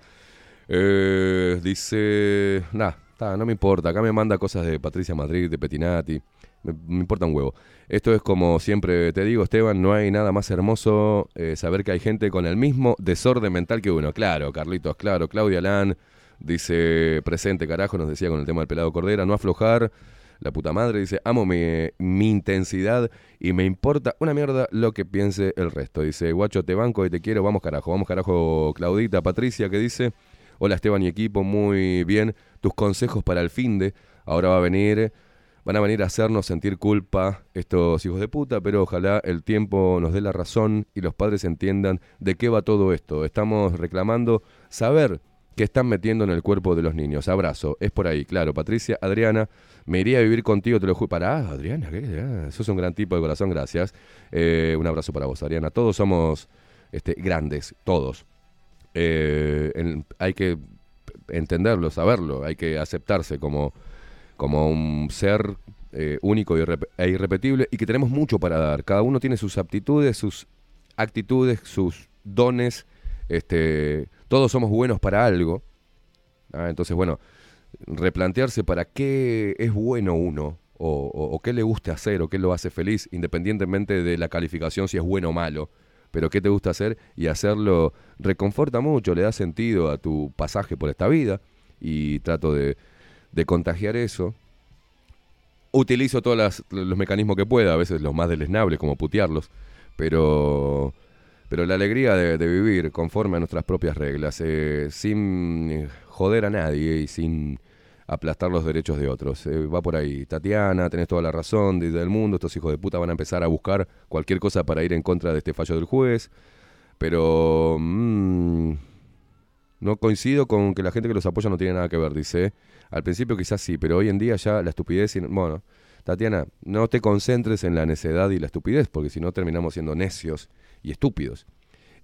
eh, dice, nah, ta, no me importa, acá me manda cosas de Patricia Madrid, de Petinati, me, me importa un huevo. Esto es como siempre te digo, Esteban, no hay nada más hermoso eh, saber que hay gente con el mismo desorden mental que uno. Claro, Carlitos, claro. Claudia Lan dice, presente carajo, nos decía con el tema del pelado Cordera, no aflojar. La puta madre dice, amo mi, mi intensidad y me importa una mierda lo que piense el resto. Dice, guacho, te banco y te quiero, vamos carajo, vamos carajo, Claudita, Patricia, que dice, hola Esteban y equipo, muy bien, tus consejos para el fin de, ahora va a venir, van a venir a hacernos sentir culpa estos hijos de puta, pero ojalá el tiempo nos dé la razón y los padres entiendan de qué va todo esto. Estamos reclamando saber qué están metiendo en el cuerpo de los niños. Abrazo, es por ahí, claro. Patricia, Adriana, me iría a vivir contigo, te lo juro. Pará, Adriana, ¿qué? Ah, sos un gran tipo de corazón, gracias. Eh, un abrazo para vos, Adriana. Todos somos este, grandes, todos. Eh, hay que entenderlo, saberlo, hay que aceptarse como, como un ser eh, único e irrepetible y que tenemos mucho para dar. Cada uno tiene sus aptitudes, sus actitudes, sus dones. Este, todos somos buenos para algo. Ah, entonces, bueno, replantearse para qué es bueno uno o, o- o qué le gusta hacer o qué lo hace feliz, independientemente de la calificación si es bueno o malo. Pero qué te gusta hacer y hacerlo reconforta mucho, le da sentido a tu pasaje por esta vida y trato de, de contagiar eso. Utilizo todos los mecanismos que pueda, a veces los más deleznables como putearlos, pero, pero la alegría de, vivir conforme a nuestras propias reglas, eh, sin joder a nadie y sin aplastar los derechos de otros. Eh, va por ahí. Tatiana, tenés toda la razón desde el mundo, estos hijos de puta van a empezar a buscar cualquier cosa para ir en contra de este fallo del juez, pero... mm, no coincido con que la gente que los apoya no tiene nada que ver, dice. Al principio quizás sí, pero hoy en día ya la estupidez... y- Bueno, Tatiana, no te concentres en la necedad y la estupidez, porque si no terminamos siendo necios y estúpidos.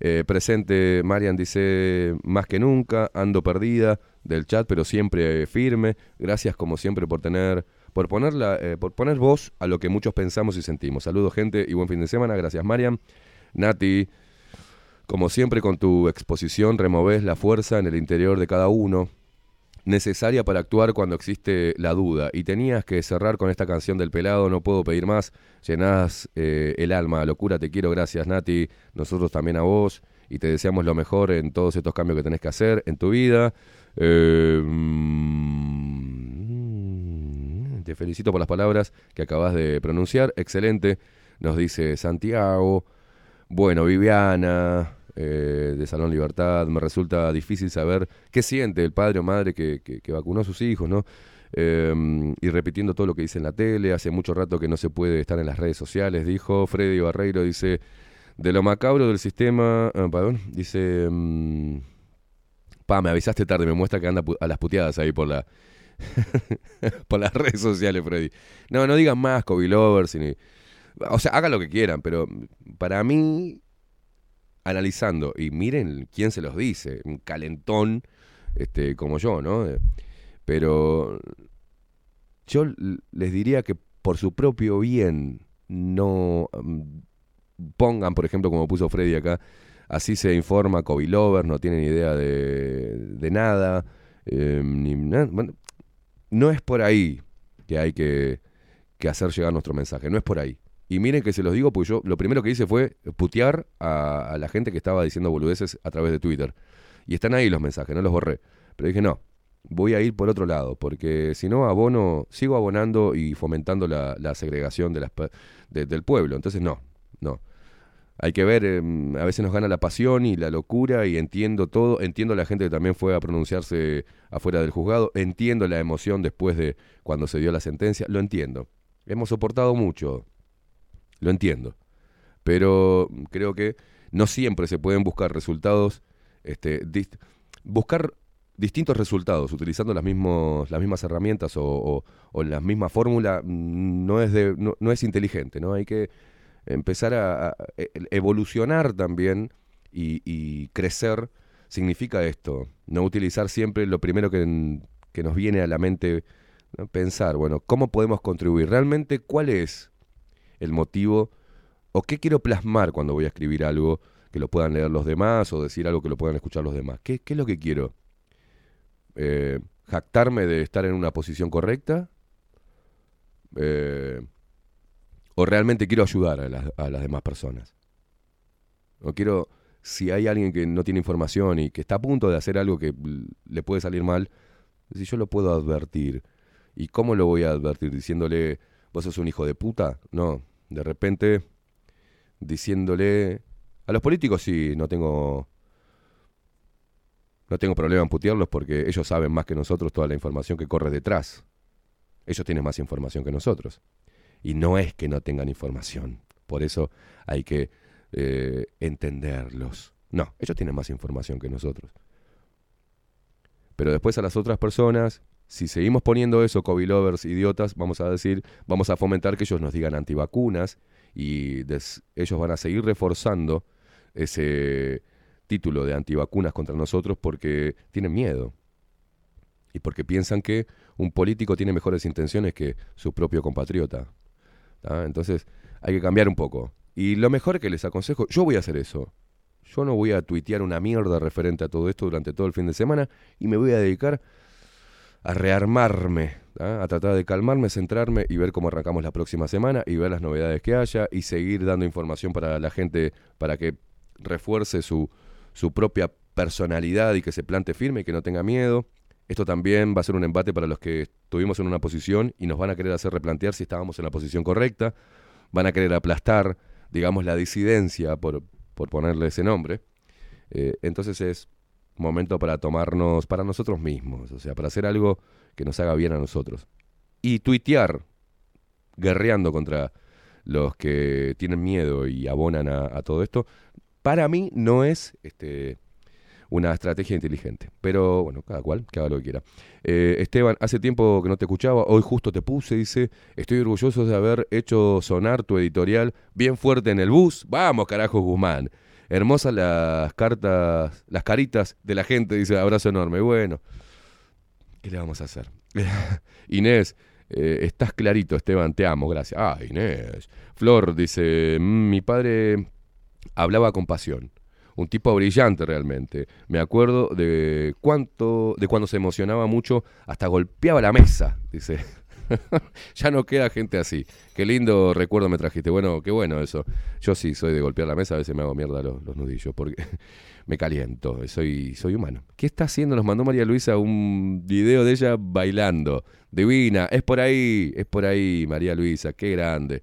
Eh, presente, Marian dice, más que nunca, ando perdida del chat, pero siempre firme. Gracias como siempre por tener, por poner, la- eh, por poner voz a lo que muchos pensamos y sentimos. Saludos gente y buen fin de semana. Gracias Marian. Nati, como siempre con tu exposición removes la fuerza en el interior de cada uno, necesaria para actuar cuando existe la duda. Y tenías que cerrar con esta canción del pelado, no puedo pedir más. Llenás eh, el alma, locura, te quiero, gracias Nati. Nosotros también a vos. Y te deseamos lo mejor en todos estos cambios que tenés que hacer en tu vida. Mm, te felicito por las palabras que acabas de pronunciar. Excelente, nos dice Santiago. Bueno, Viviana, eh, de Salón Libertad, me resulta difícil saber qué siente el padre o madre que, que- vacunó a sus hijos, ¿no? Eh, y repitiendo todo lo que dice en la tele, hace mucho rato que no se puede estar en las redes sociales, dijo Freddy Barreiro, dice, de lo macabro del sistema, ah, perdón, dice, mm, pa, me avisaste tarde, me muestra que anda a las puteadas ahí por la... *laughs* por las redes sociales, Freddy. No, no digan más, Kobe Lovers, ni- O sea, hagan lo que quieran, pero para mí, analizando, y miren quién se los dice, un calentón este, como yo, ¿no? Eh, Pero yo les diría que por su propio bien no mm, pongan, por ejemplo, como puso Freddy acá, así se informa Kobe Lover, no tienen idea de, de nada, eh, ni bueno, no es por ahí que hay que, que hacer llegar nuestro mensaje, no es por ahí. Y miren que se los digo, porque yo lo primero que hice fue putear a, la gente que estaba diciendo boludeces a través de Twitter. Y están ahí los mensajes, no los borré. Pero dije, no, voy a ir por otro lado, porque si no abono, sigo abonando y fomentando la, segregación del pueblo. Entonces, no, no. Hay que ver, em, a veces nos gana la pasión y la locura y entiendo todo, entiendo a la gente que también fue a pronunciarse afuera del juzgado, entiendo la emoción después de cuando se dio la sentencia, lo entiendo. Hemos soportado mucho, lo entiendo. Pero creo que no siempre se pueden buscar resultados, este, buscar distintos resultados utilizando las, mismos, las mismas herramientas o, o- la misma fórmula mm, no es, no, es inteligente, ¿no? Hay que empezar a, e- evolucionar también y, y crecer significa esto, no utilizar siempre lo primero que, n- que nos viene a la mente, pensar, bueno, ¿cómo podemos contribuir? Realmente, ¿cuál es el motivo o qué quiero plasmar cuando voy a escribir algo que lo puedan leer los demás o decir algo que lo puedan escuchar los demás? ¿Qué, qué es lo que quiero? Eh, ¿Jactarme de estar en una posición correcta? Eh, ¿O realmente quiero ayudar a las, a las demás personas? ¿O quiero, si hay alguien que no tiene información y que está a punto de hacer algo que le puede salir mal, si yo lo puedo advertir? ¿Y cómo lo voy a advertir? ¿Diciéndole, vos sos un hijo de puta? No, de repente diciéndole... A los políticos sí, no tengo... No tengo problema en putearlos porque ellos saben más que nosotros toda la información que corre detrás. Ellos tienen más información que nosotros. Y no es que no tengan información. Por eso hay que eh, entenderlos. No, ellos tienen más información que nosotros. Pero después a las otras personas, si seguimos poniendo eso, COVID lovers, idiotas, vamos a decir, vamos a fomentar que ellos nos digan antivacunas y des- ellos van a seguir reforzando ese título de antivacunas contra nosotros porque tienen miedo. Y porque piensan que un político tiene mejores intenciones que su propio compatriota. Entonces hay que cambiar un poco. Y lo mejor que les aconsejo, yo voy a hacer eso. Yo no voy a tuitear una mierda referente a todo esto durante todo el fin de semana y me voy a dedicar a rearmarme, a tratar de calmarme, centrarme y ver cómo arrancamos la próxima semana y ver las novedades que haya y seguir dando información para la gente para que refuerce su, su propia personalidad y que se plante firme y que no tenga miedo. Esto también va a ser un embate para los que estuvimos en una posición y nos van a querer hacer replantear si estábamos en la posición correcta. Van a querer aplastar, digamos, la disidencia, por, por ponerle ese nombre. Eh, entonces es momento para tomarnos para nosotros mismos, o sea, para hacer algo que nos haga bien a nosotros. Y tuitear, guerreando contra los que tienen miedo y abonan a, todo esto, para mí no es este, una estrategia inteligente. Pero bueno, cada cual, que lo que quiera. Eh, Esteban, hace tiempo que no te escuchaba, hoy justo te puse, dice, estoy orgulloso de haber hecho sonar tu editorial bien fuerte en el bus. Vamos, carajo, Guzmán. Hermosas las cartas, las caritas de la gente, dice, abrazo enorme. Bueno, ¿qué le vamos a hacer? *laughs* Inés, eh, estás clarito, Esteban, te amo, gracias. Ah, Inés. Flor dice, "Mm, mi padre hablaba con pasión. Un tipo brillante realmente. Me acuerdo de cuánto, de cuando se emocionaba mucho, hasta golpeaba la mesa, dice. *laughs* ya no queda gente así. Qué lindo recuerdo me trajiste. Bueno, qué bueno eso. Yo sí soy de golpear la mesa, a veces me hago mierda los, los nudillos porque *laughs* me caliento, soy, soy humano. ¿Qué está haciendo? Nos mandó María Luisa un video de ella bailando. Divina, es por ahí, es por ahí, María Luisa, qué grande.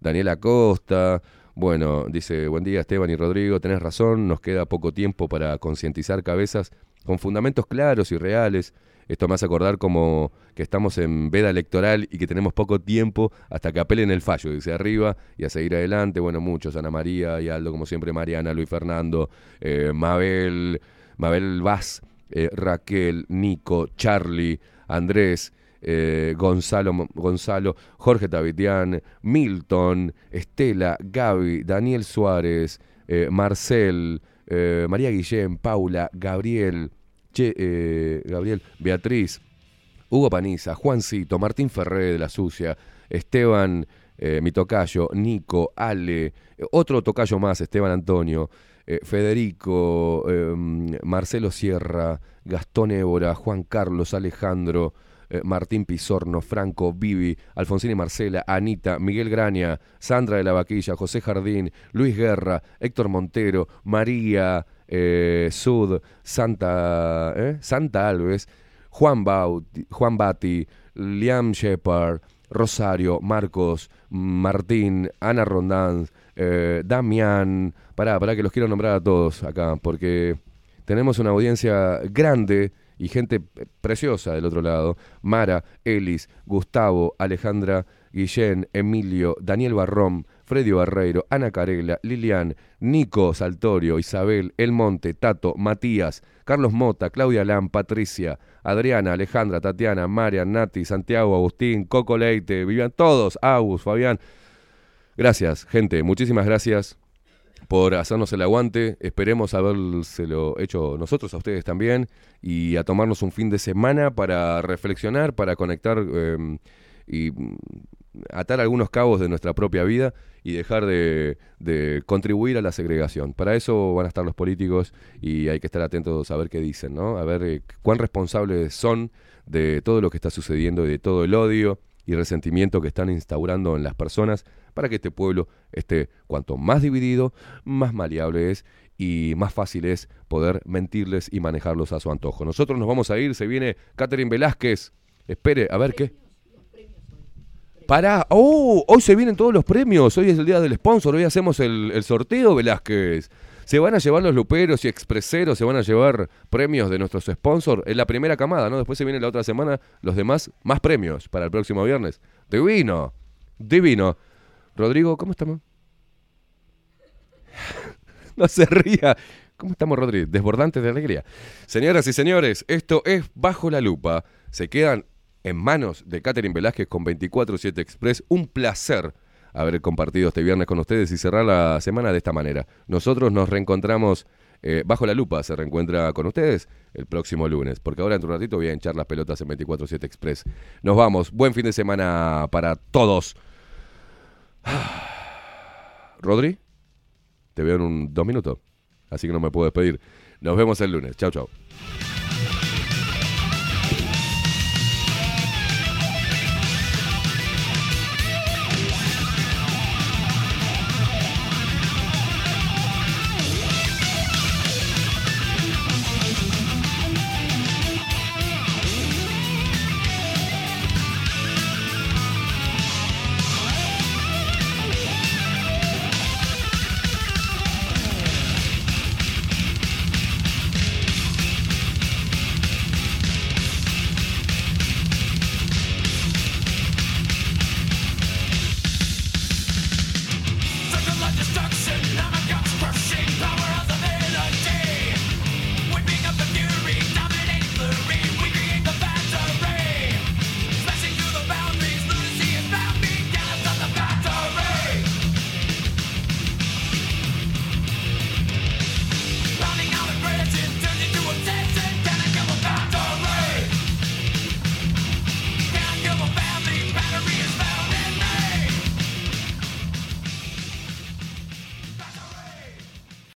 Daniela Costa, bueno, dice, buen día Esteban y Rodrigo, tenés razón, nos queda poco tiempo para concientizar cabezas con fundamentos claros y reales. Esto me hace acordar como que estamos en veda electoral y que tenemos poco tiempo hasta que apelen el fallo, dice arriba, y a seguir adelante. Bueno, muchos, Ana María y Aldo, como siempre, Mariana, Luis Fernando, eh, Mabel, Mabel Vaz, eh, Raquel, Nico, Charlie, Andrés, eh, Gonzalo, Gonzalo, Jorge Tavitian, Milton, Estela, Gaby, Daniel Suárez, Marcel, María Guillén, Paula, Gabriel, Che- eh, Gabriel, Beatriz, Hugo Paniza, Juancito, Martín Ferré de la Sucia, Esteban, eh, mi tocayo, Nico, Ale, eh, otro tocayo más, Esteban Antonio, eh, Federico, eh, Marcelo Sierra, Gastón Évora, Juan Carlos, Alejandro, Martín Pizorno, Franco, Vivi, Alfonsín y Marcela, Anita, Miguel Graña, Sandra de la Vaquilla, José Jardín, Luis Guerra, Héctor Montero, María, eh, Sud, Santa, ¿eh? Santa Alves, Juan, Bauti, Juan Bati, Liam Shepard, Rosario, Marcos, Martín, Ana Rondán, eh, Damián. Pará, pará que los quiero nombrar a todos acá, porque tenemos una audiencia grande y gente preciosa del otro lado. Mara, Elis, Gustavo, Alejandra, Guillén, Emilio, Daniel Barrón, Freddy Barreiro, Ana Carela, Lilian, Nico Saltorio, Isabel, El Monte, Tato, Matías, Carlos Mota, Claudia Lam, Patricia, Adriana, Alejandra, Tatiana, María, Nati, Santiago, Agustín, Coco Leite, vivían todos, Agus, Fabián. Gracias, gente, muchísimas gracias por hacernos el aguante. Esperemos habérselo hecho nosotros a ustedes también y a tomarnos un fin de semana para reflexionar, para conectar eh, y atar algunos cabos de nuestra propia vida y dejar de, contribuir a la segregación. Para eso van a estar los políticos y hay que estar atentos a ver qué dicen, ¿no? A ver eh, cuán responsables son de todo lo que está sucediendo y de todo el odio y resentimiento que están instaurando en las personas para que este pueblo esté cuanto más dividido, más maleable es y más fácil es poder mentirles y manejarlos a su antojo. Nosotros nos vamos a ir, se viene Catherine Velázquez. Espere, a ver qué. Pará, oh, hoy se vienen todos los premios, hoy es el día del sponsor, hoy hacemos el, el sorteo, Velázquez. Se van a llevar los luperos y expreseros, se van a llevar premios de nuestros sponsors en la primera camada, ¿no? Después se viene la otra semana los demás, más premios para el próximo viernes. Divino, divino. Rodrigo, ¿cómo estamos? *laughs* no se ría. ¿Cómo estamos, Rodrigo? Desbordantes de alegría. Señoras y señores, esto es Bajo la Lupa. Se quedan en manos de Catherine Velázquez con 24-7 Express. Un placer haber compartido este viernes con ustedes y cerrar la semana de esta manera. Nosotros nos reencontramos eh, bajo la lupa, se reencuentra con ustedes el próximo lunes, porque ahora en un ratito voy a hinchar las pelotas en 24-7 Express. Nos vamos, buen fin de semana para todos. *sighs* Rodri, te veo en un dos minutos, así que no me puedo despedir. Nos vemos el lunes. Chau, chau.